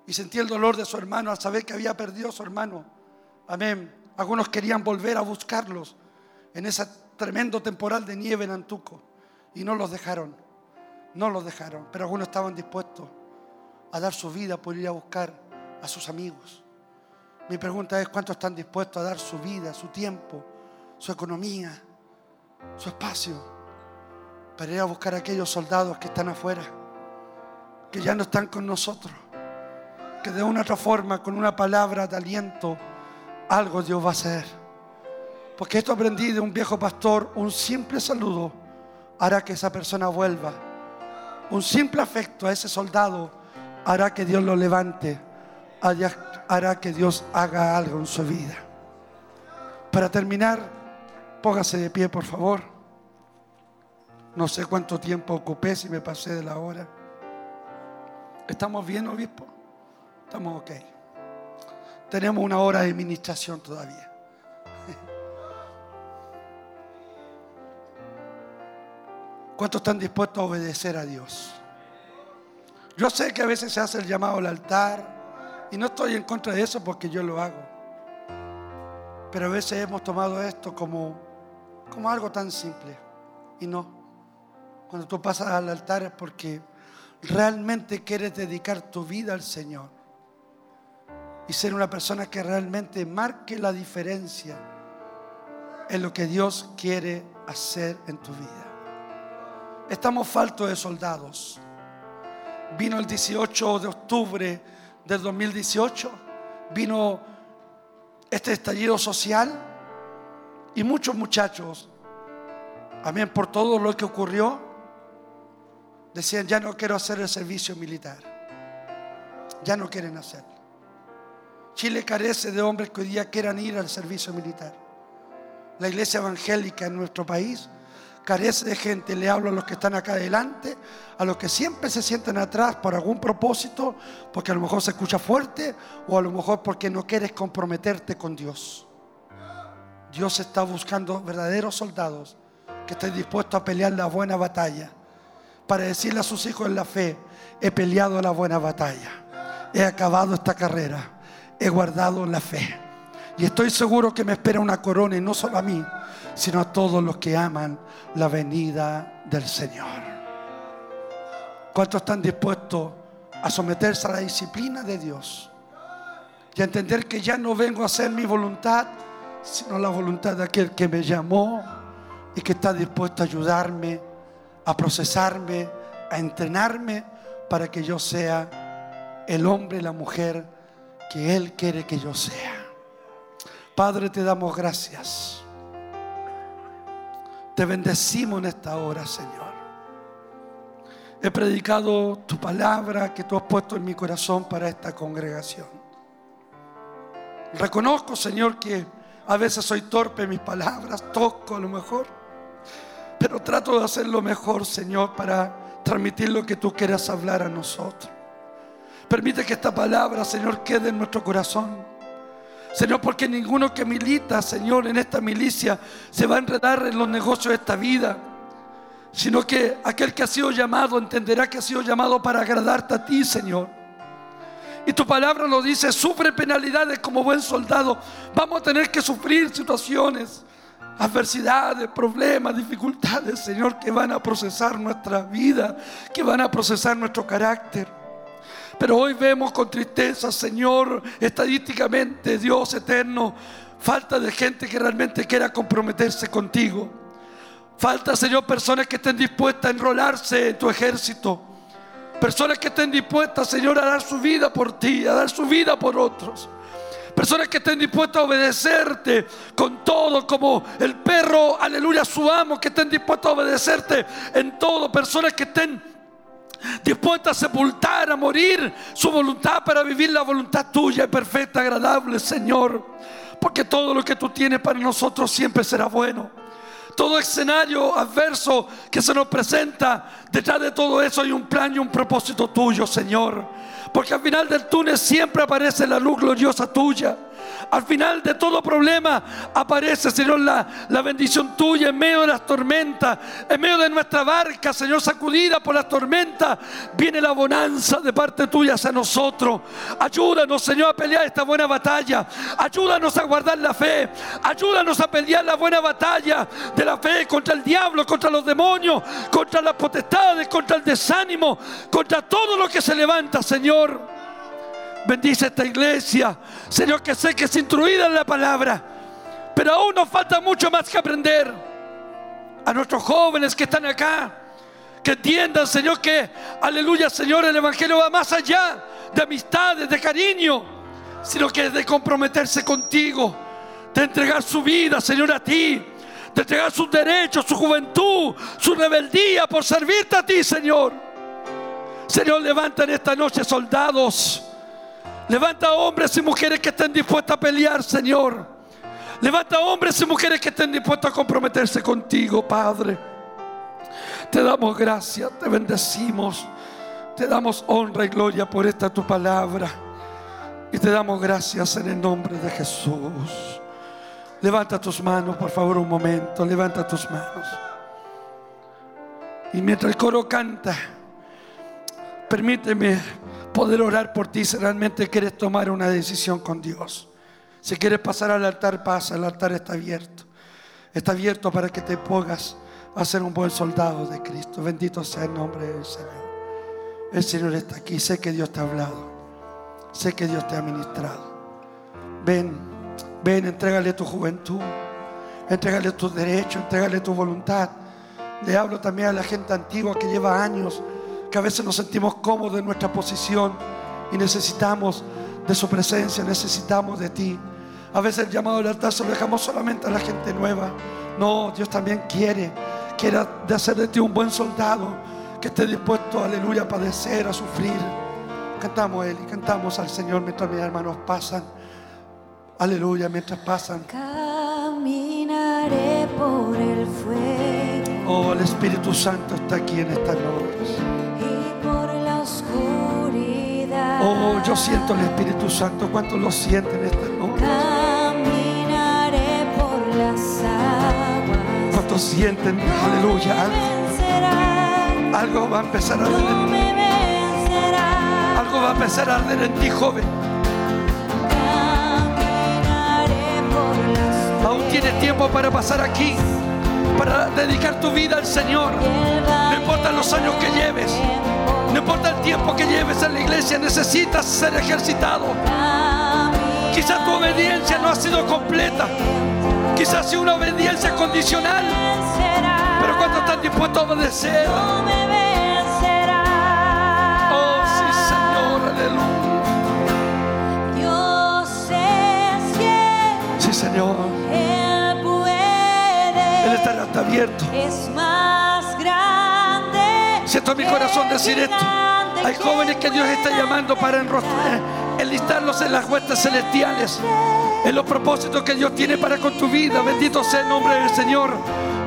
Y sentí el dolor de su hermano al saber que había perdido a su hermano. Amén. Algunos querían volver a buscarlos en ese tremendo temporal de nieve en Antuco. Y no los dejaron. No los dejaron. Pero algunos estaban dispuestos a dar su vida por ir a buscar a sus amigos. Mi pregunta es, ¿cuántos están dispuestos a dar su vida, su tiempo, su economía, su espacio para ir a buscar a aquellos soldados que están afuera, que ya no están con nosotros, que de una otra forma, con una palabra de aliento, algo Dios va a hacer? Porque esto aprendí de un viejo pastor, un simple saludo hará que esa persona vuelva. Un simple afecto a ese soldado hará que Dios lo levante, hará que Dios haga algo en su vida. Para terminar, póngase de pie, por favor. No sé cuánto tiempo ocupé, si me pasé de la hora. ¿Estamos bien, obispo? Estamos ok. Tenemos una hora de administración todavía. ¿Cuántos están dispuestos a obedecer a Dios? Yo sé que a veces se hace el llamado al altar y no estoy en contra de eso porque yo lo hago. Pero a veces hemos tomado esto como, como algo tan simple y no. Cuando tú pasas al altar es porque realmente quieres dedicar tu vida al Señor y ser una persona que realmente marque la diferencia en lo que Dios quiere hacer en tu vida. Estamos faltos de soldados vino el 18 de octubre del 2018, vino este estallido social y muchos muchachos, amén, por todo lo que ocurrió, decían, ya no quiero hacer el servicio militar, ya no quieren hacerlo. Chile carece de hombres que hoy día quieran ir al servicio militar. La iglesia evangélica en nuestro país carece de gente. Le hablo a los que están acá adelante, a los que siempre se sienten atrás por algún propósito, porque a lo mejor se escucha fuerte o a lo mejor porque no quieres comprometerte con Dios. Dios está buscando verdaderos soldados que estén dispuestos a pelear la buena batalla. Para decirle a sus hijos en la fe, he peleado la buena batalla. He acabado esta carrera. He guardado la fe. Y estoy seguro que me espera una corona y no solo a mí, sino a todos los que aman la venida del Señor. ¿Cuántos están dispuestos a someterse a la disciplina de Dios? Y a entender que ya no vengo a hacer mi voluntad, sino la voluntad de aquel que me llamó y que está dispuesto a ayudarme, a procesarme, a entrenarme para que yo sea el hombre la mujer que Él quiere que yo sea. Padre, te damos gracias. Te bendecimos en esta hora, Señor. He predicado tu palabra que tú has puesto en mi corazón para esta congregación. Reconozco, Señor, que a veces soy torpe en mis palabras, toco a lo mejor, pero trato de hacer lo mejor, Señor, para transmitir lo que tú quieras hablar a nosotros. Permite que esta palabra, Señor, quede en nuestro corazón Señor, porque ninguno que milita, Señor, en esta milicia se va a enredar en los negocios de esta vida, sino que aquel que ha sido llamado entenderá que ha sido llamado para agradarte a ti, Señor. Y tu palabra nos dice, sufre penalidades como buen soldado. Vamos a tener que sufrir situaciones, adversidades, problemas, dificultades, Señor, que van a procesar nuestra vida, que van a procesar nuestro carácter. Pero hoy vemos con tristeza, Señor, estadísticamente, Dios eterno, falta de gente que realmente quiera comprometerse contigo. Falta, Señor, personas que estén dispuestas a enrolarse en tu ejército. Personas que estén dispuestas, Señor, a dar su vida por ti, a dar su vida por otros. Personas que estén dispuestas a obedecerte con todo, como el perro, aleluya, su amo, que estén dispuestos a obedecerte en todo. Personas que estén dispuesta a sepultar, a morir su voluntad para vivir la voluntad tuya perfecta, agradable, Señor. Porque todo lo que tú tienes para nosotros siempre será bueno. todo escenario adverso que se nos presenta, detrás de todo eso hay un plan y un propósito tuyo, Señor. Porque al final del túnel siempre aparece la luz gloriosa tuya. Al final de todo problema aparece, Señor, la, la bendición tuya en medio de las tormentas, en medio de nuestra barca, Señor, sacudida por las tormentas. Viene la bonanza de parte tuya hacia nosotros. Ayúdanos, Señor, a pelear esta buena batalla. Ayúdanos a guardar la fe. Ayúdanos a pelear la buena batalla de la fe contra el diablo, contra los demonios, contra las potestades, contra el desánimo, contra todo lo que se levanta, Señor. Bendice esta iglesia, Señor, que sé que es instruida en la palabra, pero aún nos falta mucho más que aprender. A nuestros jóvenes que están acá, que entiendan, Señor, que, aleluya, Señor, el Evangelio va más allá de amistades, de cariño, sino que es de comprometerse contigo, de entregar su vida, Señor, a ti, de entregar sus derechos, su juventud, su rebeldía por servirte a ti, Señor. Señor, levanta en esta noche soldados. Levanta hombres y mujeres que estén dispuestos a pelear, Señor. Levanta hombres y mujeres que estén dispuestos a comprometerse contigo, Padre. Te damos gracias, te bendecimos. Te damos honra y gloria por esta tu palabra. Y te damos gracias en el nombre de Jesús. Levanta tus manos, por favor, un momento. Levanta tus manos. Y mientras el coro canta, permíteme poder orar por ti si realmente quieres tomar una decisión con Dios. Si quieres pasar al altar, pasa, el altar está abierto. Está abierto para que te pongas a ser un buen soldado de Cristo. Bendito sea el nombre del Señor. El Señor está aquí. Sé que Dios te ha hablado. Sé que Dios te ha ministrado. Ven, ven, entrégale tu juventud. Entrégale tus derechos, entrégale tu voluntad. Le hablo también a la gente antigua que lleva años, que a veces nos sentimos cómodos en nuestra posición y necesitamos de su presencia, necesitamos de ti. A veces el llamado al altar se lo dejamos solamente a la gente nueva. No, Dios también quiere, quiere de hacer de ti un buen soldado que esté dispuesto, aleluya, a padecer, a sufrir. Cantamos a Él y cantamos al Señor mientras mis hermanos pasan. Aleluya, mientras pasan. Caminaré por el fuego Oh, el Espíritu Santo está aquí en esta noche. Oh, yo siento el Espíritu Santo. ¿Cuántos lo sienten esta noche? Caminaré por las aguas. ¿Cuántos sienten? Aleluya. Algo, va a empezar a arder. en- vencerán. Algo va a empezar a arder en ti, joven. Caminaré por las Aún tienes tiempo para pasar aquí, para dedicar tu vida al Señor. No importa los años que lleves, no importa el tiempo que lleves en la iglesia, necesitas ser ejercitado. Quizás tu obediencia no ha sido completa, quizás ha sido una obediencia condicional, pero ¿cuántos están dispuestos a obedecer? Oh, sí, Señor, aleluya. Yo sé si Sí, Señor, Él puede. el estar está abierto. es más. Siento en mi corazón decir esto. Hay jóvenes que Dios está llamando para enlistarlos en las huestes celestiales, en los propósitos que Dios tiene para con tu vida. Bendito sea el nombre del Señor.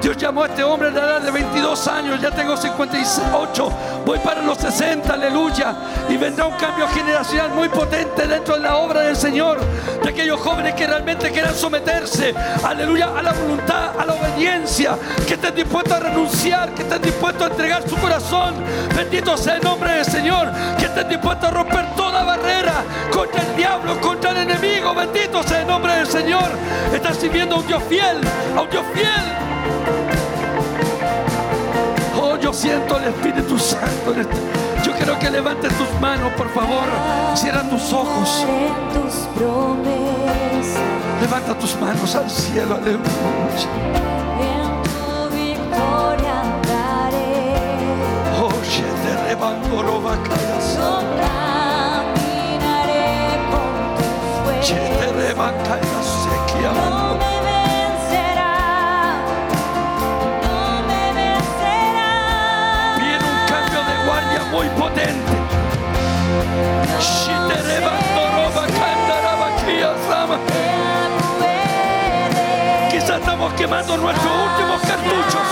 Dios llamó a este hombre a la edad de 22 años, ya tengo 58, voy para los 60, aleluya. Y vendrá un cambio generacional muy potente dentro de la obra del Señor, de aquellos jóvenes que realmente quieran someterse, aleluya, a la voluntad, a la obediencia, que estén dispuestos a renunciar, que estén dispuestos a entregar su corazón. Bendito sea el nombre del Señor, que estén dispuestos a romper toda barrera contra el diablo, contra el enemigo. Bendito sea el nombre del Señor. Estás sirviendo a un Dios fiel, a un Dios fiel. Yo siento el Espíritu Santo. en este- Yo quiero que levantes tus manos, por favor. Cierra tus ojos. Levanta tus manos al cielo. Aleluya. en tu victoria andaré. Quemando nuestros últimos cartuchos.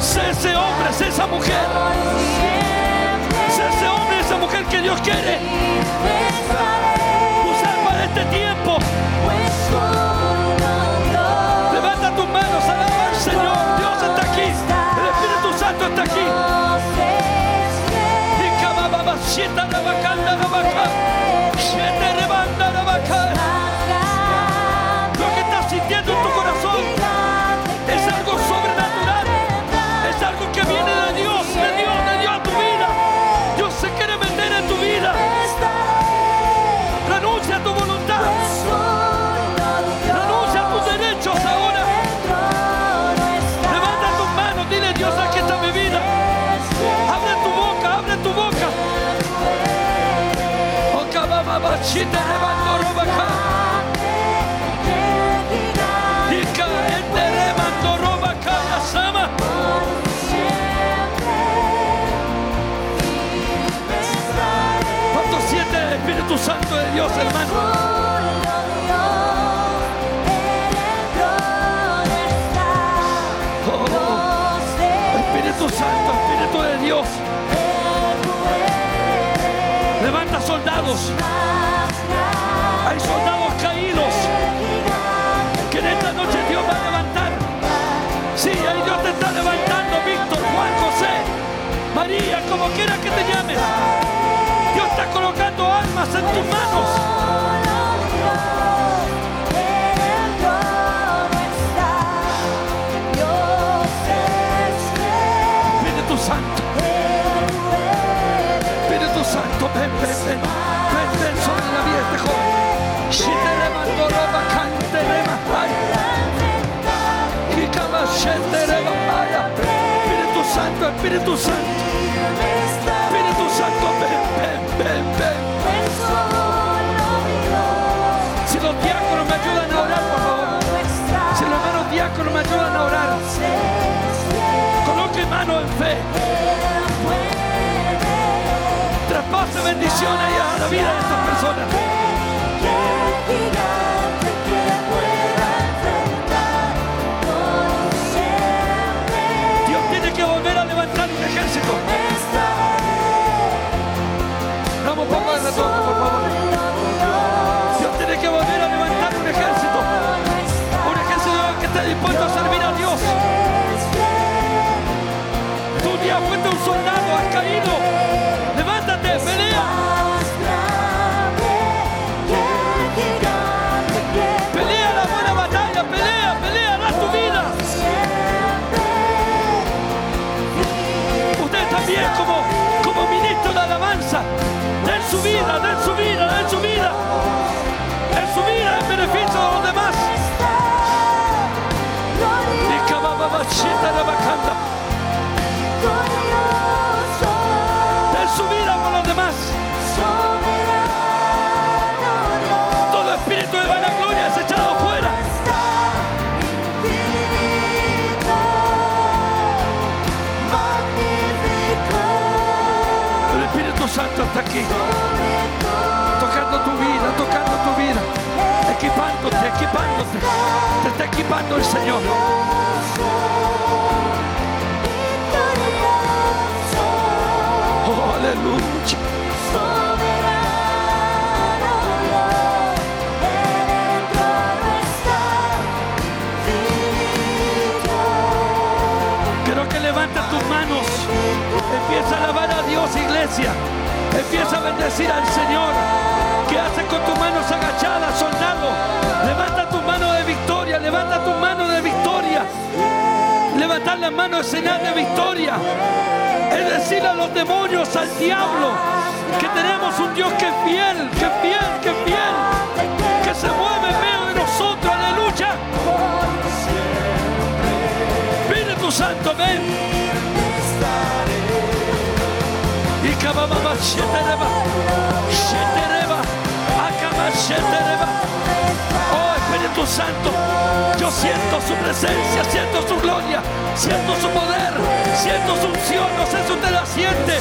Sé ese hombre, sé esa mujer. Sé ese hombre, esa mujer que Dios quiere usar para este tiempo. Levanta tus manos, alaba al Señor. Dios está aquí. El Espíritu Santo está aquí. Y Hay soldados caídos que en esta noche Dios va a levantar. Sí, ahí Dios te está levantando, Víctor, Juan, José, María, como quiera que te llames. Dios está colocando armas en tus manos. Espíritu Santo, Espíritu Santo, ven, ven, ven, ven. Si los diáconos me ayudan a orar, por favor. Si los hermanos diáconos me ayudan a orar, coloque mano en fe. Traspase bendición ahí a la vida de estas personas. Un Den su vida por los demás. Todo espíritu de vanagloria es echado fuera. El Espíritu Santo está aquí. Tocando tu vida, tocando tu vida. Equipándote, equipándote. Te está equipando el Señor. Oh, aleluya. Empieza a alabar a Dios, iglesia. Empieza a bendecir al Señor. ¿Qué haces con tus manos agachadas, soldado? Levanta tus manos de victoria. Levanta tus manos de victoria. Levantar las manos es señal de victoria. Es decirle a los demonios, al diablo, que tenemos un Dios que es fiel, que es fiel, que es fiel, que se mueve en medio de nosotros. Aleluya. Espíritu Santo, ven. Y cabababa, Oh Espíritu Santo, yo siento su presencia, siento su gloria, siento su poder, siento su unción. No sé si usted la siente,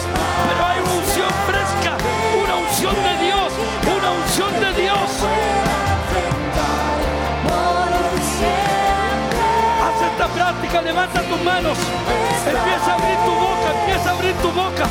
pero hay una unción fresca, una unción de Dios, una unción de Dios. Haz esta práctica, levanta tus manos, empieza a abrir tu boca, empieza a abrir tu boca.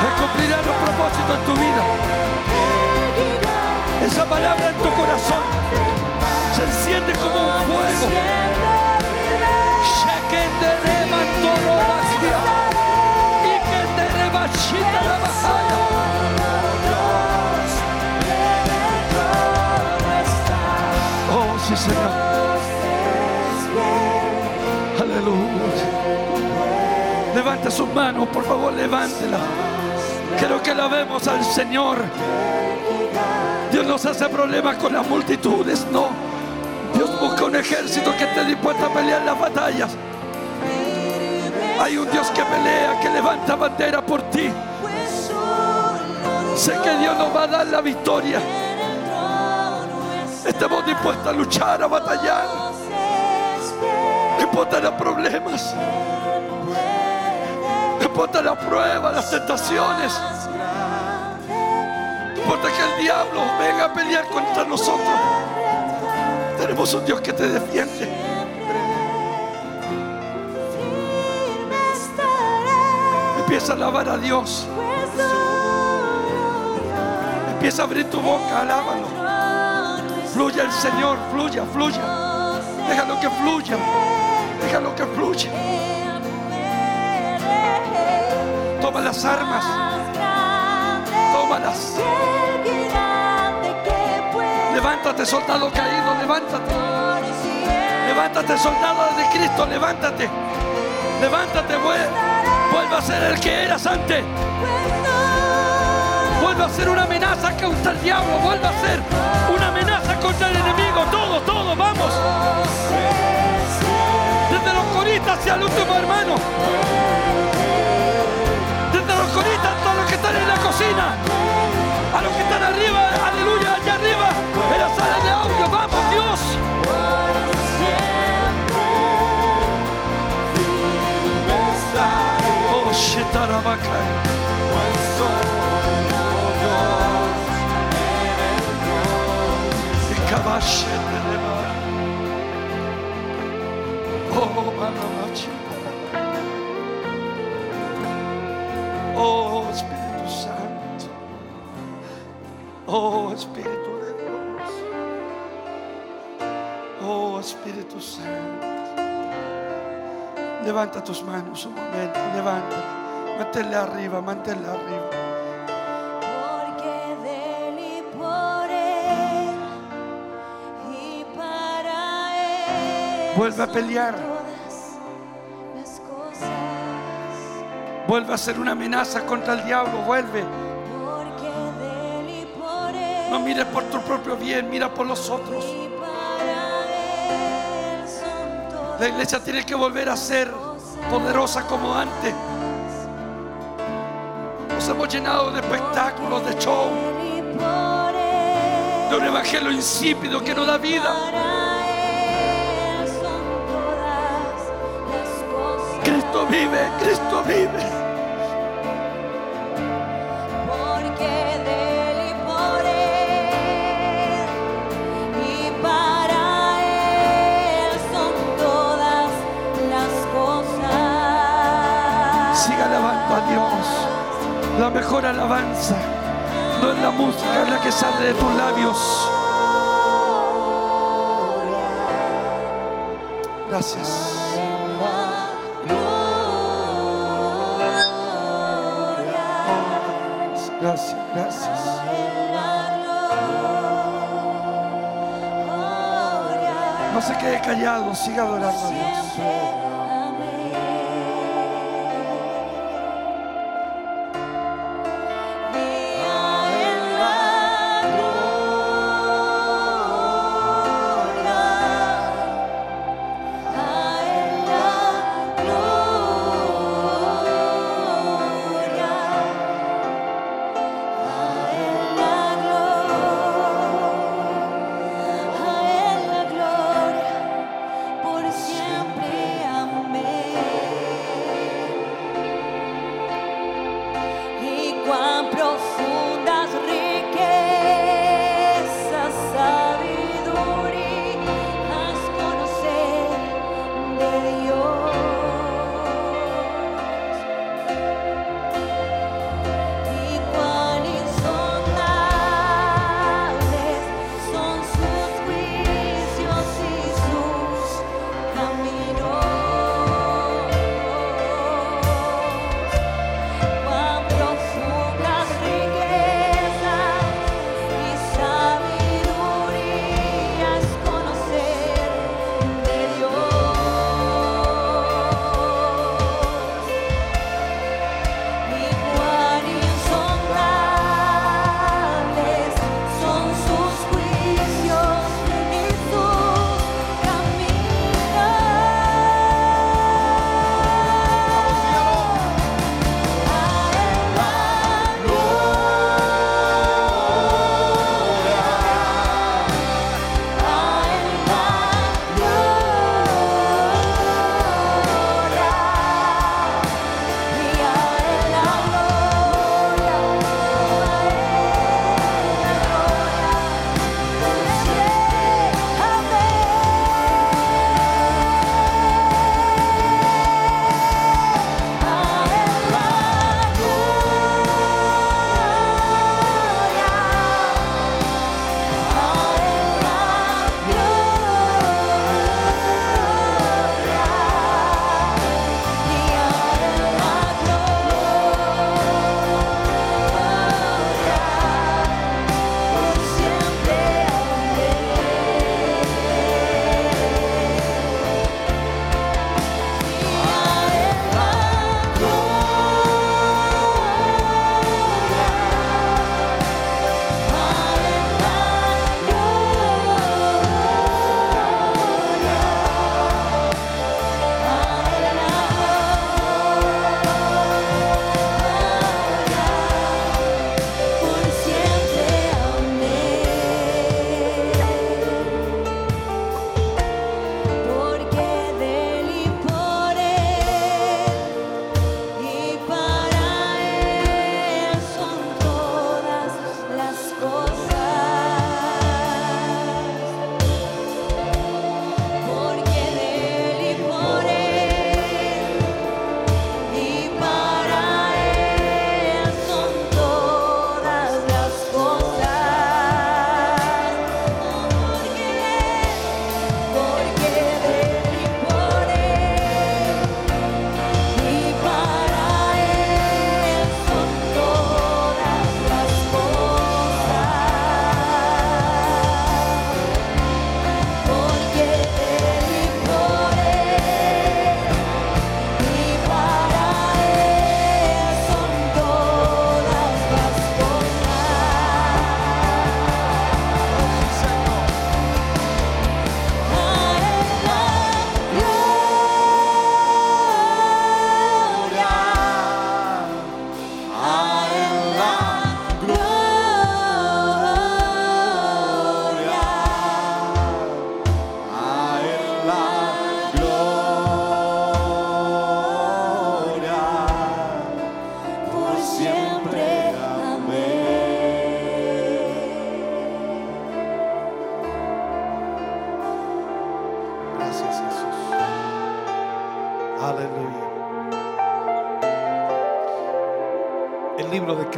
Él cumplirá los propósitos en tu vida. Esa palabra en tu corazón se enciende como un fuego. Levante sus manos, por favor, levántela. Quiero que la vemos al Señor. Dios no se hace problemas con las multitudes, no. Dios busca un ejército que esté dispuesto a pelear las batallas. Hay un Dios que pelea, que levanta bandera por ti. Sé que Dios nos va a dar la victoria. Estamos dispuestos a luchar, a batallar. No importa los problemas. Importa la prueba, las tentaciones. No importa que el diablo venga a pelear contra nosotros. Tenemos un Dios que te defiende. Empieza a alabar a Dios. Empieza a abrir tu boca, alábalo. Fluya el Señor, fluya, fluya. Déjalo que fluya. Déjalo que fluya. Toma las armas. Tómalas. Levántate, soldado caído, levántate. Levántate, soldado de Cristo, levántate. Levántate, vuelve. A ser el que eras antes. Vuelve a ser una amenaza contra el diablo. Vuelve a ser una amenaza contra el enemigo. Todo, todo, vamos. Desde los coristas hacia el último hermano. Están en la cocina. A los que están arriba, aleluya, allá arriba. En la sala de audio, vamos Dios. Oh, Shetarabaka. Oh, Manamachi. Oh, Espíritu de Dios. Oh, Espíritu Santo. Levanta tus manos un momento, levanta. Manténla arriba, manténla arriba. Porque de él y por él y para él Vuelve a pelear. Vuelve a ser una amenaza contra el diablo. Vuelve. No mires por tu propio bien, mira por los otros. La iglesia tiene que volver a ser poderosa como antes. Nos hemos llenado de espectáculos, de show, de un evangelio insípido que no da vida. Cristo vive, Cristo vive. La mejor alabanza no es la música, es la que sale de tus labios. Gracias. Gracias, gracias. No se quede callado, siga adorando a Dios.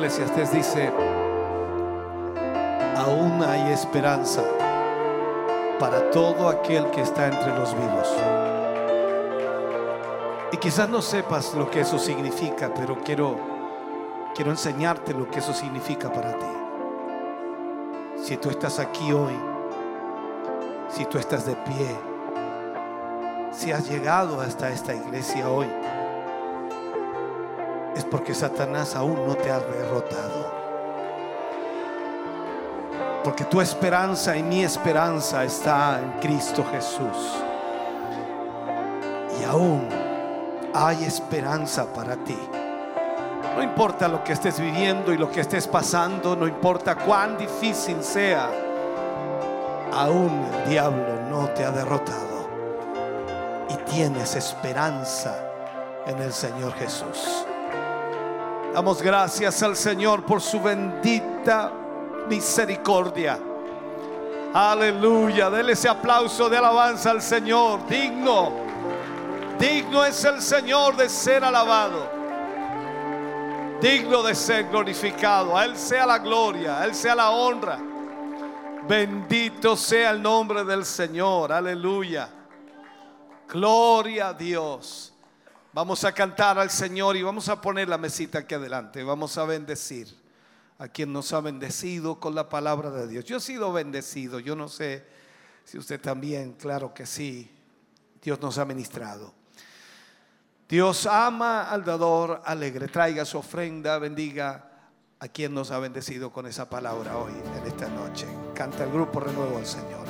Eclesiastes dice, aún hay esperanza para todo aquel que está entre los vivos. Y quizás no sepas lo que eso significa, pero quiero, quiero enseñarte lo que eso significa para ti. Si tú estás aquí hoy, si tú estás de pie, si has llegado hasta esta iglesia hoy, porque Satanás aún no te ha derrotado. Porque tu esperanza y mi esperanza está en Cristo Jesús. Y aún hay esperanza para ti. No importa lo que estés viviendo y lo que estés pasando, no importa cuán difícil sea, aún el diablo no te ha derrotado. Y tienes esperanza en el Señor Jesús. Damos gracias al Señor por su bendita misericordia. Aleluya. Dele ese aplauso de alabanza al Señor. Digno. Digno es el Señor de ser alabado. Digno de ser glorificado. A Él sea la gloria. A Él sea la honra. Bendito sea el nombre del Señor. Aleluya. Gloria a Dios. Vamos a cantar al Señor y vamos a poner la mesita aquí adelante. Vamos a bendecir a quien nos ha bendecido con la palabra de Dios. Yo he sido bendecido. Yo no sé si usted también, claro que sí. Dios nos ha ministrado. Dios ama al dador alegre. Traiga su ofrenda, bendiga a quien nos ha bendecido con esa palabra hoy, en esta noche. Canta el grupo Renuevo al Señor.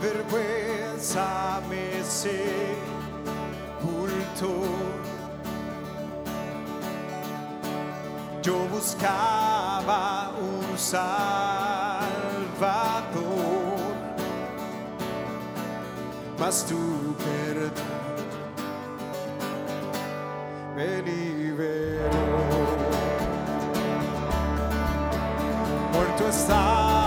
Vergüenza me sepultó. Yo buscaba un salvador, mas tu perdón me liberó. Muerto estaba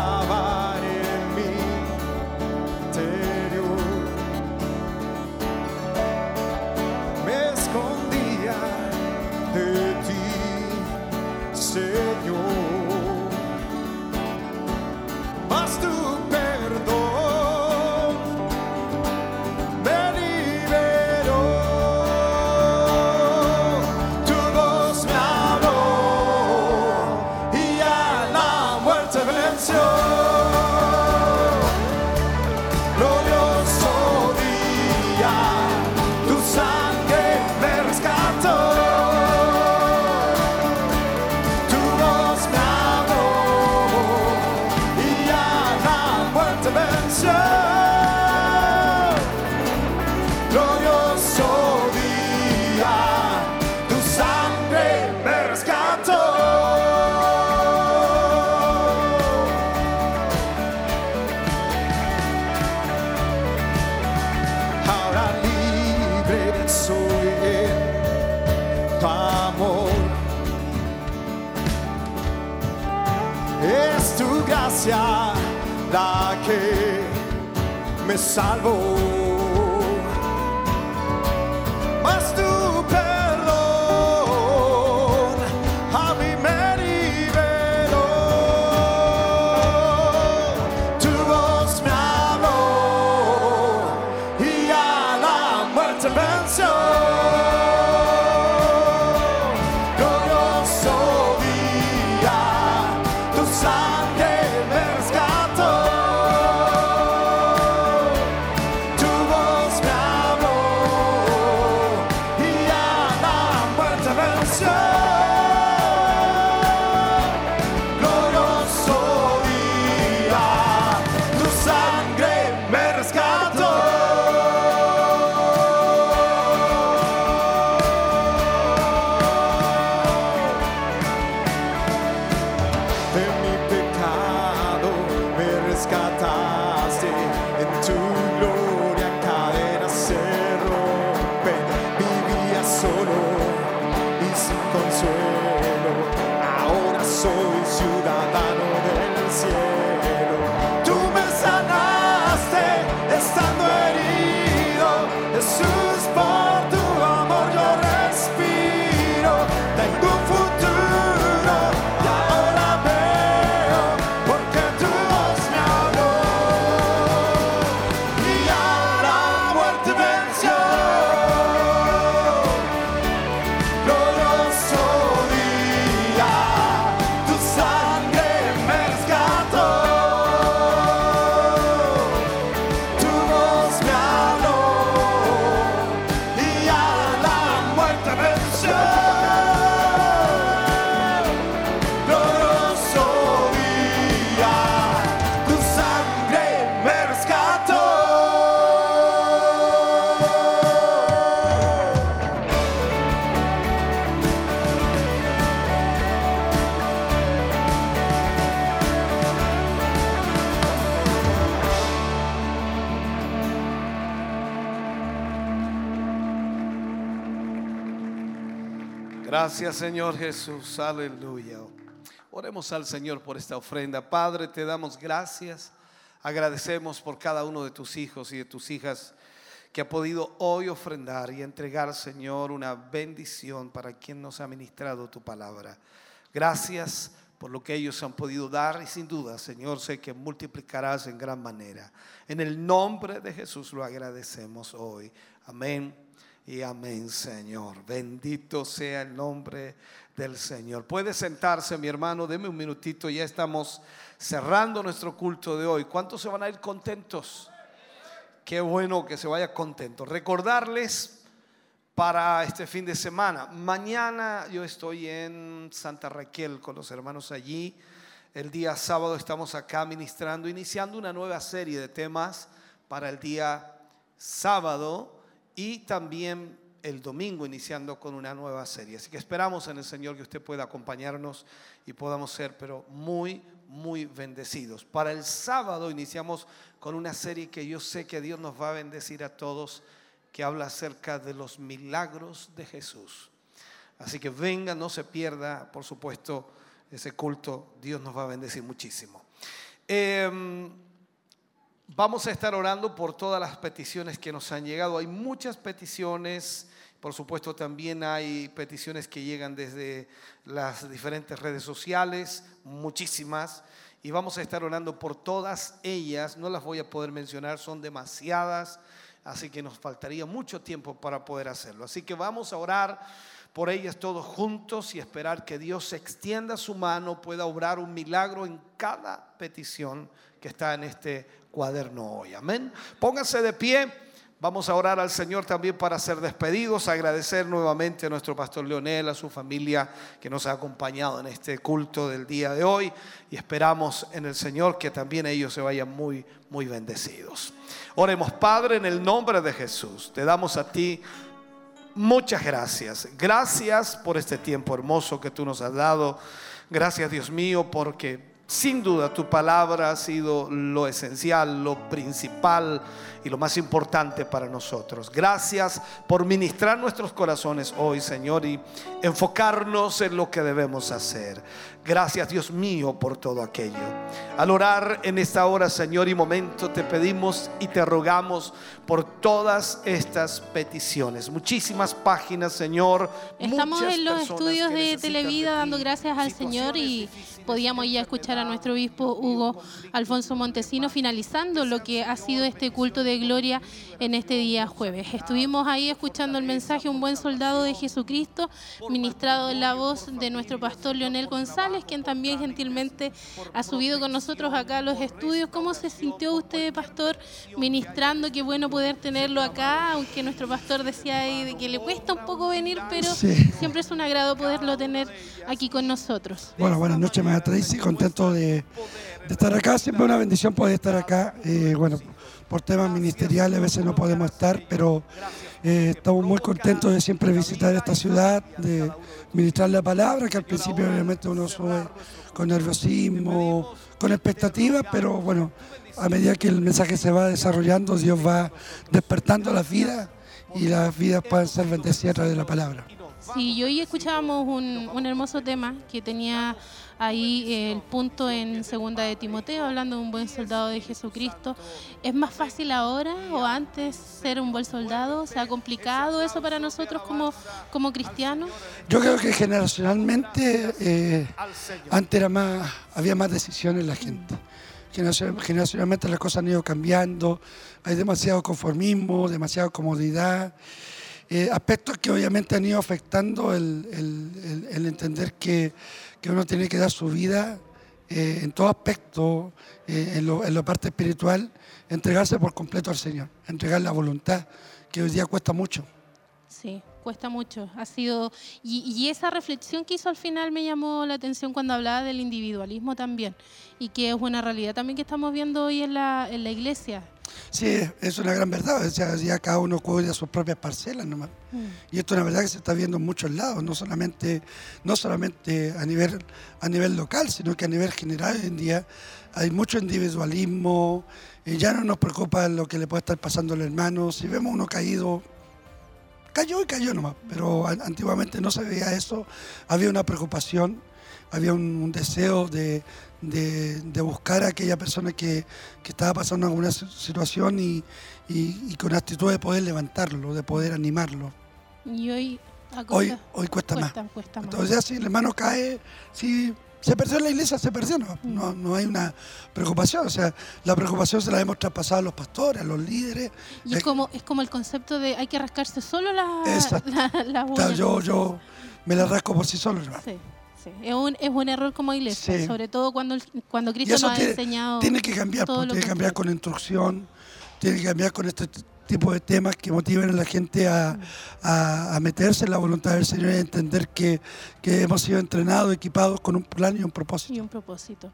me Señor Jesús, aleluya. Oremos al Señor por esta ofrenda. Padre, te damos gracias. Agradecemos por cada uno de tus hijos y de tus hijas que ha podido hoy ofrendar y entregar, Señor, una bendición para quien nos ha ministrado tu palabra. Gracias por lo que ellos han podido dar y sin duda, Señor, sé que multiplicarás en gran manera. En el nombre de Jesús lo agradecemos hoy. Amén y amén, Señor. Bendito sea el nombre del Señor. Puede sentarse, mi hermano, deme un minutito, ya estamos cerrando nuestro culto de hoy. ¿Cuántos se van a ir contentos? Qué bueno que se vaya contento. Recordarles para este fin de semana. Mañana yo estoy en Santa Raquel con los hermanos allí. El día sábado estamos acá ministrando, iniciando una nueva serie de temas para el día sábado y también el domingo iniciando con una nueva serie. Así que esperamos en el Señor que usted pueda acompañarnos y podamos ser, pero muy, muy bendecidos. Para el sábado iniciamos con una serie que yo sé que Dios nos va a bendecir a todos, que habla acerca de los milagros de Jesús. Así que venga, no se pierda, por supuesto, ese culto. Dios nos va a bendecir muchísimo. Em, Vamos a estar orando por todas las peticiones que nos han llegado. Hay muchas peticiones, por supuesto también hay peticiones que llegan desde las diferentes redes sociales, muchísimas. Y vamos a estar orando por todas ellas. No las voy a poder mencionar, son demasiadas. Así que nos faltaría mucho tiempo para poder hacerlo. Así que vamos a orar por ellas todos juntos y esperar que Dios extienda su mano, pueda obrar un milagro en cada petición que está en este cuaderno hoy. Amén. Pónganse de pie. Vamos a orar al Señor también para ser despedidos, agradecer nuevamente a nuestro pastor Leonel, a su familia que nos ha acompañado en este culto del día de hoy y esperamos en el Señor que también ellos se vayan muy, muy bendecidos. Oremos, Padre, en el nombre de Jesús. Te damos a ti muchas gracias. Gracias por este tiempo hermoso que tú nos has dado. Gracias, Dios mío, porque sin duda tu palabra ha sido lo esencial, lo principal y lo más importante para nosotros. Gracias por ministrar nuestros corazones hoy, Señor, y enfocarnos en lo que debemos hacer. Gracias, Dios mío, por todo aquello. Al orar en esta hora, Señor, y momento, te pedimos y te rogamos por todas estas peticiones. Muchísimas páginas, Señor. Estamos en los estudios de Televida dando gracias al Señor y podíamos ya escuchar a nuestro obispo Hugo Alfonso Montesino finalizando lo que ha sido este culto de gloria en este día jueves. Estuvimos ahí escuchando el mensaje Un buen soldado de Jesucristo, ministrado en la voz de nuestro pastor Leonel González, quien también gentilmente ha subido con nosotros acá a los estudios. ¿Cómo se sintió usted, pastor, ministrando? Qué bueno poder tenerlo acá, aunque nuestro pastor decía ahí de que le cuesta un poco venir, pero Sí. siempre es un agrado poderlo tener aquí con nosotros. Bueno, buenas noches, María Tracy. Contento de, de estar acá. Siempre una bendición poder estar acá. Eh, bueno, por temas ministeriales a veces no podemos estar, pero eh, estamos muy contentos de siempre visitar esta ciudad, de ministrar la palabra, que al principio obviamente uno sube con nerviosismo, con expectativas, pero bueno, a medida que el mensaje se va desarrollando, Dios va despertando las vidas y las vidas pueden ser bendecidas a través de la palabra. Sí, hoy escuchábamos un hermoso tema que tenía ahí el punto en segunda de Timoteo, hablando de un buen soldado de Jesucristo. ¿Es más fácil ahora o antes ser un buen soldado? ¿Se ha complicado eso para nosotros como, como cristianos? Yo creo que generacionalmente eh, antes era más, había más decisiones en la gente. Generacion- Generacionalmente las cosas han ido cambiando, hay demasiado conformismo, demasiada comodidad, eh, aspectos que obviamente han ido afectando el entender que, que uno tiene que dar su vida eh, en todo aspecto, eh, en, lo, en la parte espiritual, entregarse por completo al Señor, entregar la voluntad, que hoy día cuesta mucho. Sí, cuesta mucho. Ha sido y, y esa reflexión que hizo al final me llamó la atención cuando hablaba del individualismo también y que es una realidad también que estamos viendo hoy en la, en la iglesia. Sí, es una gran verdad. O sea, ya cada uno cuida sus propias parcelas nomás. Y esto es una verdad que se está viendo en muchos lados, no solamente, no solamente a nivel, a nivel local, sino que a nivel general hoy en día hay mucho individualismo, y ya no nos preocupa lo que le puede estar pasando al hermano. Si vemos uno caído, cayó y cayó nomás, pero an- antiguamente no se veía eso, había una preocupación, había un, un deseo de, de- de buscar a aquella persona que, que estaba pasando alguna si- situación y, y- y con actitud de poder levantarlo, de poder animarlo. Y hoy, a Hoy, costa- hoy cuesta, cuesta, más. cuesta más. Entonces, ya si el hermano cae, si se perdió en la iglesia, se perdió, no, no, no hay una preocupación. O sea, la preocupación se la hemos traspasado a los pastores, a los líderes. Y Eh, es como, es como el concepto de hay que rascarse solo la, la, las o sea, uñas, yo, yo me la rasco por sí solo, hermano. Sí, Es un, es un error como iglesia, Sí. sobre todo cuando, cuando Cristo nos ha enseñado. tiene que cambiar, todo pues, lo tiene que cambiar con instrucción, tiene que cambiar con este tipo de temas que motiven a la gente a, a- a meterse en la voluntad del Señor y a entender que, que hemos sido entrenados, equipados con un plan y un propósito. y un propósito.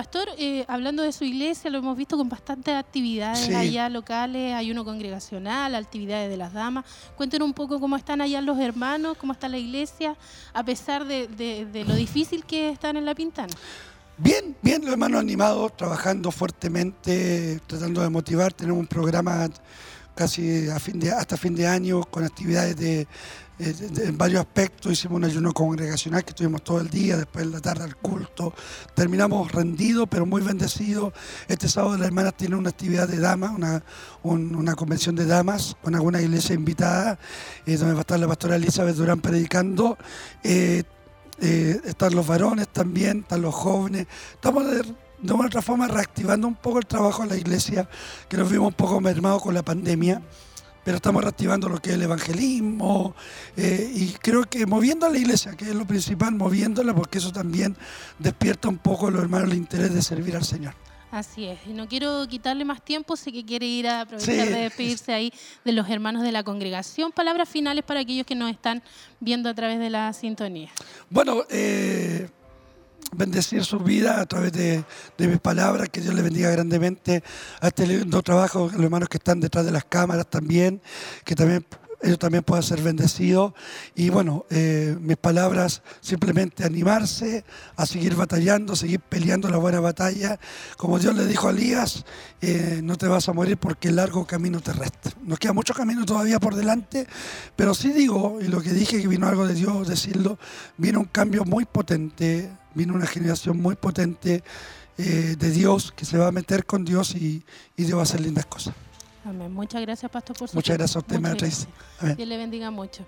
Pastor, eh, hablando de su iglesia, lo hemos visto con bastantes actividades Sí. allá locales, ayuno congregacional, actividades de las damas. Cuéntenos un poco cómo están allá los hermanos, cómo está la iglesia, a pesar de, de- de lo difícil que están en la pintana. Bien, bien, los hermanos animados, trabajando fuertemente, tratando de motivar. Tenemos un programa casi a fin de, hasta fin de año con actividades de, de- de- en varios aspectos. Hicimos un ayuno congregacional que estuvimos todo el día, después en la tarde al culto. Terminamos rendidos, pero muy bendecidos. Este sábado las hermanas tienen una actividad de damas, una, un- una convención de damas con alguna iglesia invitada, eh, donde va a estar la pastora Elizabeth Durán predicando. Eh, eh, están los varones también, están los jóvenes. Estamos de, una otra forma reactivando un poco el trabajo de la iglesia, que nos vimos un poco mermados con la pandemia, pero estamos reactivando lo que es el evangelismo eh, y creo que moviendo a la iglesia, que es lo principal, moviéndola, porque eso también despierta un poco a los hermanos el interés de servir al Señor. Así es, y no quiero quitarle más tiempo, sé que quiere ir a aprovechar Sí. de despedirse ahí de los hermanos de la congregación. Palabras finales para aquellos que nos están viendo a través de la sintonía. Bueno, eh, bendecir su vida a través de, mis palabras, que Dios le bendiga grandemente a este lindo trabajo, los hermanos que están detrás de las cámaras también, que también ellos también puedan ser bendecidos. Y bueno, eh, mis palabras simplemente animarse a seguir batallando, seguir peleando la buena batalla. Como Dios le dijo a Elías, eh, no te vas a morir porque el largo camino te resta. Nos queda mucho camino todavía por delante, pero sí digo, y lo que dije que vino algo de Dios, decirlo, vino un cambio muy potente, vino una generación muy potente eh, de Dios que se va a meter con Dios y, y Dios va a hacer lindas cosas. Amén. Muchas gracias, Pastor, por su Muchas gracias a usted. Amén. Dios le bendiga mucho.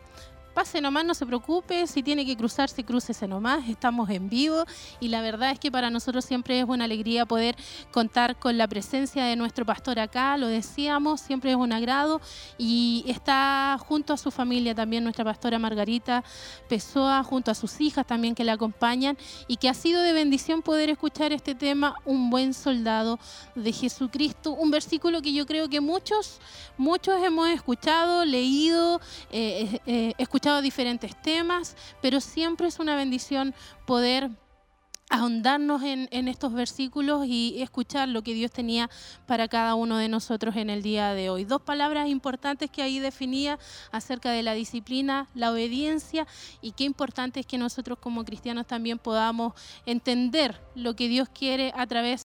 Pase nomás, no se preocupe, si tiene que cruzarse, crúcese nomás, estamos en vivo y la verdad es que para nosotros siempre es una alegría poder contar con la presencia de nuestro pastor acá, lo decíamos, siempre es un agrado y está junto a su familia también nuestra pastora Margarita Pessoa, junto a sus hijas también que la acompañan y que ha sido de bendición poder escuchar este tema, un buen soldado de Jesucristo, un versículo que yo creo que muchos, muchos hemos escuchado, leído, eh, eh, eh, diferentes temas, pero siempre es una bendición poder ahondarnos en, en estos versículos y escuchar lo que Dios tenía para cada uno de nosotros en el día de hoy. Dos palabras importantes que ahí definía acerca de la disciplina, la obediencia y qué importante es que nosotros como cristianos también podamos entender lo que Dios quiere a través